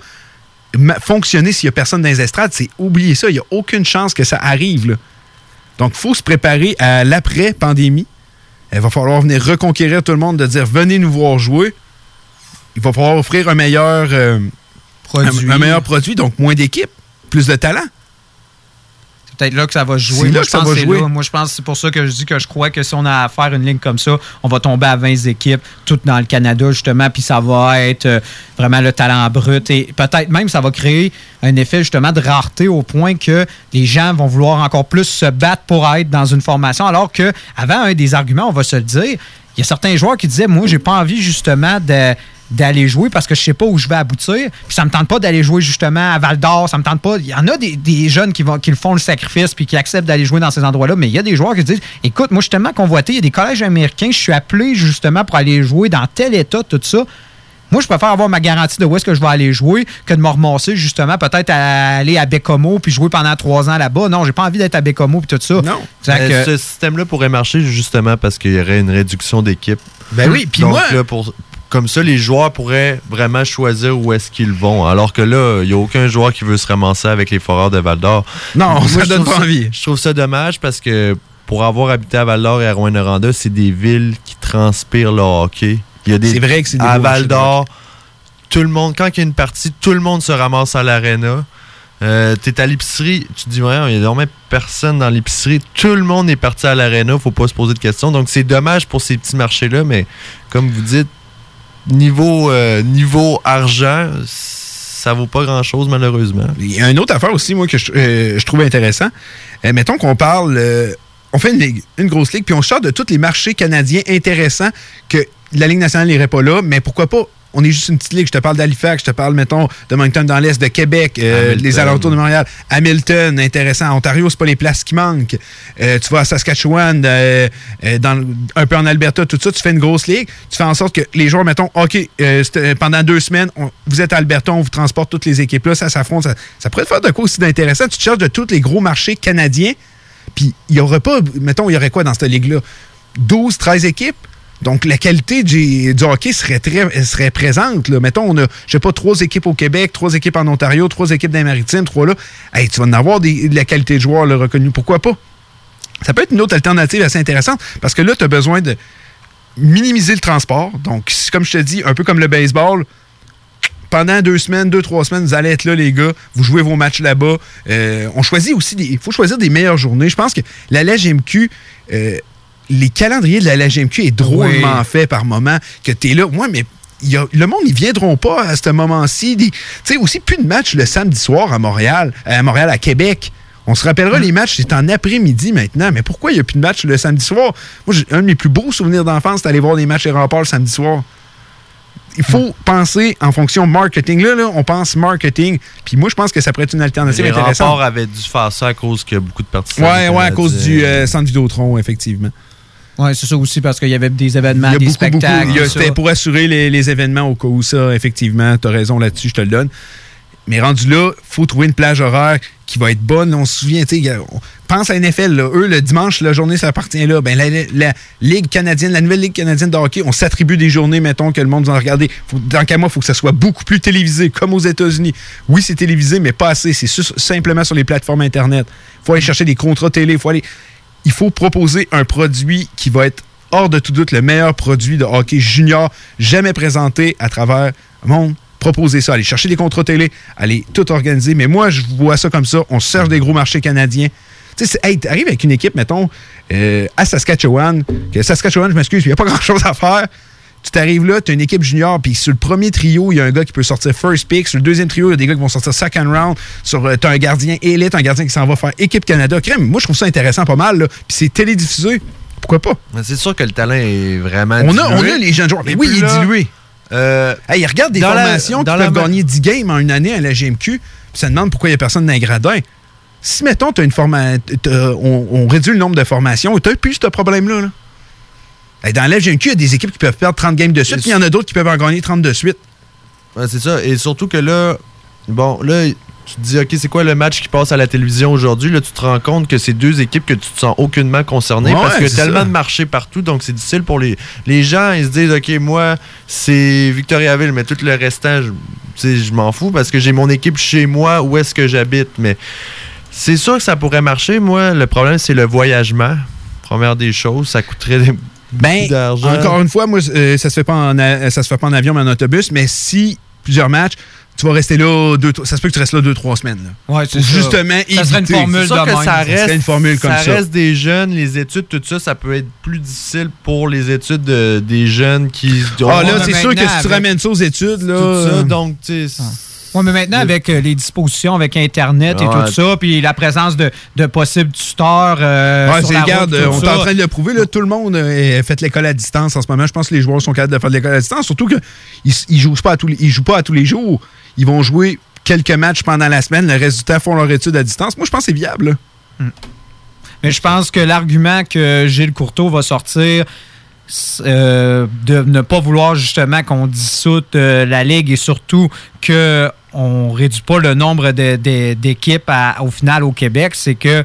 fonctionné s'il n'y a personne dans C'est oubliez ça, il n'y a aucune chance que ça arrive. Donc, il faut se préparer à l'après-pandémie. Il va falloir venir reconquérir tout le monde, de dire venez nous voir jouer. Il va falloir offrir un meilleur, euh, produit. Un, meilleur produit, donc moins d'équipes, plus de talent. Peut-être là que ça va jouer. Moi, je pense jouer. Moi, je pense que c'est pour ça que je dis que je crois que si on a à faire une ligne comme ça, on va tomber à 20 équipes, toutes dans le Canada, justement, puis ça va être euh, vraiment le talent brut. Et peut-être même ça va créer un effet justement de rareté au point que les gens vont vouloir encore plus se battre pour être dans une formation, alors que avant un des arguments, on va se le dire, il y a certains joueurs qui disaient moi j'ai pas envie justement d'aller jouer parce que je sais pas où je vais aboutir. Puis ça me tente pas d'aller jouer justement à Val d'Or, ça me tente pas. Il y en a des, jeunes qui vont qui font le sacrifice puis qui acceptent d'aller jouer dans ces endroits-là, mais il y a des joueurs qui disent écoute, moi je suis tellement convoité, il y a des collèges américains, je suis appelé justement pour aller jouer dans tel état tout ça Moi, je préfère avoir ma garantie de où est-ce que je vais aller jouer que de me ramasser, justement, peut-être à aller à Bécomo puis jouer pendant trois ans là-bas. Non, j'ai pas envie d'être à Bécomo puis tout ça. Non. Euh, Ce système-là pourrait marcher justement parce qu'il y aurait une réduction d'équipe. Ben oui, puis moi- là, pour, comme ça, les joueurs pourraient vraiment choisir où est-ce qu'ils vont. Alors que là, il n'y a aucun joueur qui veut se ramasser avec les foreurs de Val d'Or. Non, ça donne pas envie. Je trouve ça dommage parce que pour avoir habité à Val d'Or et à Rouen-Noranda, c'est des villes qui transpirent le hockey. Il y a des, C'est vrai que c'est des À Val d'Or, tout le monde, quand il y a une partie, tout le monde se ramasse à l'aréna. Euh, T'es à l'épicerie, tu te dis, ouais, il y a vraiment personne dans l'épicerie. Tout le monde est parti à l'aréna, faut pas se poser de questions. Donc c'est dommage pour ces petits marchés-là, mais comme vous dites, niveau, euh, niveau argent, ça vaut pas grand-chose malheureusement. Il y a une autre affaire aussi, moi, que je, euh, trouve intéressant. Euh, mettons qu'on parle. on fait une ligue, une grosse ligue, puis on sort de tous les marchés canadiens intéressants que la Ligue nationale n'irait pas là, mais pourquoi pas? On est juste une petite ligue. Je te parle d'Halifax, je te parle, mettons, de Moncton dans l'Est, de Québec, euh, les alentours de Montréal. Hamilton, intéressant. Ontario, c'est pas les places qui manquent. Euh, tu vas à Saskatchewan, euh, dans, un peu en Alberta, tout ça. Tu fais une grosse ligue. Tu fais en sorte que les joueurs, mettons, OK, pendant deux semaines, on- vous êtes à Alberta, on vous transporte toutes les équipes là, ça s'affronte. Ça, ça pourrait te faire de quoi aussi d'intéressant. Tu te cherches de tous les gros marchés canadiens. Puis il y aurait pas, mettons, il y aurait quoi dans cette ligue-là? 12, 13 équipes? Donc la qualité du, hockey serait très serait présente. Mettons, on a, je sais pas, trois équipes au Québec, trois équipes en Ontario, trois équipes dans maritimes, trois là. Hey, tu vas en avoir de la qualité de joueurs reconnue. Pourquoi pas? Ça peut être une autre alternative assez intéressante parce que là, tu as besoin de minimiser le transport. Donc, comme je te dis, un peu comme le baseball, pendant deux semaines, deux, trois semaines, vous allez être là, les gars. Vous jouez vos matchs là-bas. Euh, on choisit aussi. Il faut choisir des meilleures journées. Je pense que la LGMQ, euh, les calendriers de la LGMQ est drôlement Oui. fait par moment. Que tu es là. Moi, mais. il y a- le monde, ils viendront pas à ce moment-ci. Tu sais, aussi, plus de matchs le samedi soir à Montréal, euh, à Montréal, à Québec. On se rappellera, les matchs, c'est en après-midi maintenant. Mais pourquoi il n'y a plus de matchs le samedi soir? Moi, un de mes plus beaux souvenirs d'enfance, c'est d'aller voir des matchs et remparts le samedi soir il faut penser en fonction marketing. Là, là, on pense marketing. Puis moi, je pense que ça pourrait être une alternative Les intéressante. remparts avaient dû faire ça à cause qu'il y a beaucoup de partisans. Ouais, ouais, à cause du euh, centre Vidéotron, effectivement. Oui, c'est ça aussi, parce qu'il y avait des événements, des beaucoup, spectacles. C'était pour assurer les, les événements au cas où ça, effectivement. Tu as raison là-dessus, je te le donne. Mais rendu là, faut trouver une plage horaire qui va être bonne. On se souvient, tu sais, pense à NFL, là. eux, le dimanche, la journée, ça appartient là. Ben, la, la Ligue canadienne, la nouvelle Ligue canadienne de hockey, on s'attribue des journées, mettons, que le monde va regarder. Faut, dans quel mois, il faut que ça soit beaucoup plus télévisé, comme aux États-Unis. Oui, c'est télévisé, mais pas assez. C'est simplement sur les plateformes Internet. Il faut aller chercher des contrats télé. faut aller... Il faut proposer un produit qui va être hors de tout doute le meilleur produit de hockey junior jamais présenté à travers le monde. Proposer ça, aller chercher des contrats télé, aller tout organiser. Mais moi, je vois ça comme ça. On cherche des gros marchés canadiens. Tu sais, hey, avec une équipe, mettons, euh, à Saskatchewan, que Saskatchewan, je m'excuse, il n'y a pas grand-chose à faire. Tu t'arrives là, tu as une équipe junior, puis sur le premier trio, il y a un gars qui peut sortir first pick. Sur le deuxième trio, il y a des gars qui vont sortir second round. Sur, euh, t'as un gardien élite, un gardien qui s'en va faire équipe Canada. Crème, moi, je trouve ça intéressant pas mal. Puis c'est télédiffusé. Pourquoi pas? C'est sûr que le talent est vraiment On a, dilué. on a les jeunes joueurs. Mais Et oui, il est là, dilué. euh, Hey, regarde des dans la- formations qui dans peuvent la gagner 10 games en une année à la GMQ. Puis ça demande pourquoi il n'y a personne dans les gradins. Si, mettons, as une forma- on, on réduit le nombre de formations, tu n'as plus ce problème-là. là. Dans la GMQ, il y a des équipes qui peuvent perdre 30 games de suite, puis il y en a d'autres qui peuvent en gagner 30 de suite. Ouais, c'est ça. Et surtout que là, bon, là, tu te dis, OK, c'est quoi le match qui passe à la télévision aujourd'hui? Là, tu te rends compte que c'est deux équipes que tu te sens aucunement concerné Ouais, parce qu'il y a tellement ça. de marchés partout, donc c'est difficile pour les, les gens. Ils se disent, OK, moi, c'est Victoriaville, mais tout le restant, je, je m'en fous parce que j'ai mon équipe chez moi où est-ce que j'habite. Mais c'est sûr que ça pourrait marcher. Moi, le problème, c'est le voyagement. Première des choses, ça coûterait Ben, encore une fois, moi, euh, ça se fait pas en a- ça se fait pas en avion, mais en autobus. Mais si plusieurs matchs, tu vas rester là deux, ça se peut que tu restes là deux, trois semaines. là. Ouais, Pour justement Ça serait une formule C'est de que même. ça Ça serait reste, une formule comme ça. reste des jeunes, les études, tout ça, ça peut être plus difficile pour les études de- des jeunes qui. Ah, là, c'est sûr que si tu ramènes ça aux études, là. tout ça, donc, tu sais. Oui, mais maintenant, avec euh, les dispositions, avec Internet et Ouais. tout ça, puis la présence de, de possibles tuteurs. euh, Ouais, sur la regarde, route, tout on est en train de le prouver. Là, tout le monde euh, fait l'école à distance en ce moment. Je pense que les joueurs sont capables de faire de l'école à distance. Surtout qu'ils ne jouent, pas à tous les- ils jouent pas à tous les jours. Ils vont jouer quelques matchs pendant la semaine. Le reste du temps, font leur étude à distance. Moi, je pense que c'est viable. là. Mais je pense que l'argument que Gilles Courteau va sortir, euh, de ne pas vouloir justement qu'on dissoute euh, la Ligue et surtout qu'on ne réduit pas le nombre d'équipes au final au Québec, c'est que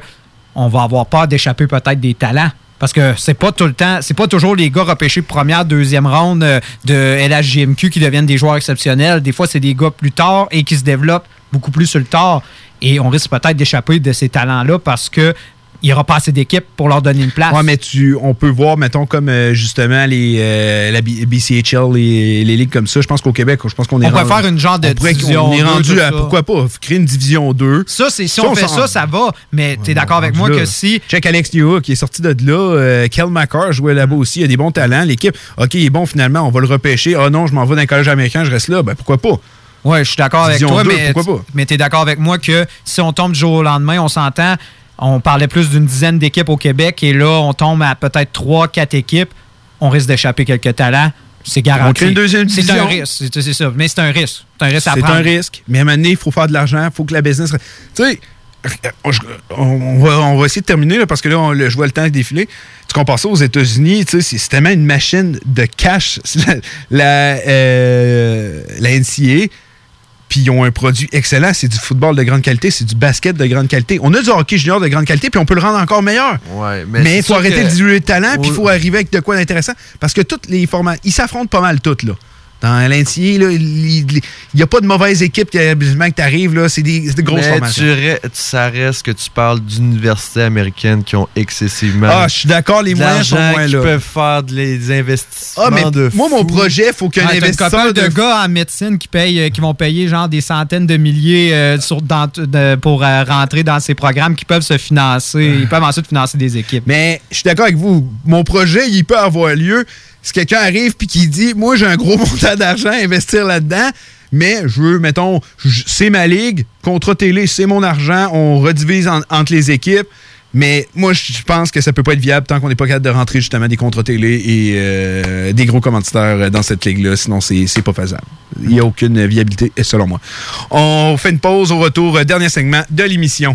on va avoir peur d'échapper peut-être des talents. Parce que c'est pas tout le temps, c'est pas toujours les gars repêchés première, deuxième ronde euh, de LHJMQ qui deviennent des joueurs exceptionnels. Des fois, c'est des gars plus tard et qui se développent beaucoup plus sur le tard. Et on risque peut-être d'échapper de ces talents-là parce que il n'y aura pas assez d'équipes pour leur donner une place. Oui, mais tu, on peut voir, mettons, comme euh, justement les, euh, la BCHL, les, les, ligues comme ça. Je pense qu'au Québec, je pense qu'on est On pourrait faire une genre de division On est rendu à, pourquoi pas, créer une division 2. Ça, c'est si on, fait ça, ça va. Mais tu es d'accord avec moi que si. Check Alex Dio qui est sorti de là. Euh, Kel McCarr jouait là-bas aussi. Il a des bons talents. L'équipe, OK, il est bon finalement, on va le repêcher. Ah non, je m'en vais d'un collège américain, je reste là. Ben pourquoi pas? Oui, je suis d'accord avec toi, mais, mais tu es d'accord avec moi que si on tombe du jour au lendemain, on s'entend, on parlait plus d'une dizaine d'équipes au Québec et là, on tombe à peut-être trois, quatre équipes. On risque d'échapper quelques talents. C'est garanti. C'est un risque. C'est ça. Mais c'est un risque. C'est un risque à prendre. C'est un risque. Mais à un moment donné, il faut faire de l'argent. Il faut que la business. Tu sais, on va, on va, essayer de terminer là, parce que là, on, je vois le temps défiler. Tu compares ça aux États-Unis, c'est tellement une machine de cash. La, euh, la NCA, puis ils ont un produit excellent. C'est du football de grande qualité, c'est du basket de grande qualité. On a du hockey junior de grande qualité, puis on peut le rendre encore meilleur. mais il faut arrêter de diluer le talent, puis il faut arriver avec de quoi d'intéressant. Parce que tous les formats, ils s'affrontent pas mal toutes, là. Dans l'Intier, il n'y a pas de mauvaise équipe qui, que tu arrives. C'est des, des grosses formations. ça reste que tu parles d'universités américaines qui ont excessivement. Ah, je suis d'accord, les moyens sont moins qui peuvent faire des investissements ah, mais de Moi, mon projet, il faut qu'un ah, investisseur. de... de gars en médecine qui, payent, euh, qui vont payer genre des centaines de milliers euh, sur, pour euh, rentrer dans ces programmes qui peuvent se financer. Ils peuvent ensuite financer des équipes. Mais je suis d'accord avec vous. Mon projet, il peut avoir lieu si quelqu'un arrive puis qui dit Moi, j'ai un gros montant d'argent à investir là-dedans, mais je veux, mettons, c'est ma ligue, contrat télé, c'est mon argent, on redivise entre les équipes. Mais moi, je pense que ça peut pas être viable tant qu'on n'est pas capable de rentrer justement des contrats télé et euh, des gros commanditaires dans cette ligue-là. Sinon, c'est pas faisable. Il n'y a aucune viabilité, selon moi. On fait une pause au retour, dernier segment de l'émission.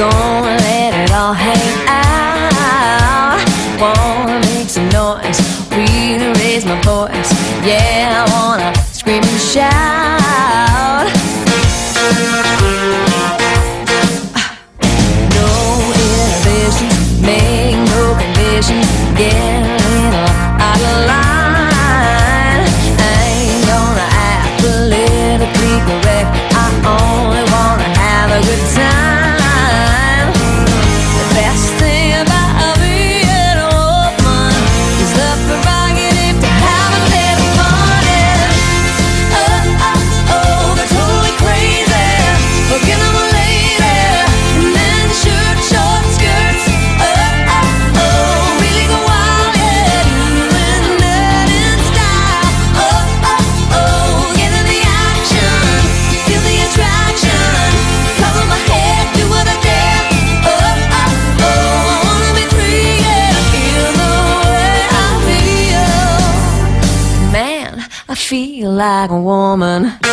Gonna let it all hang out. Wanna make some noise, really raise my voice. Yeah, I wanna scream and shout. Like a woman.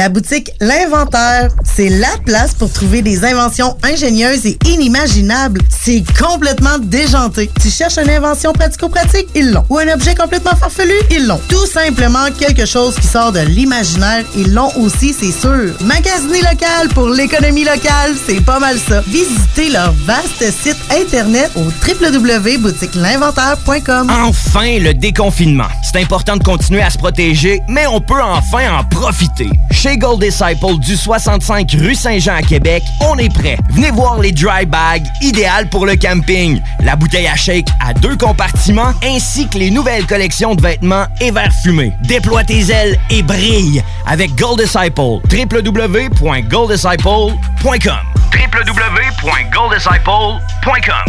La boutique L'Inventaire, c'est la place pour trouver des inventions ingénieuses et inimaginables. C'est complètement déjanté. Tu cherches une invention pratico-pratique? Ils l'ont. Ou un objet complètement farfelu? Ils l'ont. Tout simplement quelque chose qui sort de l'imaginaire? Ils l'ont aussi, c'est sûr. Magasiner local pour l'économie locale, c'est pas mal ça. Visitez leur vaste site internet au www.boutiquelinventaire.com. Enfin, le déconfinement. C'est important de continuer à se protéger, mais on peut enfin en profiter. Chez Gold Disciple du 65 rue Saint-Jean à Québec, on est prêt. Venez voir les dry bags, idéales pour le camping, la bouteille à shake à deux compartiments, ainsi que les nouvelles collections de vêtements et verres fumés. Déploie tes ailes et brille avec Gold Disciple. www.golddisciple.com www.golddisciple.com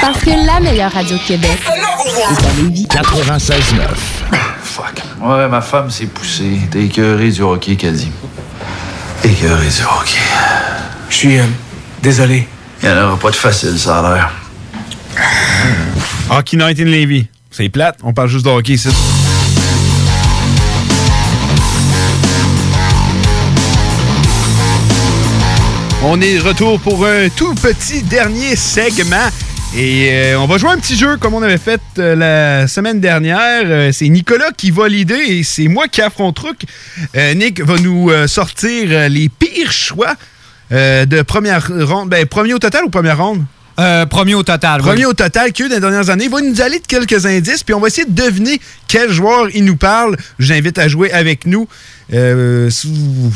Parce que la meilleure radio de Québec est à Lévis. 96.9. Fuck. Ouais, ma femme s'est poussée. T'es écœuré du hockey, qu'elle dit. Écœuré du hockey. Je suis euh, désolé. Il n'y en aura pas de facile, ça a l'air. Hockey Night in Levy. C'est plate, on parle juste de hockey ici. On est de retour pour un tout petit dernier segment. Et euh, on va jouer un petit jeu comme on avait fait euh, la semaine dernière. Euh, c'est Nicolas qui va l'idée et c'est moi qui affronte truc. Nick va nous sortir les pires choix de première ronde. Ben, premier au total ou première ronde? Premier au total, oui. Premier au total que les dernières années. Il va nous aller de quelques indices, puis on va essayer de deviner quel joueur il nous parle. Je vous invite à jouer avec nous. Euh,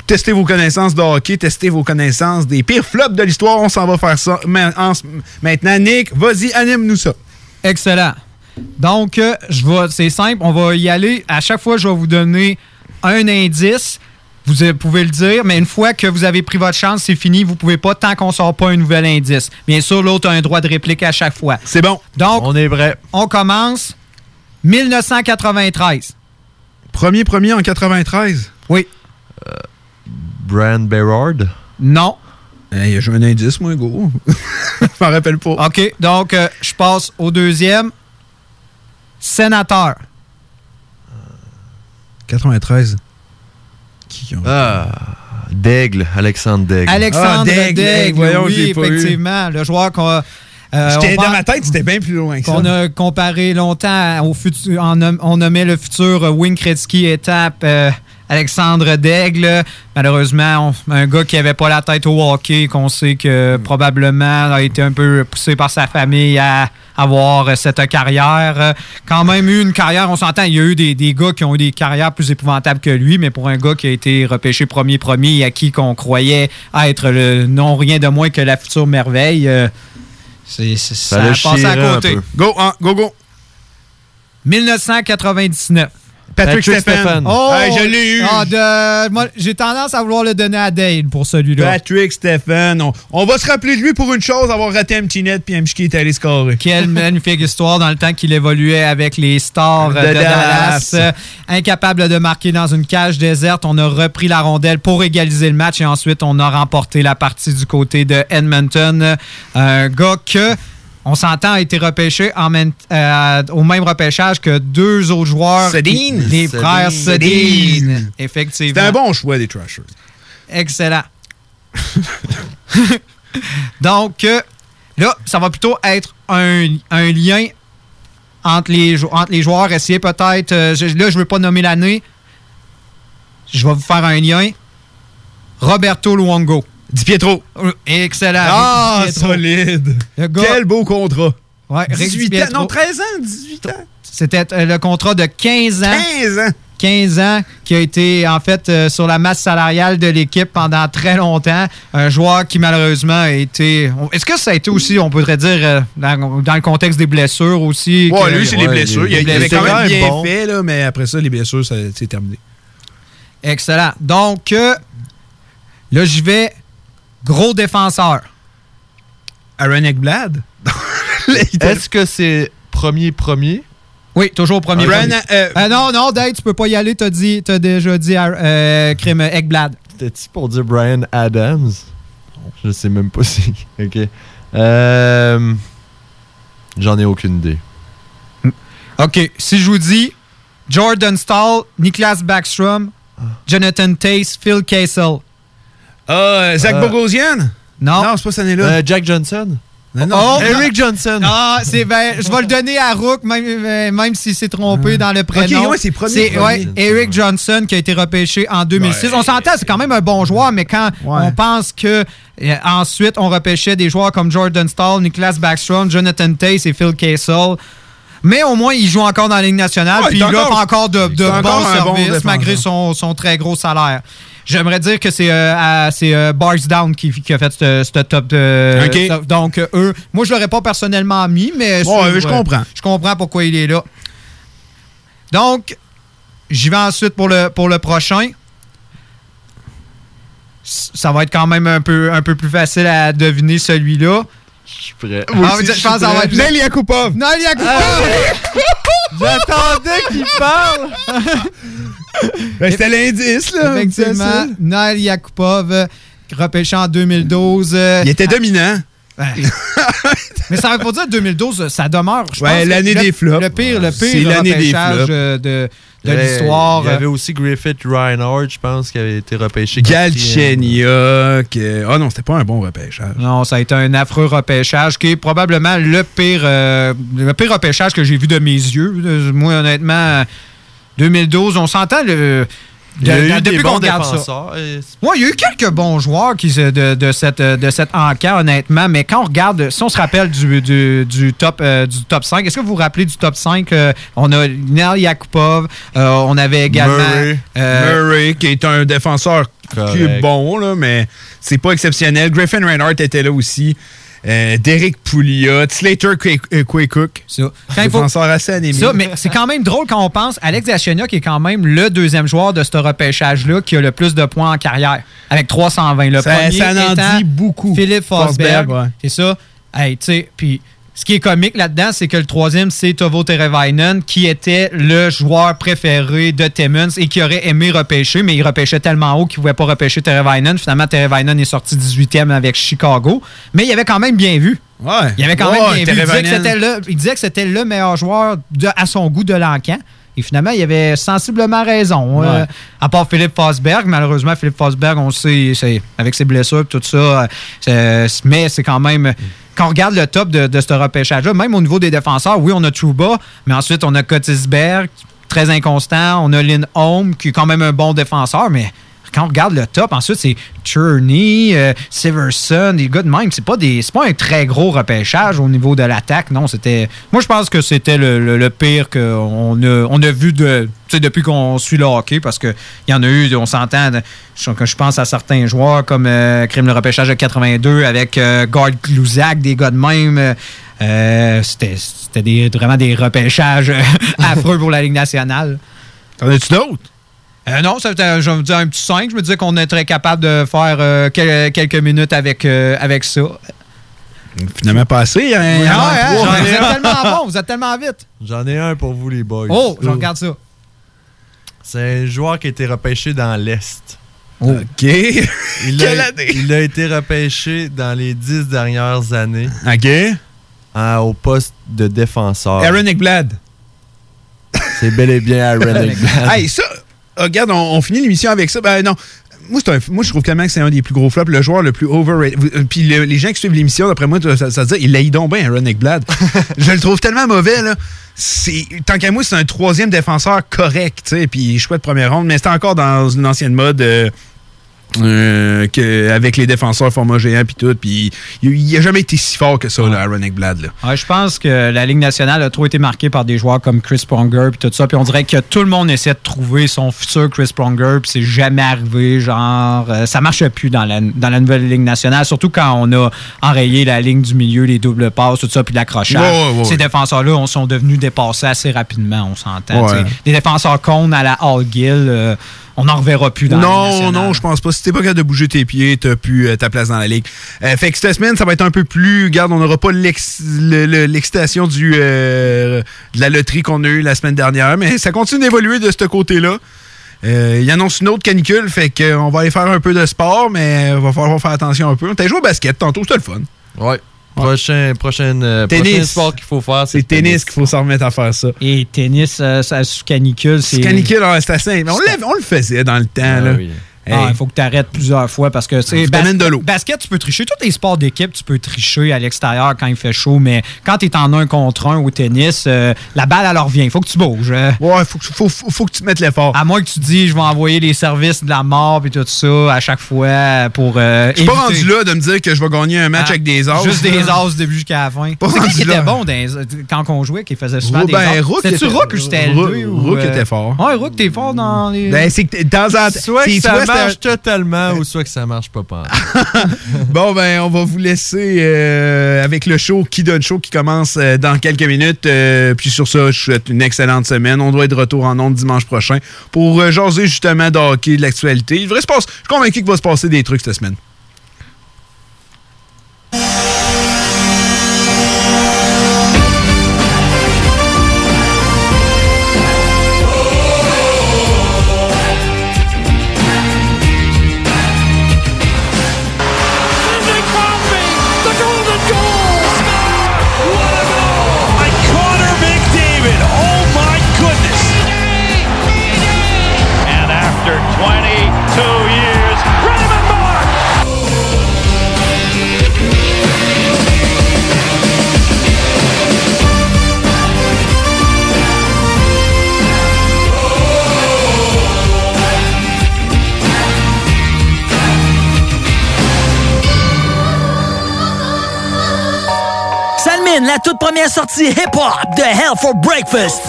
testez vos connaissances de hockey, testez vos connaissances des pires flops de l'histoire. On s'en va faire ça maintenant. Nick, vas-y, anime-nous ça. Excellent. Donc, euh, je vais, c'est simple, on va y aller. À chaque fois, je vais vous donner un indice. Vous euh, pouvez le dire, mais une fois que vous avez pris votre chance, c'est fini. Vous pouvez pas tant qu'on sort pas un nouvel indice. Bien sûr, l'autre a un droit de réplique à chaque fois. C'est bon. Donc, On est vrai. on commence 1993. Premier premier en 93. Oui. Brand Berard? Non. il a joué un indice, moi, gros. Je m'en rappelle pas. OK, donc euh, je passe au deuxième. Sénateur. 93. Ah, Daigle, Alexandre Daigle. Alexandre Ah, Daigle, Daigle, voyons, oui, effectivement. Le joueur qu'on a... euh, J'étais on dans ma tête, c'était bien plus loin que ça. qu'on a comparé longtemps au futur, on, nom- on nommait le futur Wayne Gretzky étape euh, Alexandre Daigle. Malheureusement, on- un gars qui avait pas la tête au hockey, qu'on sait que probablement a été un peu poussé par sa famille à avoir cette carrière. Quand même eu une carrière, on s'entend, il y a eu des, des gars qui ont eu des carrières plus épouvantables que lui, mais pour un gars qui a été repêché premier premier et à qui qu'on croyait être le non rien de moins que la future merveille, euh, c'est, ça, a passé à côté. Go, hein, go, go. 1999. Patrick, Stephen. Oh! Hey, je l'ai eu. Ah, de- moi, J'ai tendance à vouloir le donner à Dale pour celui-là. Patrick Stephen. On, on va se rappeler de lui pour une chose, avoir raté un petit net puis MHK est allé scorer. Quelle magnifique histoire dans le temps qu'il évoluait avec les stars De de, Dallas. Dallas. Incapable de marquer dans une cage déserte, on a repris la rondelle pour égaliser le match et ensuite on a remporté la partie du côté de Edmonton. Un gars que, on s'entend, a été repêché en même- euh, au même repêchage que deux autres joueurs. Sedin. Les frères Sedin. Effectivement. C'était un bon choix des Trashers. Excellent. Donc, euh, là, ça va plutôt être un, un lien entre les, jou- entre les joueurs. Essayer peut-être. euh, là, je ne veux pas nommer l'année. Je vais vous faire un lien. Roberto Luongo. Di Pietro. Excellent. Ah, Pietro. solide. Le gars- Quel beau contrat. Ouais, Ricky 18 ans. Non, 13 ans, 18 ans. C'était euh, le contrat de 15 ans. 15 ans. 15 ans, qui a été en fait euh, sur la masse salariale de l'équipe pendant très longtemps. Un joueur qui malheureusement a été. Est-ce que ça a été aussi, on pourrait dire, euh, dans, dans le contexte des blessures aussi? Ouais, que- lui, c'est les Ouais, blessures. Il, les il avait blessures. quand même bien bon. fait, là, mais après ça, les blessures, c'est terminé. Excellent. Donc, euh, là, j'y vais. Gros défenseur. Aaron Ekblad? Est-ce que c'est premier-premier? Oui, toujours premier. Aaron, premier. euh, Euh, non, non, Dave, tu peux pas y aller. T'as dit, t'as déjà dit euh, crime Ekblad. C'était-tu pour dire Brian Adams? Je sais même pas si. Ok. Euh, J'en ai aucune idée. OK, si je vous dis Jordan Stahl, Niklas Backstrom, Jonathan Tace, Phil Kessel. Ah, Zach Euh, Bogosian? Non. Non, c'est pas cette année-là. Euh, Jack Johnson? Non, non. Oh, Eric Johnson. Ah, c'est ben, je vais le donner à Rook, même, euh, même s'il s'est trompé dans le prénom. Ok, ouais, c'est premier, C'est premier. ouais, Eric Johnson qui a été repêché en 2006. Ouais. On s'entend, c'est quand même un bon joueur, mais quand Ouais. on pense que euh, ensuite on repêchait des joueurs comme Jordan Stahl, Niklas Backstrom, Jonathan Tace et Phil Kessel. Mais au moins, il joue encore dans la Ligue nationale, puis il offre encore- de, bons encore un bon services malgré son, son très gros salaire. J'aimerais dire que c'est euh, euh, Barsdown qui, qui a fait ce top ça- donc, euh, eux, moi, je l'aurais pas personnellement mis, mais. Sur, je comprends. Je comprends pourquoi il est là. Donc, j'y vais ensuite pour le, pour le prochain. Ça va être quand même un peu, un peu plus facile à deviner celui-là. Je suis prêt. Ah, je pense que ça va être. Nelly Yakupov. Nelly Yakupov! J'attendais qu'il parle! Ben, C'était l'indice, là. Effectivement. Nail Yakupov, euh, repêché en 2012. euh, Il était dominant. Mais ça veut pas dire 2012, ça demeure. je Ouais, l'année le- des flops. Le pire, le C'est pire l'année des repêchage flops. euh, de, de Il y avait- l'histoire. Il y avait euh, aussi Griffith Reinhardt, je pense, qui avait été repêché. Galchenyuk. euh, Ah non, c'était pas un bon repêchage. Non, ça a été un affreux repêchage qui est probablement le pire, euh, le pire repêchage que j'ai vu de mes yeux. Moi, honnêtement, 2012, on s'entend le. Il y a de- eu des bons défenseurs. Ouais, il y a eu quelques bons joueurs qui, de, de cette, de cette encan, honnêtement, mais quand on regarde, si on se rappelle du, du, du top, euh, du top 5, est-ce que vous vous rappelez du top 5? euh, on a Nel Yakupov, euh, on avait également... Murray. euh, Murray, qui est un défenseur qui est bon, là, mais c'est pas exceptionnel. Griffin Reinhardt était là aussi. Euh, Derek Pouliot, Slater Quaycook. Ça. Il faut- Défenseur assez anémique. Ça, mais c'est quand même drôle quand on pense. Alex Galchenyuk qui est quand même le deuxième joueur de ce repêchage-là qui a le plus de points en carrière, avec 320. Le Ça- premier ça en étant dit beaucoup. Philippe Forsberg. Forsberg, ouais. C'est ça. Hey, tu sais, puis ce qui est comique là-dedans, c'est que le troisième, c'est Tovo Terevainen, qui était le joueur préféré de Timmons et qui aurait aimé repêcher, mais il repêchait tellement haut qu'il ne pouvait pas repêcher Terevainen. Finalement, Terevainen est sorti 18e avec Chicago, mais il avait quand même bien vu. Ouais. Il avait quand Ouais, même bien vu. Il disait, que c'était le, il disait que c'était le meilleur joueur de- à son goût de l'encan. Et finalement, il avait sensiblement raison. Ouais. Euh, à part Philippe Fosberg. Malheureusement, Philippe Fosberg, on le sait, c'est, avec ses blessures et tout ça, euh, c'est- mais c'est quand même. Quand on regarde le top de, de ce repêchage-là, même au niveau des défenseurs, oui, on a Trouba, mais ensuite, on a Kotisberg, très inconstant. On a Lynn Holm, qui est quand même un bon défenseur, mais quand on regarde le top, ensuite, c'est Cherney, euh, Severson, des gars de même. C'est pas, pas un très gros repêchage au niveau de l'attaque. Non, c'était. Moi, je pense que c'était le, le- pire qu'on a, on a vu depuis qu'on suit le hockey, parce qu'il y en a eu, on s'entend, quand je pense à certains joueurs comme euh, Crime le repêchage de 82 avec euh, Glusac, des gars de même. euh, c'était vraiment des repêchages affreux pour la Ligue nationale. T'en as-tu d'autres? Euh, non, ça, euh, je vais me dire un petit 5. Je me disais qu'on était capable de faire euh, quel- quelques minutes avec, euh, avec ça. Finalement, pas assez. Hein, trois. vous êtes tellement bon, vous êtes tellement vite. J'en ai un pour vous, les boys. Oh, je regarde ça. C'est un joueur qui a été repêché dans l'Est. OK. Il Quelle a, année? il a été repêché dans les dix dernières années. OK. au poste de défenseur. Aaron Ekblad. C'est bel et bien Aaron Ekblad. Hey, ça, regarde, on, on finit l'émission avec ça. Ben non. Moi, c'est un- moi, je trouve tellement que c'est un des plus gros flops, le joueur le plus overrated. Euh, Puis le- les gens qui suivent l'émission, d'après moi, ça, ça se dit, il l'aide donc bien, Ekblad. je le trouve tellement mauvais, là. C'est- Tant qu'à moi, c'est un troisième défenseur correct, tu sais, puis chouette première ronde, mais c'était encore dans une ancienne mode. euh, euh, que, avec les défenseurs format géant puis tout, puis il n'a jamais été si fort que ça, Ekblad. Là. Ouais, je pense que la Ligue nationale a trop été marquée par des joueurs comme Chris Pronger puis tout ça. Puis on dirait que tout le monde essaie de trouver son futur Chris Pronger puis c'est jamais arrivé. Genre, euh, ça marche plus dans la, dans la nouvelle Ligue nationale, surtout quand on a enrayé la ligne du milieu, les doubles passes, tout ça, puis l'accrochage. Ouais, ouais, ouais, Ces défenseurs-là on sont devenus dépassés assez rapidement, on s'entend. Des défenseurs cons à la Hall Gill, euh, on n'en reverra plus dans la Ligue Non, non, je pense pas. Si t'es pas capable de bouger tes pieds, t'as plus euh, ta place dans la ligue. Euh, fait que cette semaine, ça va être un peu plus. Regarde, on n'aura pas l'ex- le- le- l'excitation du euh, de la loterie qu'on a eue la semaine dernière, mais ça continue d'évoluer de ce côté-là. Euh, il annonce une autre canicule, fait qu'on va aller faire un peu de sport, mais il va falloir faire attention un peu. On t'a joué au basket tantôt, c'était le fun. Ouais. Prochain, prochaine, euh, Tennis. prochain sport qu'il faut faire, C'est c'est tennis qu'il faut s'en remettre à faire ça. Et tennis, euh, ça, sous canicule, c'est. Canicule, ouais, c'est assez. On, on le faisait dans le temps. Ah là. oui. Ah, il faut que tu arrêtes plusieurs fois parce que c'est t'amènes de l'eau. Basket, tu peux tricher. Tous les sports d'équipe, tu peux tricher à l'extérieur quand il fait chaud, mais quand tu es en un contre un au tennis, euh, la balle, elle revient. Il faut que tu bouges. euh. Ouais, faut, que- faut, faut, faut que tu te mettes l'effort. À moins que tu dis, je vais envoyer les services de la mort et tout ça à chaque fois pour. Euh, Je suis pas rendu là de me dire que je vais gagner un match Ah, avec des as. Juste des as du début jusqu'à la fin. Pas C'est qui rendu qui là. était bon dans quand on jouait, qui faisait souvent des Ben, C'était-tu était- Rook ou c'était Rook- L2? ou, Rook euh, était fort. Ouais, Rook, t'es fort dans les. Ben, c'est que de temps ça marche totalement ou soit que ça marche pas pas. Bon, ben, on va vous laisser euh, avec le show Qui donne show qui commence euh, dans quelques minutes. Euh, puis sur ça, je vous souhaite une excellente semaine. On doit être de retour en ondes dimanche prochain pour jaser justement de hockey, de l'actualité. Il devrait se passer, je suis convaincu qu'il va se passer des trucs cette semaine. Première sortie hip-hop de Hell for Breakfast.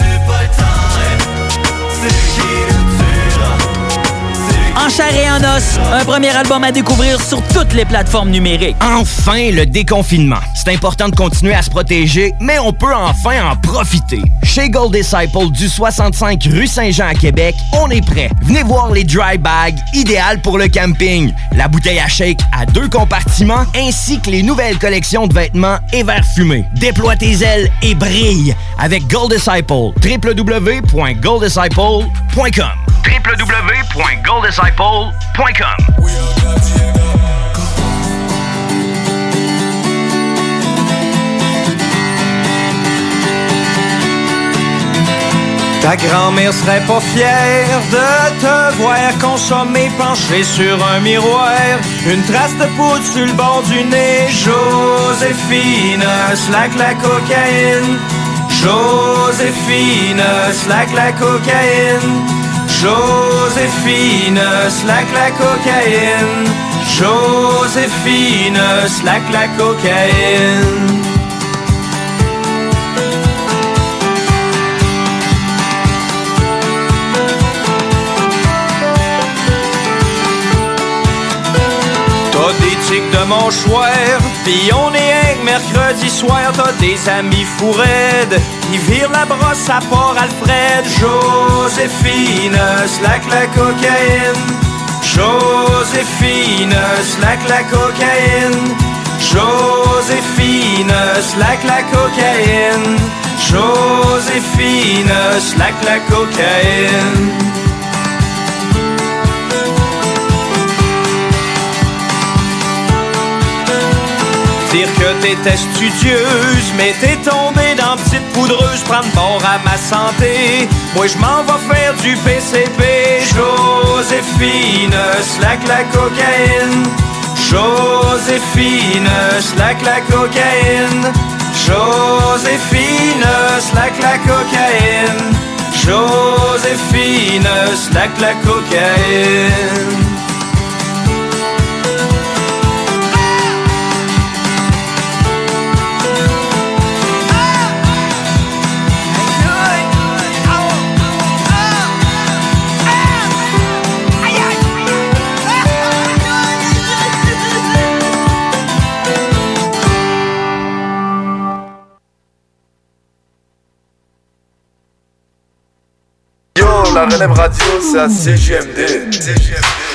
En chair et en os, un premier album à découvrir sur toutes les plateformes numériques. Enfin, le déconfinement. C'est important de continuer à se protéger, mais on peut enfin en profiter. Chez Gold Disciple du 65 rue Saint-Jean à Québec, on est prêt. Venez voir les dry bags, idéales pour le camping. La bouteille à shake à deux compartiments, ainsi que les nouvelles collections de vêtements et verres fumés. Déploie tes ailes et brille avec Gold Disciple. www.golddisciple.com Ta grand-mère serait pas fière de te voir consommer penché sur un miroir. Une trace de poudre sur le bord du nez. Joséphine, slack la cocaïne. Joséphine, slack la cocaïne. Joséphine, slack la cocaïne. Joséphine, slack la cocaïne. T'as des tics de mâchoire, pis on est mercredi soir, t'as des amis fourraides. Ils virent la brosse à port Alfred. Joséphine, slack la cocaïne. Joséphine, slack la cocaïne. Joséphine, slack la cocaïne. Joséphine, slack la cocaïne. Dire que t'étais studieuse, mais t'es tombée dans petite poudreuse, prendre bord à ma santé. Moi je m'en vais faire du PCP. Joséphine, slack la cocaïne. Joséphine, slack la cocaïne. Joséphine, slack la cocaïne. Joséphine, slack la cocaïne. Radio, c'est à CGMD.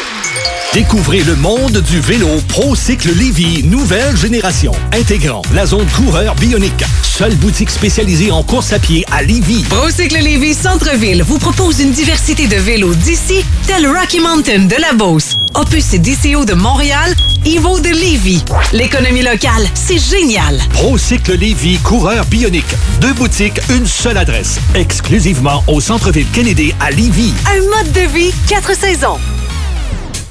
Découvrez le monde du vélo ProCycle Lévy, nouvelle génération, intégrant la zone coureur bionique. Seule boutique spécialisée en course à pied à Lévy. Procycle Lévis Centre-Ville vous propose une diversité de vélos d'ici, tel Rocky Mountain de la Beauce, Opus et DCO de Montréal, Evo de Lévis. L'économie locale, c'est génial. ProCycle Lévy, coureur bionique. Deux boutiques, une seule adresse. Exclusivement au centre-ville Kennedy à Lévy. Un mode de vie, quatre saisons.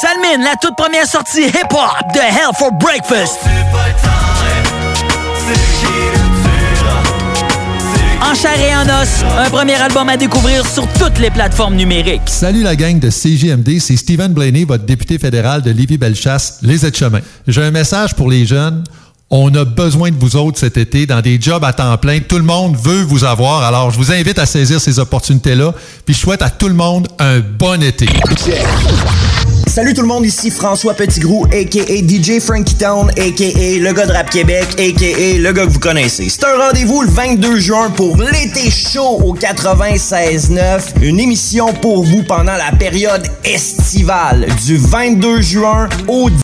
Salmine, la toute première sortie hip-hop de Hell for Breakfast. En chair et en os, un premier album à découvrir sur toutes les plateformes numériques. Salut la gang de CGMD, c'est Stephen Blaney, votre député fédéral de Lévis-Bellechasse, les aides-chemins. J'ai un message pour les jeunes. On a besoin de vous autres cet été dans des jobs à temps plein. Tout le monde veut vous avoir. Alors, je vous invite à saisir ces opportunités-là. Puis, je souhaite à tout le monde un bon été. Salut tout le monde, ici François Petitgrou, a.k.a. DJ Frankie Town, a.k.a. le gars de Rap Québec, a.k.a. le gars que vous connaissez. C'est un rendez-vous le 22 juin pour l'été chaud au 96.9, une émission pour vous pendant la période estivale du 22 juin au